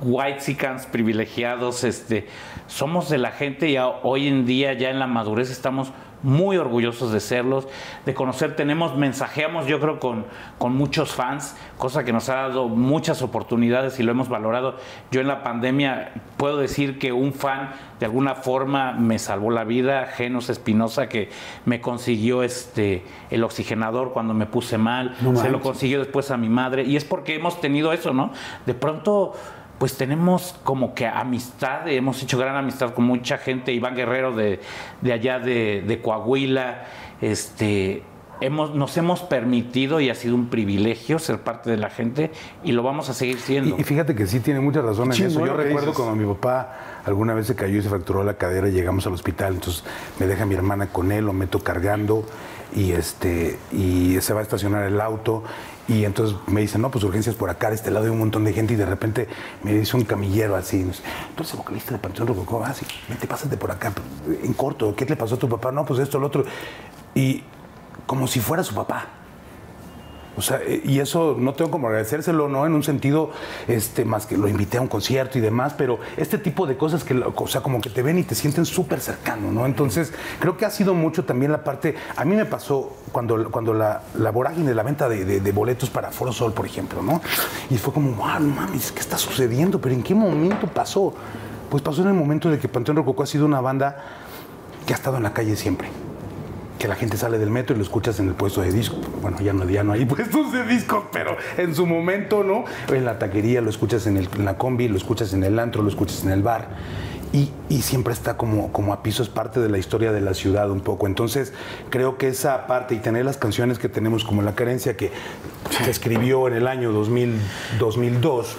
white privilegiados, este, somos de la gente y hoy en día ya en la madurez estamos muy orgullosos de serlos, de conocer, tenemos, mensajeamos yo creo con, con muchos fans, cosa que nos ha dado muchas oportunidades y lo hemos valorado. Yo en la pandemia puedo decir que un fan de alguna forma me salvó la vida, Genos Espinosa, que me consiguió este, el oxigenador cuando me puse mal, No se lo consiguió después a mi madre, y es porque hemos tenido eso, ¿no? De pronto, pues tenemos como que amistad, hemos hecho gran amistad con mucha gente, Iván Guerrero de, de allá de, de Coahuila, este. Hemos, nos hemos permitido y ha sido un privilegio ser parte de la gente y lo vamos a seguir siendo. Y, y fíjate que sí tiene mucha razón en eso. Yo recuerdo cuando mi papá alguna vez se cayó y se fracturó la cadera y llegamos al hospital, entonces me deja mi hermana con él, lo meto cargando y este y se va a estacionar el auto y entonces me dicen, no, pues urgencias por acá, de este lado hay un montón de gente y de repente me dice un camillero así, tú eres vocalista de Panteón Rococó, ah, vete, pásate por acá, en corto, ¿qué le pasó a tu papá? No, pues esto, lo otro. Y como si fuera su papá. O sea, eh, y eso no tengo como agradecérselo, ¿no? En un sentido, este, más que lo invité a un concierto y demás, pero este tipo de cosas que, o sea, como que te ven y te sienten súper cercano, ¿no? Entonces, creo que ha sido mucho también la parte, a mí me pasó cuando, cuando la, vorágine de la venta de, de- boletos para Foro Sol, por ejemplo, ¿no? Y fue como, wow, mames, ¿qué está sucediendo? ¿Pero en qué momento pasó? Pues pasó en el momento de que Panteón Rococó ha sido una banda que ha estado en la calle siempre que la gente sale del metro y lo escuchas en el puesto de disco. Bueno, ya no, ya no hay puestos de discos, pero en su momento, ¿no? En la taquería, lo escuchas en, el- en la combi, lo escuchas en el antro, lo escuchas en el bar. Y, y siempre está como, como a piso, es parte de la historia de la ciudad un poco. Entonces, creo que esa parte y tener las canciones que tenemos, como La Carencia, que se escribió en el año 2000, 2002,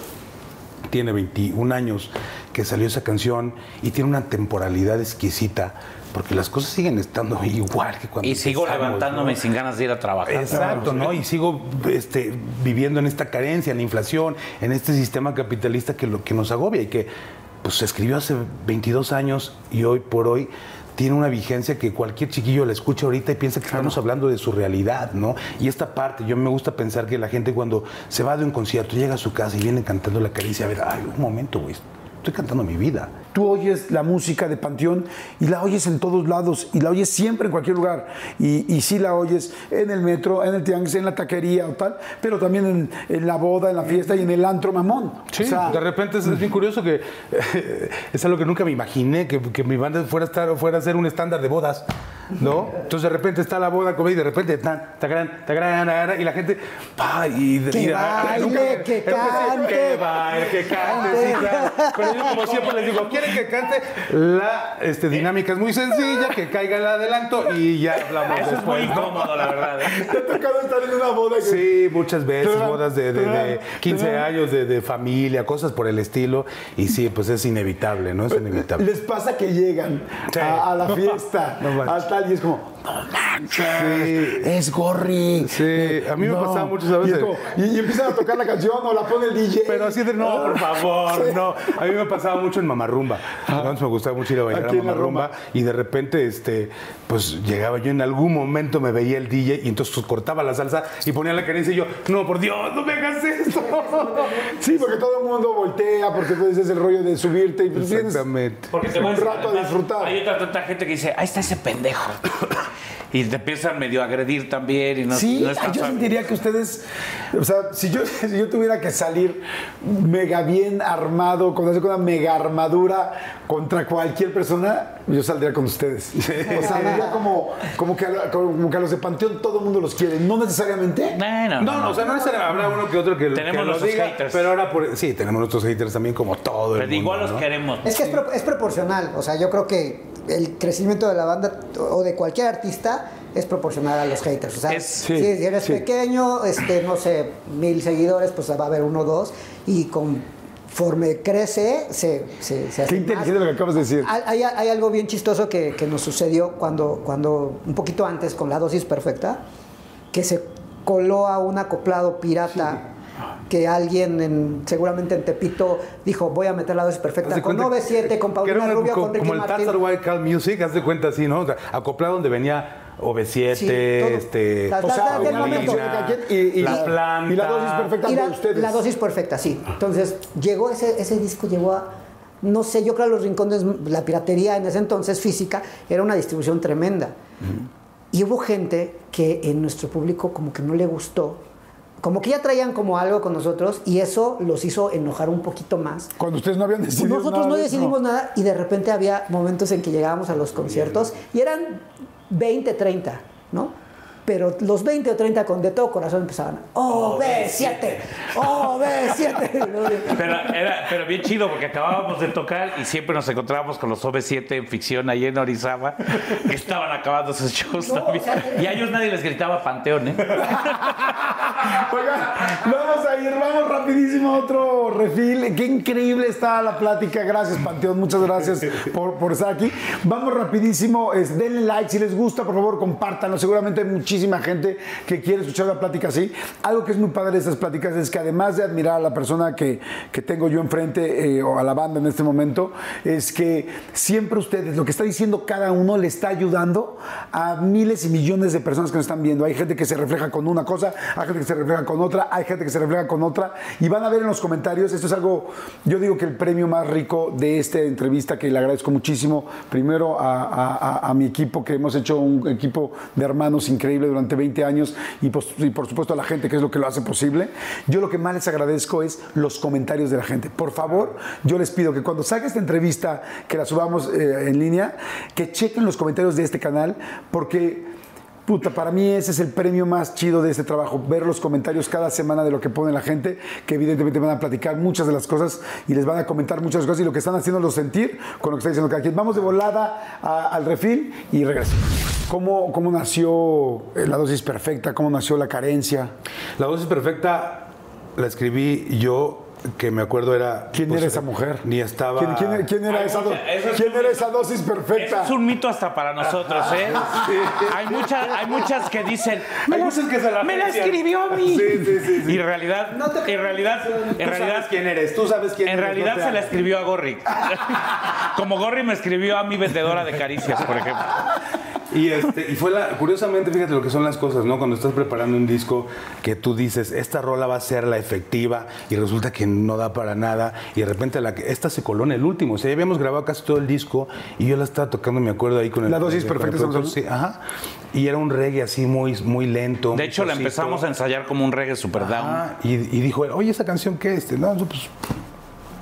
tiene 21 años que salió esa canción y tiene una temporalidad exquisita, porque las cosas siguen estando igual que cuando Y sigo empezamos, levantándome ¿no? sin ganas de ir a trabajar. Exacto, ¿no? Y sigo este, viviendo en esta carencia, en la inflación, en este sistema capitalista que, lo, que nos agobia y que pues, se escribió hace 22 años y hoy por hoy tiene una vigencia que cualquier chiquillo la escucha ahorita y piensa que estamos hablando de su realidad, ¿no? Y esta parte, yo me gusta pensar que la gente cuando se va de un concierto, llega a su casa y viene cantando la caricia, a ver, ay, un momento, güey, estoy cantando mi vida. Tú oyes la música de Panteón y la oyes en todos lados y la oyes siempre en cualquier lugar. Y, y sí la oyes en el metro, en el tianguis, en la taquería o tal, pero también en, en la boda, en la fiesta y en el antro mamón. Sí, O sea, de repente es, es bien curioso que es algo que nunca me imaginé, que, que mi banda fuera a, estar, fuera a ser un estándar de bodas, ¿no? Entonces de repente está la boda con y de repente tan, tacarán, tacarán, y la gente, pa, y, de- Que y- baile, nunca- que cante. que baile, que cante, sí, claro. Pero yo como siempre les digo, quieren que cante, la este, dinámica es muy sencilla, que caiga el adelanto y ya hablamos Eso es muy incómodo, la verdad. ¿eh? ¿Te ha tocado estar en una boda? que- Sí, muchas veces, bodas de, de- de pero- 15 pero- años, de, de familia, cosas por el estilo. Y sí, pues es inevitable, ¿no? Es inevitable. Les pasa que llegan Sí. a, a la fiesta, No manches. Y es como, no manches, es Gorri. Sí, a mí me pasaba mucho, ¿sabes? Y, es como- y- y empiezan a tocar la canción o la pone el DJ. Pero así de, no, por favor, no. A mí me pasaba mucho en Mamarrumba. Antes me gustaba mucho ir a bailar Aquí a Mamarrumba. Y de repente, este, pues llegaba yo en algún momento, me veía el DJ y entonces pues, cortaba la salsa y ponía la carencia y yo, no, por Dios, no me hagas esto. Sí, porque todo el mundo voltea, porque pues, es el rollo de subirte y pues tienes Exactamente. Porque te un a rato a disfrutar. Hay otra tanta gente que dice, ahí está ese pendejo. Y te empiezan medio a agredir también y no, Sí, no yo sentiría que ustedes, o sea, si yo, si yo tuviera que salir mega bien armado, con, con una mega armadura contra cualquier persona, yo saldría con ustedes. O sea, como, como, que, a, como que a los de Panteón todo el mundo los quiere, no necesariamente. No, no, No, no, o sea, no necesariamente habrá uno que otro que, Tenemos que lo nuestros diga, haters. pero ahora por, sí, tenemos nuestros haters también como todo el Pero mundo, igual los ¿no? queremos. Es que es, pro- es proporcional. O sea, yo creo que el crecimiento de la banda o de cualquier artista es proporcional a los haters. O sea, Es- si sí, eres sí. pequeño, este, no sé, mil seguidores, pues va a haber uno o dos. Y conforme crece, se, se, se hace Qué inteligente más. lo que acabas de decir. Hay, hay- hay algo bien chistoso que, que nos sucedió cuando, cuando, un poquito antes, con la dosis perfecta, que se coló a un acoplado pirata. Que alguien, en- seguramente en Tepito, dijo: Voy a meter la dosis perfecta con cuenta 9-7, con que Paulina Rubio, como, con Ricky como el Martin. Tarzan White Cal Music, haz de cuenta así, ¿no? O sea, acoplado donde venía OV7, Sí, este... La- O sea, la- la- la- quien y, y- la y planta. la dosis perfecta Y de la, ustedes. la dosis perfecta, sí. Entonces, llegó ese, ese disco, llegó a, no sé, yo creo a los rincones, la piratería en ese entonces física era una distribución tremenda. Y hubo gente que en nuestro público como que no le gustó, como que ya traían como algo con nosotros y eso los hizo enojar un poquito más. Cuando ustedes no habían decidido Nosotros nada no de eso. decidimos nada y de repente había momentos en que llegábamos a los conciertos y eran 20, 30, ¿no? Pero los 20 o 30 con de todo corazón empezaban, ¡Oh, B7! ¡Oh, B7! Pero era pero bien chido porque acabábamos de tocar y siempre nos encontrábamos con los OV7 en ficción ahí en Orizaba que estaban acabando sus shows No, también. o sea, Y a ellos nadie les gritaba Panteón, ¿eh? Oigan, vamos a ir, vamos rapidísimo a otro refil. Qué increíble está la plática. Gracias, Panteón. Muchas gracias por, por estar aquí. Vamos rapidísimo. Es, denle like si les gusta, por favor, compártanlo. Seguramente hay muchísima gente que quiere escuchar una plática así. Algo que es muy padre de estas pláticas es que además de admirar a la persona que, que tengo yo enfrente eh, o a la banda en este momento, es que siempre ustedes, lo que está diciendo cada uno, le está ayudando a miles y millones de personas que nos están viendo. Hay gente que se refleja con una cosa, hay gente que se refleja con otra, hay gente que se refleja con otra. Y van a ver en los comentarios, esto es algo, yo digo que el premio más rico de esta entrevista, que le agradezco muchísimo, primero a, a- a- a mi equipo, que hemos hecho un equipo de hermanos increíble durante 20 años, y, pues, y por supuesto a la gente, que es lo que lo hace posible. Yo lo que más les agradezco es los comentarios de la gente. Por favor, yo les pido que cuando salga esta entrevista, que la subamos eh, en línea, que chequen los comentarios de este canal, porque Puta, para mí ese es el premio más chido de este trabajo, ver los comentarios cada semana de lo que pone la gente, que evidentemente van a platicar muchas de las cosas y les van a comentar muchas cosas y lo que están haciendo sentir con lo que está diciendo cada quien. Vamos de volada al refil y regresamos. ¿Cómo, ¿Cómo nació eh, la dosis perfecta? ¿Cómo nació la carencia? La dosis perfecta la escribí yo, que me acuerdo era... ¿Quién pues, era esa mujer? Ni estaba... ¿Quién, quién- quién era, esa, do- es ¿quién era esa dosis Eso perfecta? es un mito hasta para nosotros, ¿eh? Hay, muchas, hay muchas que dicen, me, Hay la, muchas que se la me la aprecian". escribió a mí. Sí, sí, sí, sí. Y en realidad, en realidad, en Tú realidad, sabes quién eres, tú sabes quién en eres. realidad no te se la escribió a Gorri. Como Gorri me escribió a mi vendedora de caricias, por ejemplo. Y, este, y fue la, curiosamente, fíjate lo que son las cosas, ¿no? Cuando estás preparando un disco que tú dices, esta rola va a ser la efectiva y resulta que no da para nada y de repente la, que- esta se coló en el último. O sea, ya habíamos grabado casi todo el disco y yo la estaba tocando, me acuerdo ahí con el... La dosis perfecta, sí, ajá. Y era un reggae así muy, muy lento. De muy hecho, la empezamos a ensayar como un reggae super down. Ah, y, y dijo, oye, ¿esa canción qué? Este, no, no, pues,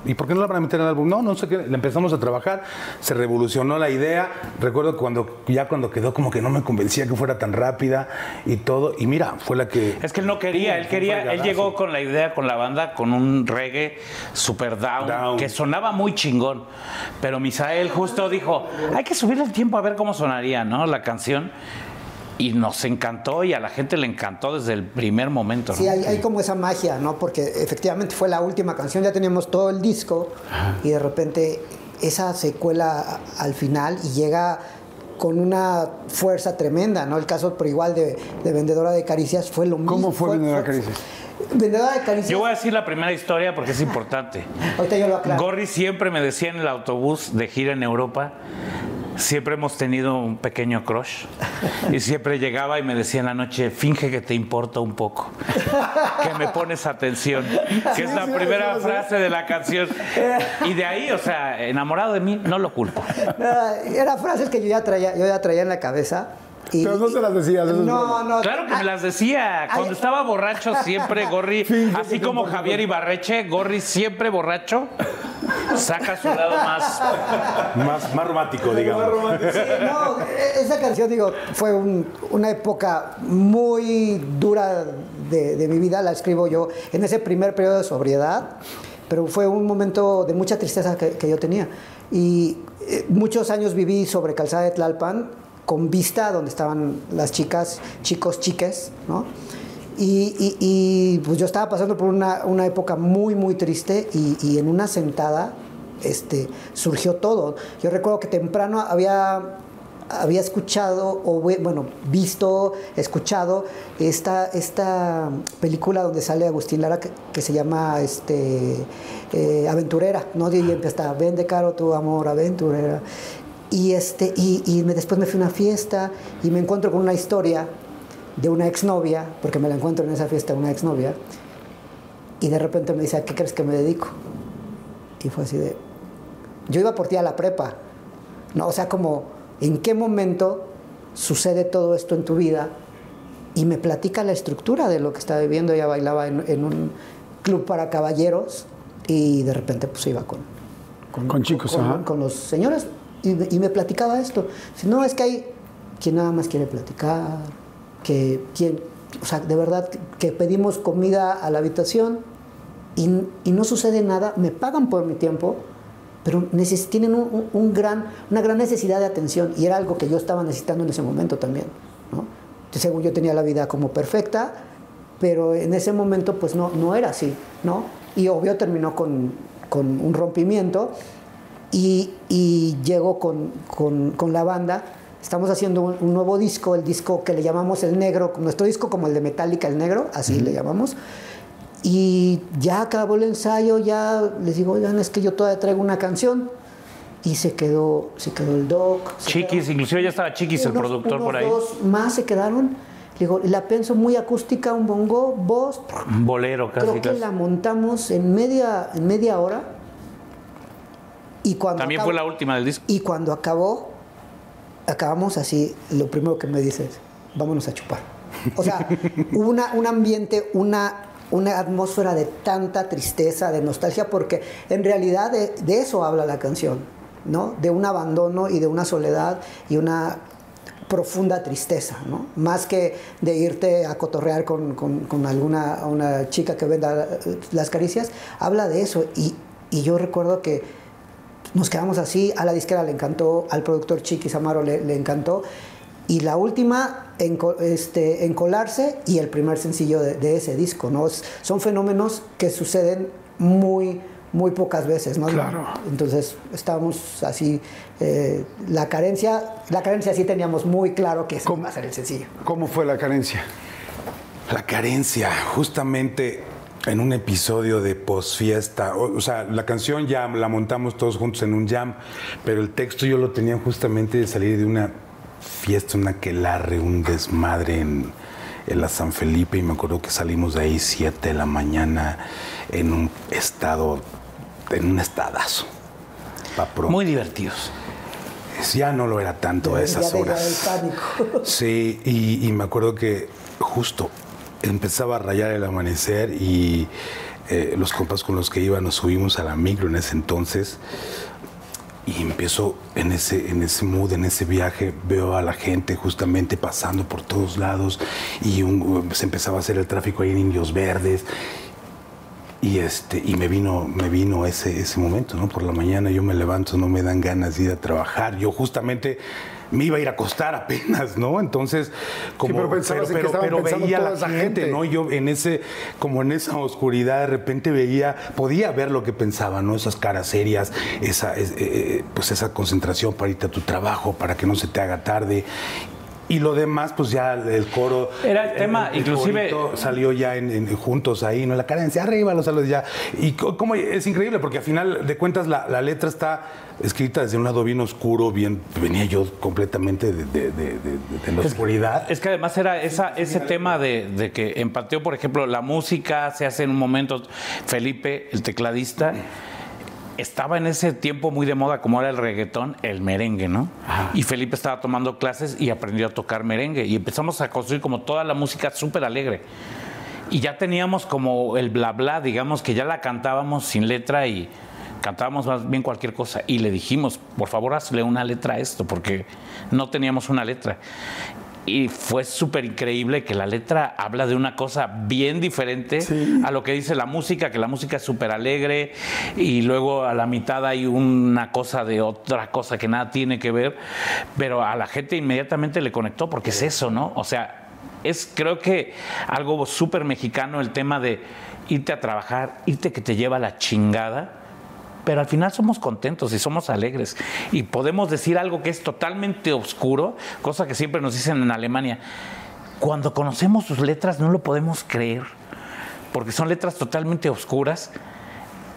¿y por qué no la van a meter en el álbum? No, no sé qué. La empezamos a trabajar, se revolucionó la idea. Recuerdo cuando ya cuando quedó como que no me convencía que fuera tan rápida y todo. Y mira, fue la que... Es que él no quería, él quería, él llegó con la idea con la banda con un reggae super down, Down. que sonaba muy chingón. Pero Misael justo dijo, hay que subir el tiempo a ver cómo sonaría, ¿no? La canción. Y nos encantó y a la gente le encantó desde el primer momento. ¿no? Sí, hay, hay como esa magia, ¿no? Porque efectivamente fue la última canción, ya teníamos todo el disco y de repente esa secuela al final y llega con una fuerza tremenda, ¿no? El caso, por igual, de, de Vendedora de Caricias fue lo mismo. ¿Cómo fue Vendedora de Caricias? Vendedora de Caricias. Yo voy a decir la primera historia porque es importante. Ahorita yo lo aclaro. Gorry siempre me decía en el autobús de gira en Europa, siempre hemos tenido un pequeño crush. Y siempre llegaba y me decía en la noche, finge que te importa un poco, que me pones atención, que es la primera frase de la canción. Y de ahí, o sea, enamorado de mí, no lo culpo. Eran frases que yo ya traía, yo ya traía en la cabeza. Y, Pero no se las decías, eso No, no. Claro que me las decía. Cuando Ay. estaba borracho, siempre Gorri, así como Javier Ibarreche, Gorri siempre borracho, saca su lado más Más, más romántico, digamos. Sí, no, e- esa canción, digo, fue un- una época muy dura de, de mi vida, la escribo yo en ese primer periodo de sobriedad, pero fue un momento de mucha tristeza que, que yo tenía. Y eh, muchos años viví sobre Calzada de Tlalpan, con vista donde estaban las chicas, chicos, chiques, ¿no? Y, y- y, pues yo estaba pasando por una, una época muy, muy triste y, y en una sentada este, surgió todo. Yo recuerdo que temprano había, había escuchado, o bueno, visto, escuchado esta, esta película donde sale Agustín Lara que, que se llama este, eh, Aventurera, ¿no? Y empieza, vende caro tu amor, aventurera. Y, este, y, y me- después me fui a una fiesta y me encuentro con una historia de una exnovia, porque me la encuentro en esa fiesta, una exnovia, y de repente me dice, ¿a qué crees que me dedico? Y fue así de, yo iba por ti a la prepa, ¿no? O sea, como, ¿en qué momento sucede todo esto en tu vida? Y me platica la estructura de lo que estaba viviendo, ella bailaba en, en un club para caballeros y de repente pues iba con, Con chicos, con, ajá. con los señores y, me- y me platicaba esto. No, es que hay quien nada más quiere platicar, que quien, o sea, de verdad, que, pedimos comida a la habitación y, y no sucede nada, me pagan por mi tiempo, pero tienen un, un- gran, una gran necesidad de atención y era algo que yo estaba necesitando en ese momento también. ¿no? Según yo tenía la vida como perfecta, pero en ese momento pues no, no era así, ¿no? Y obvio terminó con, con un rompimiento y, y llego con, con- con la banda. Estamos haciendo un, un nuevo disco, el disco que le llamamos El Negro, nuestro disco como el de Metallica, El Negro, así le llamamos. Y ya acabó el ensayo, ya les digo, oigan, es que yo todavía traigo una canción. Y se quedó, se quedó el doc. Chiquis, quedó- inclusive ya estaba Chiquis, el unos- productor unos por ahí. dos más se quedaron. Digo, la pienso muy acústica, un bongo, voz. Un bolero casi, Creo que casi. la montamos en media, en media hora. Y cuando También acabó- fue la última del disco. Y cuando acabó, acabamos así, lo primero que me dices, vámonos a chupar. O sea, hubo una, un ambiente, una, una atmósfera de tanta tristeza, de nostalgia, porque en realidad de, de eso habla la canción, ¿no? De un abandono y de una soledad y una profunda tristeza, ¿no? Más que de irte a cotorrear con, con- con alguna una chica que venda las caricias, habla de eso. Y, y yo recuerdo que nos quedamos así, a la disquera le encantó, al productor Chiquis Amaro le, le encantó. Y la última en, este, en colarse y el primer sencillo de, de ese disco, ¿no? Es- son fenómenos que suceden muy, muy pocas veces, ¿no? Claro. Entonces estábamos así, eh, la carencia, la carencia sí teníamos muy claro que iba a ser el sencillo. ¿Cómo fue la carencia? La carencia, justamente en un episodio de posfiesta. O, o sea, la canción ya la montamos todos juntos en un jam, pero el texto yo lo tenía justamente de salir de una fiesta, una quelarre, un desmadre en, en la San Felipe y me acuerdo que salimos de ahí 7 de la mañana en un estado, en un estadazo. Muy divertidos. Ya no lo era tanto a esas ya horas. pánico. Sí, y, y me acuerdo que justo empezaba a rayar el amanecer y eh, los compas con los que iba nos subimos a la micro en ese entonces y empiezo en ese, en ese mood, en ese viaje, veo a la gente justamente pasando por todos lados y un- se empezaba a hacer el tráfico ahí en Indios Verdes. Y este, y me vino, me vino ese, ese momento, ¿no? Por la mañana yo me levanto, no me dan ganas de ir a trabajar. Yo justamente me iba a ir a acostar apenas, ¿no? Entonces, como pero estaban pensando veía a la gente, gente. ¿no? Yo en ese, como en esa oscuridad, de repente veía, podía ver lo que pensaba, ¿no? Esas caras serias, esa, es- eh, pues esa concentración para irte a tu trabajo, para que no se te haga tarde. Y lo demás, pues ya el coro. Era el tema, inclusive- corito salió ya en, en- juntos ahí, ¿no? La cadencia arriba, los saludos ya. Y co- como es increíble, porque al final de cuentas la, la letra está escrita desde un lado bien oscuro, bien. Venía yo completamente de, de- de- de- la oscuridad. Es que además era esa, ese tema de, de que en Pateo, por ejemplo, la música se hace en un momento. Felipe, el tecladista, estaba en ese tiempo muy de moda, como era el reggaetón, el merengue, ¿no? Y Felipe estaba tomando clases y aprendió a tocar merengue. Y empezamos a construir como toda la música súper alegre. Y ya teníamos como el bla bla, digamos que ya la cantábamos sin letra y cantábamos más bien cualquier cosa. Y le dijimos, por favor, hazle una letra a esto, porque no teníamos una letra. Y fue súper increíble que la letra habla de una cosa bien diferente a lo que dice la música, que la música es súper alegre y luego a la mitad hay una cosa de otra cosa que nada tiene que ver, pero a la gente inmediatamente le conectó porque es eso, ¿no? O sea, es creo que algo súper mexicano el tema de irte a trabajar, irte que te lleva la chingada, pero al final somos contentos y somos alegres. Y podemos decir algo que es totalmente oscuro, cosa que siempre nos dicen en Alemania. Cuando conocemos sus letras no lo podemos creer, porque son letras totalmente oscuras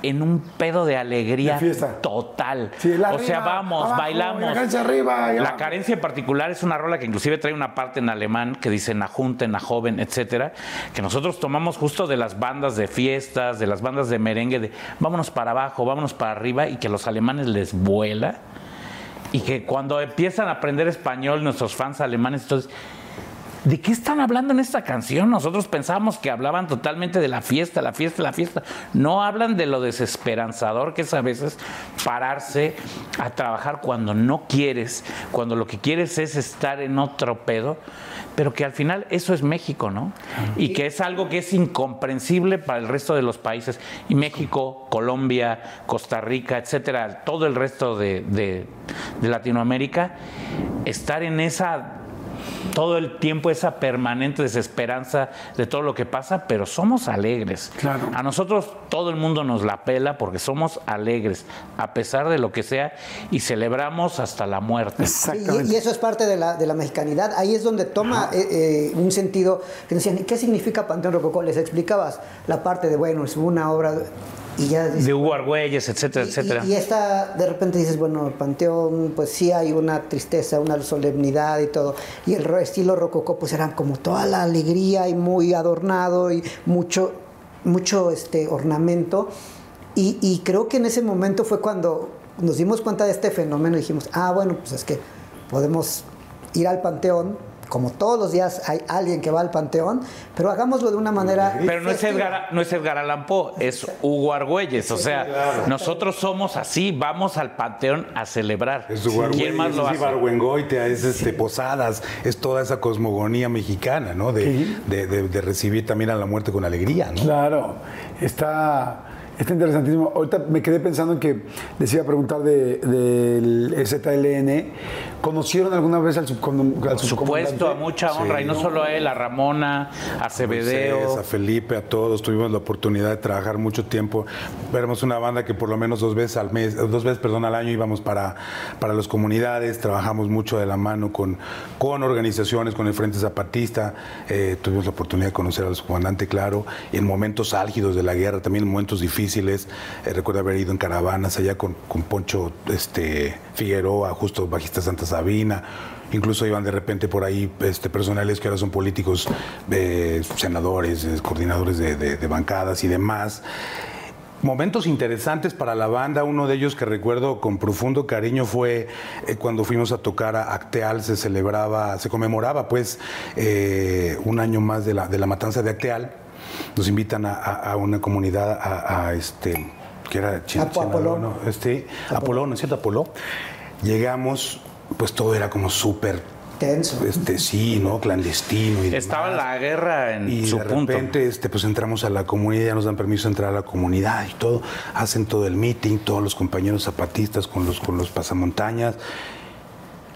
en un pedo de alegría De total. Sí, o sea, vamos, abajo, bailamos. la carencia arriba, y La abajo. carencia en particular es una rola que inclusive trae una parte en alemán que dice na junta, na joven, etcétera, que nosotros tomamos justo de las bandas de fiestas, de las bandas de merengue, de vámonos para abajo, vámonos para arriba, y que a los alemanes les vuela. Y que cuando empiezan a aprender español, nuestros fans alemanes, entonces, ¿de qué están hablando en esta canción? Nosotros pensábamos que hablaban totalmente de la fiesta, la fiesta, la fiesta. No hablan de lo desesperanzador que es a veces pararse a trabajar cuando no quieres, cuando lo que quieres es estar en otro pedo, pero que al final eso es México, ¿no? Y que es algo que es incomprensible para el resto de los países. Y México, Colombia, Costa Rica, etcétera, todo el resto de, de- de Latinoamérica, estar en esa todo el tiempo esa permanente desesperanza de todo lo que pasa, pero somos alegres. Claro. A nosotros todo el mundo nos la pela porque somos alegres, a pesar de lo que sea, y celebramos hasta la muerte. Exactamente. Y, y eso es parte de la, de la mexicanidad. Ahí es donde toma eh, eh, un sentido que decían, ¿qué significa Panteón Rococó? Les explicabas la parte de, bueno, es una obra y ya... dices, De Hugo Argüelles, etcétera, y- etcétera. Y, y esta, de repente dices, bueno, el Panteón, pues sí hay una tristeza, una solemnidad y todo. Y el estilo rococó, pues era como toda la alegría y muy adornado y mucho, mucho este, ornamento. Y, y creo que en ese momento fue cuando nos dimos cuenta de este fenómeno y dijimos, ah, bueno, pues es que podemos ir al Panteón. Como todos los días hay alguien que va al Panteón, pero hagámoslo de una manera. Pero no es. Edgar, no es Edgar Allan Poe, es Hugo Argüelles. O sea, nosotros somos así, vamos al panteón a celebrar. Es Uruguay, ¿Quién más lo es hace? Ibargüengoitia, es este, Posadas, es toda esa cosmogonía mexicana, ¿no? De, de- de- de recibir también a la muerte con alegría, ¿no? Claro, está, está interesantísimo. Ahorita me quedé pensando en que les iba a preguntar de- del ZLN. ¿Conocieron alguna vez al, subcom- al Por supuesto, a mucha honra, y no solo a él, a Ramona, a Cebedeo. Moisés, a Felipe, a todos, tuvimos la oportunidad de trabajar mucho tiempo. Éramos una banda que por lo menos dos veces al mes, dos veces, perdón, al año íbamos para, para las comunidades, trabajamos mucho de la mano con, con organizaciones, con el Frente Zapatista, eh, tuvimos la oportunidad de conocer al comandante Claro, en momentos álgidos de la guerra, también en momentos difíciles Eh, recuerdo haber ido en caravanas allá con, con Poncho este, Figueroa, justo bajista Santa Sabina. Incluso iban de repente por ahí este, personales que ahora son políticos, eh, senadores, eh, coordinadores de, bancadas y demás. Momentos interesantes para la banda, uno de ellos que recuerdo con profundo cariño fue cuando fuimos a tocar a Acteal, se celebraba, se conmemoraba pues un año más de la, de la matanza de Acteal. Nos invitan a, a- a una comunidad, a, a este, que era Chin- Apo- Sinaloa, Apolón. ¿no? Este, Apolón, ¿no es cierto? Apolón. Llegamos, pues todo era como súper, Tenso. este, sí, ¿no? Clandestino y Estaba demás. la guerra en Y su de punto. repente, este, pues entramos a la comunidad, ya nos dan permiso de entrar a la comunidad y todo. Hacen todo el meeting, todos los compañeros zapatistas con los, con los pasamontañas.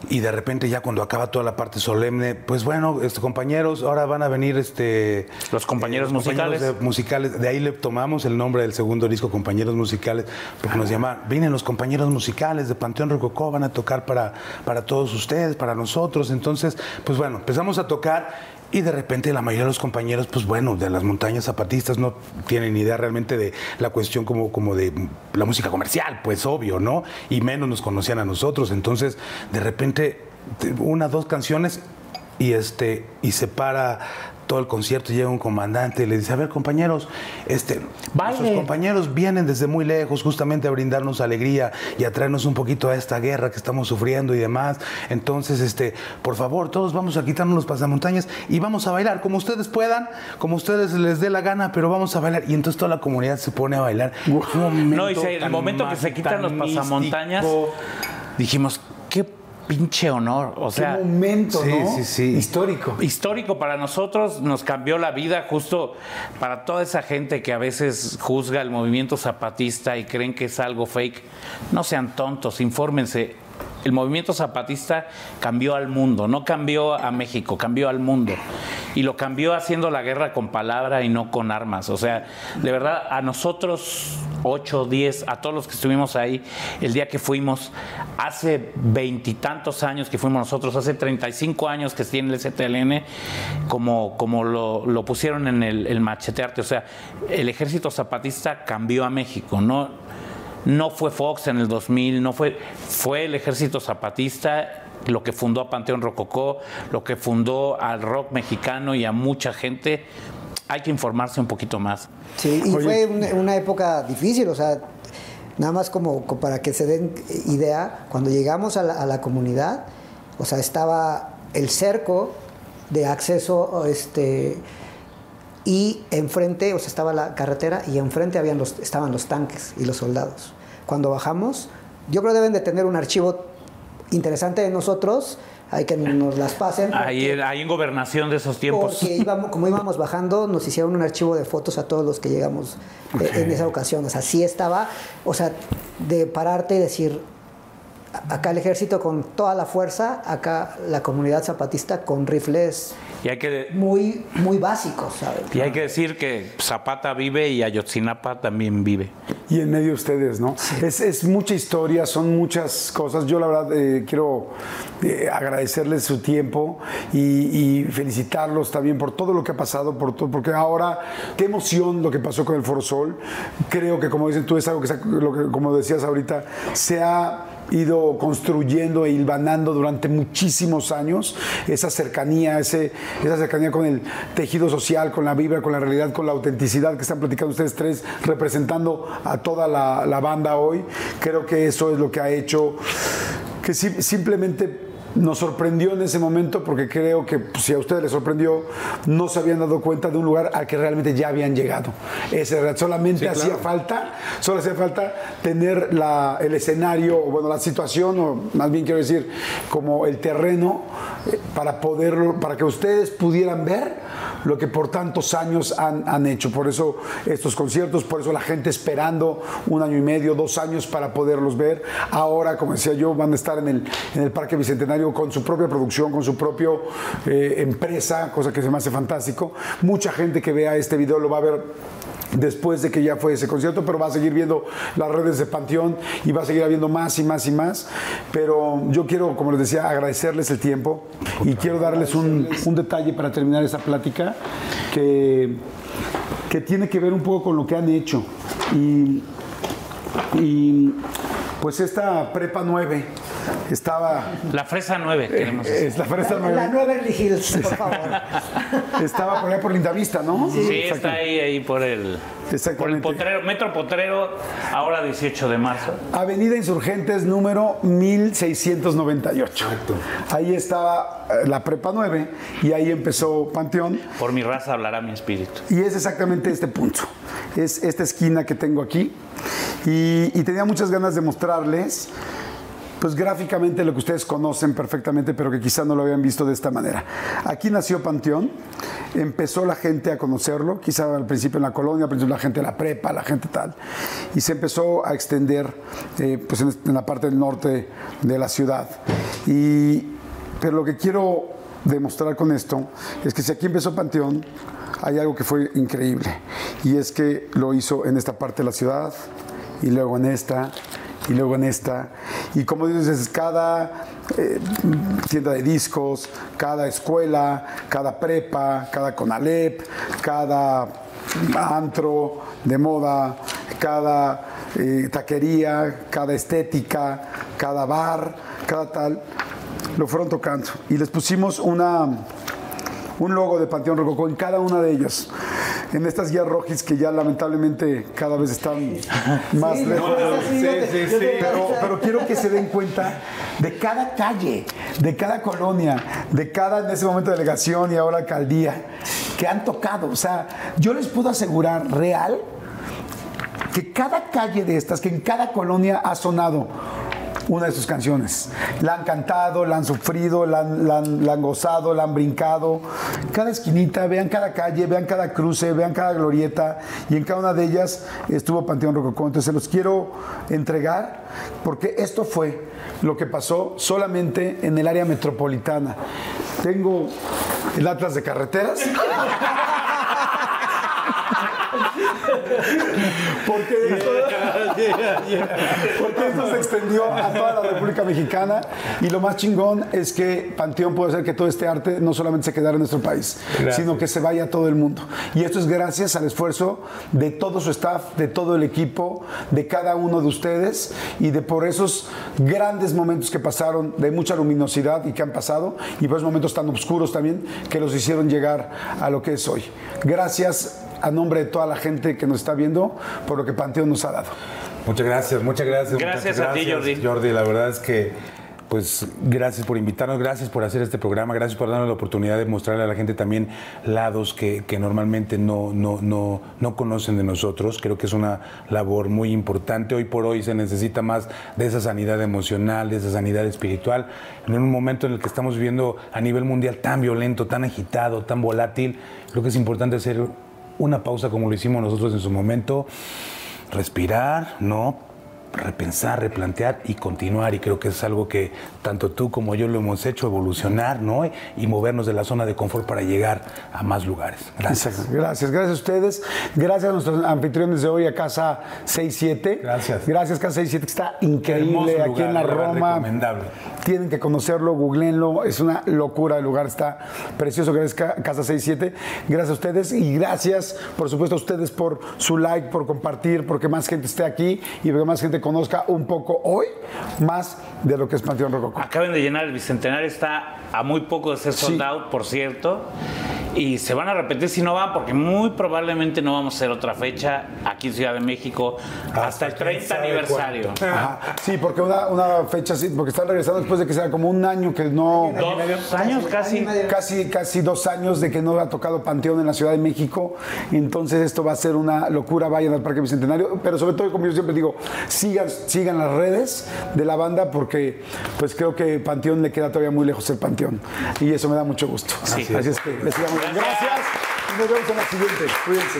Y de repente ya cuando acaba toda la parte solemne, pues bueno, este, compañeros, ahora van a venir este Los compañeros musicales. de, musicales. De ahí le tomamos el nombre del segundo disco, Compañeros Musicales, porque nos llaman, vienen los compañeros musicales de Panteón Rococó, van a tocar para, para todos ustedes, para nosotros. Entonces, pues bueno, empezamos a tocar y de repente la mayoría de los compañeros, pues bueno, de las montañas zapatistas no tienen idea realmente de la cuestión como, como de la música comercial, pues obvio, ¿no? Y menos nos conocían a nosotros. Entonces, de repente, te- una, dos canciones y este y se para todo el concierto llega un comandante y le dice a ver compañeros este nuestros compañeros vienen desde muy lejos justamente a brindarnos alegría y a traernos un poquito a esta guerra que estamos sufriendo y demás. Entonces este por favor todos vamos a quitarnos los pasamontañas y vamos a bailar como ustedes puedan como ustedes les dé la gana pero vamos a bailar y entonces toda la comunidad se pone a bailar. No, y se- el momento que se quitan los pasamontañas, dijimos, pinche honor. O sea, Qué momento, sí, ¿no? sí, sí. Histórico. histórico para nosotros, nos cambió la vida justo para toda esa gente que a veces juzga el movimiento zapatista y creen que es algo fake. No sean tontos, infórmense. El movimiento zapatista cambió al mundo, no cambió a México, cambió al mundo. Y lo cambió haciendo la guerra con palabra y no con armas. O sea, de verdad, a nosotros, 8, 10, a todos los que estuvimos ahí, el día que fuimos, hace veintitantos años que fuimos nosotros, hace 35 años que tiene el STLN, como, como lo, pusieron en el machetearte. O sea, el ejército zapatista cambió a México, no, no fue Fox en el 2000, no fue, fue el ejército zapatista lo que fundó a Panteón Rococó, lo que fundó al rock mexicano y a mucha gente. Hay que informarse un poquito más. Sí, y fue una, una época difícil, o sea, nada más como, como para que se den idea, cuando llegamos a la, a la comunidad, o sea, estaba el cerco de acceso, este, y enfrente, o sea, estaba la carretera y enfrente habían los, estaban los tanques y los soldados. Cuando bajamos, yo creo que deben de tener un archivo interesante de nosotros, hay que nos las pasen. Ahí, porque- ahí en gobernación de esos tiempos. porque íbamos, como íbamos bajando, nos hicieron un archivo de fotos a todos los que llegamos eh, en esa ocasión. O sea, sí estaba, o sea, de pararte y decir, acá el ejército con toda la fuerza, acá la comunidad zapatista con rifles Y hay que, muy, muy básicos, ¿sabes? y hay que decir que Zapata vive y Ayotzinapa también vive. Y en medio de ustedes, ¿no? Es, es mucha historia, son muchas cosas. Yo la verdad eh, quiero eh, agradecerles su tiempo y, y felicitarlos también por todo lo que ha pasado, por todo, porque ahora, qué emoción lo que pasó con el Foro Sol. Creo que, como dicen tú, es algo que, lo que como decías ahorita, se ha ido construyendo e hilvanando durante muchísimos años esa cercanía, ese, esa cercanía con el tejido social, con la vibra, con la realidad, con la autenticidad que están platicando ustedes tres, representando a toda la, la banda hoy. Creo que eso es lo que ha hecho que sim- simplemente nos sorprendió en ese momento porque creo que pues, si a ustedes les sorprendió, no se habían dado cuenta de un lugar al que realmente ya habían llegado. Ese solamente hacía falta, solo hacía falta tener la- el escenario, o bueno, la situación, o más bien quiero decir, como el terreno eh, para poderlo, para que ustedes pudieran ver lo que por tantos años han, han hecho. Por eso estos conciertos, por eso la gente esperando un año y medio, dos años para poderlos ver. Ahora, como decía yo, van a estar en el, en el Parque Bicentenario con su propia producción, con su propia empresa, cosa que se me hace fantástico. Mucha gente que vea este video lo va a ver después de que ya fue ese concierto, pero va a seguir viendo las redes de Panteón y va a seguir habiendo más y más y más. Pero yo quiero, como les decía, agradecerles el tiempo y quiero darles un, detalle para terminar esta plática que, que tiene que ver un poco con lo que han hecho. Y, y pues esta prepa 9 estaba... La fresa 9, queremos decir. Es la fresa La 9. nueva Beverly Hills, por favor. Estaba por allá por Lindavista, ¿no? Sí, está ahí, ahí por el, por el potrero, Metro Potrero, ahora 18 de marzo. Avenida Insurgentes número 1698. Ahí estaba eh, la prepa 9 y ahí empezó Panteón. Por mi raza hablará mi espíritu. Y es exactamente este punto. Es esta esquina que tengo aquí. Y, y tenía muchas ganas de mostrarles, pues gráficamente lo que ustedes conocen perfectamente, pero que quizá no lo habían visto de esta manera. Aquí nació Panteón. Empezó la gente a conocerlo, quizá al principio en la colonia, al principio la gente de la prepa, la gente tal. Y se empezó a extender eh, pues en, en la parte del norte de la ciudad. Y, pero lo que quiero demostrar con esto es que si aquí empezó Panteón, hay algo que fue increíble. Y es que lo hizo en esta parte de la ciudad, y luego en esta, y luego en esta. Y como dices, cada eh, tienda de discos, cada escuela, cada prepa, cada Conalep, cada antro de moda, cada eh, taquería, cada estética, cada bar, cada tal, lo fueron tocando. Y les pusimos una, un logo de Panteón Rococó en cada una de ellas. En estas guías rojis que ya lamentablemente cada vez están más Sí, lejos. no, sí, te- Pero, pero quiero que se den cuenta de cada calle, de cada colonia, de cada en ese momento delegación y ahora alcaldía que han tocado. O sea, yo les puedo asegurar real que cada calle de estas, que en cada colonia ha sonado una de sus canciones. La han cantado, la han sufrido, la han, gozado, la han brincado. Cada esquinita, vean cada calle, vean cada cruce, vean cada glorieta. Y en cada una de ellas estuvo Panteón Rococó. Entonces se los quiero entregar porque esto fue lo que pasó solamente en el área metropolitana. Tengo el Atlas de Carreteras. Porque porque esto se extendió a toda la República Mexicana y lo más chingón es que Panteón puede hacer que todo este arte no solamente se quedara en nuestro país, sino que se vaya a todo el mundo. Y esto es gracias al esfuerzo de todo su staff, de todo el equipo, de cada uno de ustedes y de por esos grandes momentos que pasaron, de mucha luminosidad y que han pasado, y por esos momentos tan oscuros también, que los hicieron llegar a lo que es hoy. Gracias a nombre de toda la gente que nos está viendo por lo que Panteón nos ha dado. Muchas gracias, muchas gracias. Gracias muchas a ti, Jordi. Jordi, la verdad es que, pues, gracias por invitarnos, gracias por hacer este programa, gracias por darnos la oportunidad de mostrarle a la gente también lados que, que normalmente no, no, no, no conocen de nosotros. Creo que es una labor muy importante. Hoy por hoy se necesita más de esa sanidad emocional, de esa sanidad espiritual. En un momento en el que estamos viviendo a nivel mundial tan violento, tan agitado, tan volátil, creo que es importante hacer una pausa como lo hicimos nosotros en su momento respirar, ¿no? Repensar, replantear y continuar. Y creo que es algo que tanto tú como yo lo hemos hecho, evolucionar, ¿no? Y movernos de la zona de confort para llegar a más lugares. Gracias. Exacto. Gracias, gracias a ustedes. Gracias a nuestros anfitriones de hoy, a Casa 67. Gracias. Gracias, Casa 67, que está increíble aquí en la Roma. recomendable. Tienen que conocerlo, googleenlo. Es una locura el lugar, está precioso. Gracias, Ca- Casa 67. Gracias a ustedes y gracias, por supuesto, a ustedes por su like, por compartir, porque más gente esté aquí y porque más gente conozca un poco hoy más de lo que es Panteón Rococó. Acaban de llenar el bicentenario, está a muy poco de ser Sí. sold out, por cierto. Y se van a repetir si no van, porque muy probablemente no vamos a hacer otra fecha aquí en Ciudad de México hasta, el quién 30 sabe aniversario. Ajá. Sí, porque una, una fecha así, porque están regresando después de que sea como un año que no. Dos años casi. Casi, casi dos años de que no ha tocado Panteón en la Ciudad de México. Entonces esto va a ser una locura. Vayan al Parque Bicentenario. Pero sobre todo, como yo siempre digo, sigan, sigan las redes de la banda porque pues creo que Panteón le queda todavía muy lejos el Panteón. Y eso me da mucho gusto. Sí. Así es que les sigamos. Gracias. Y nos vemos en la siguiente. Cuídense.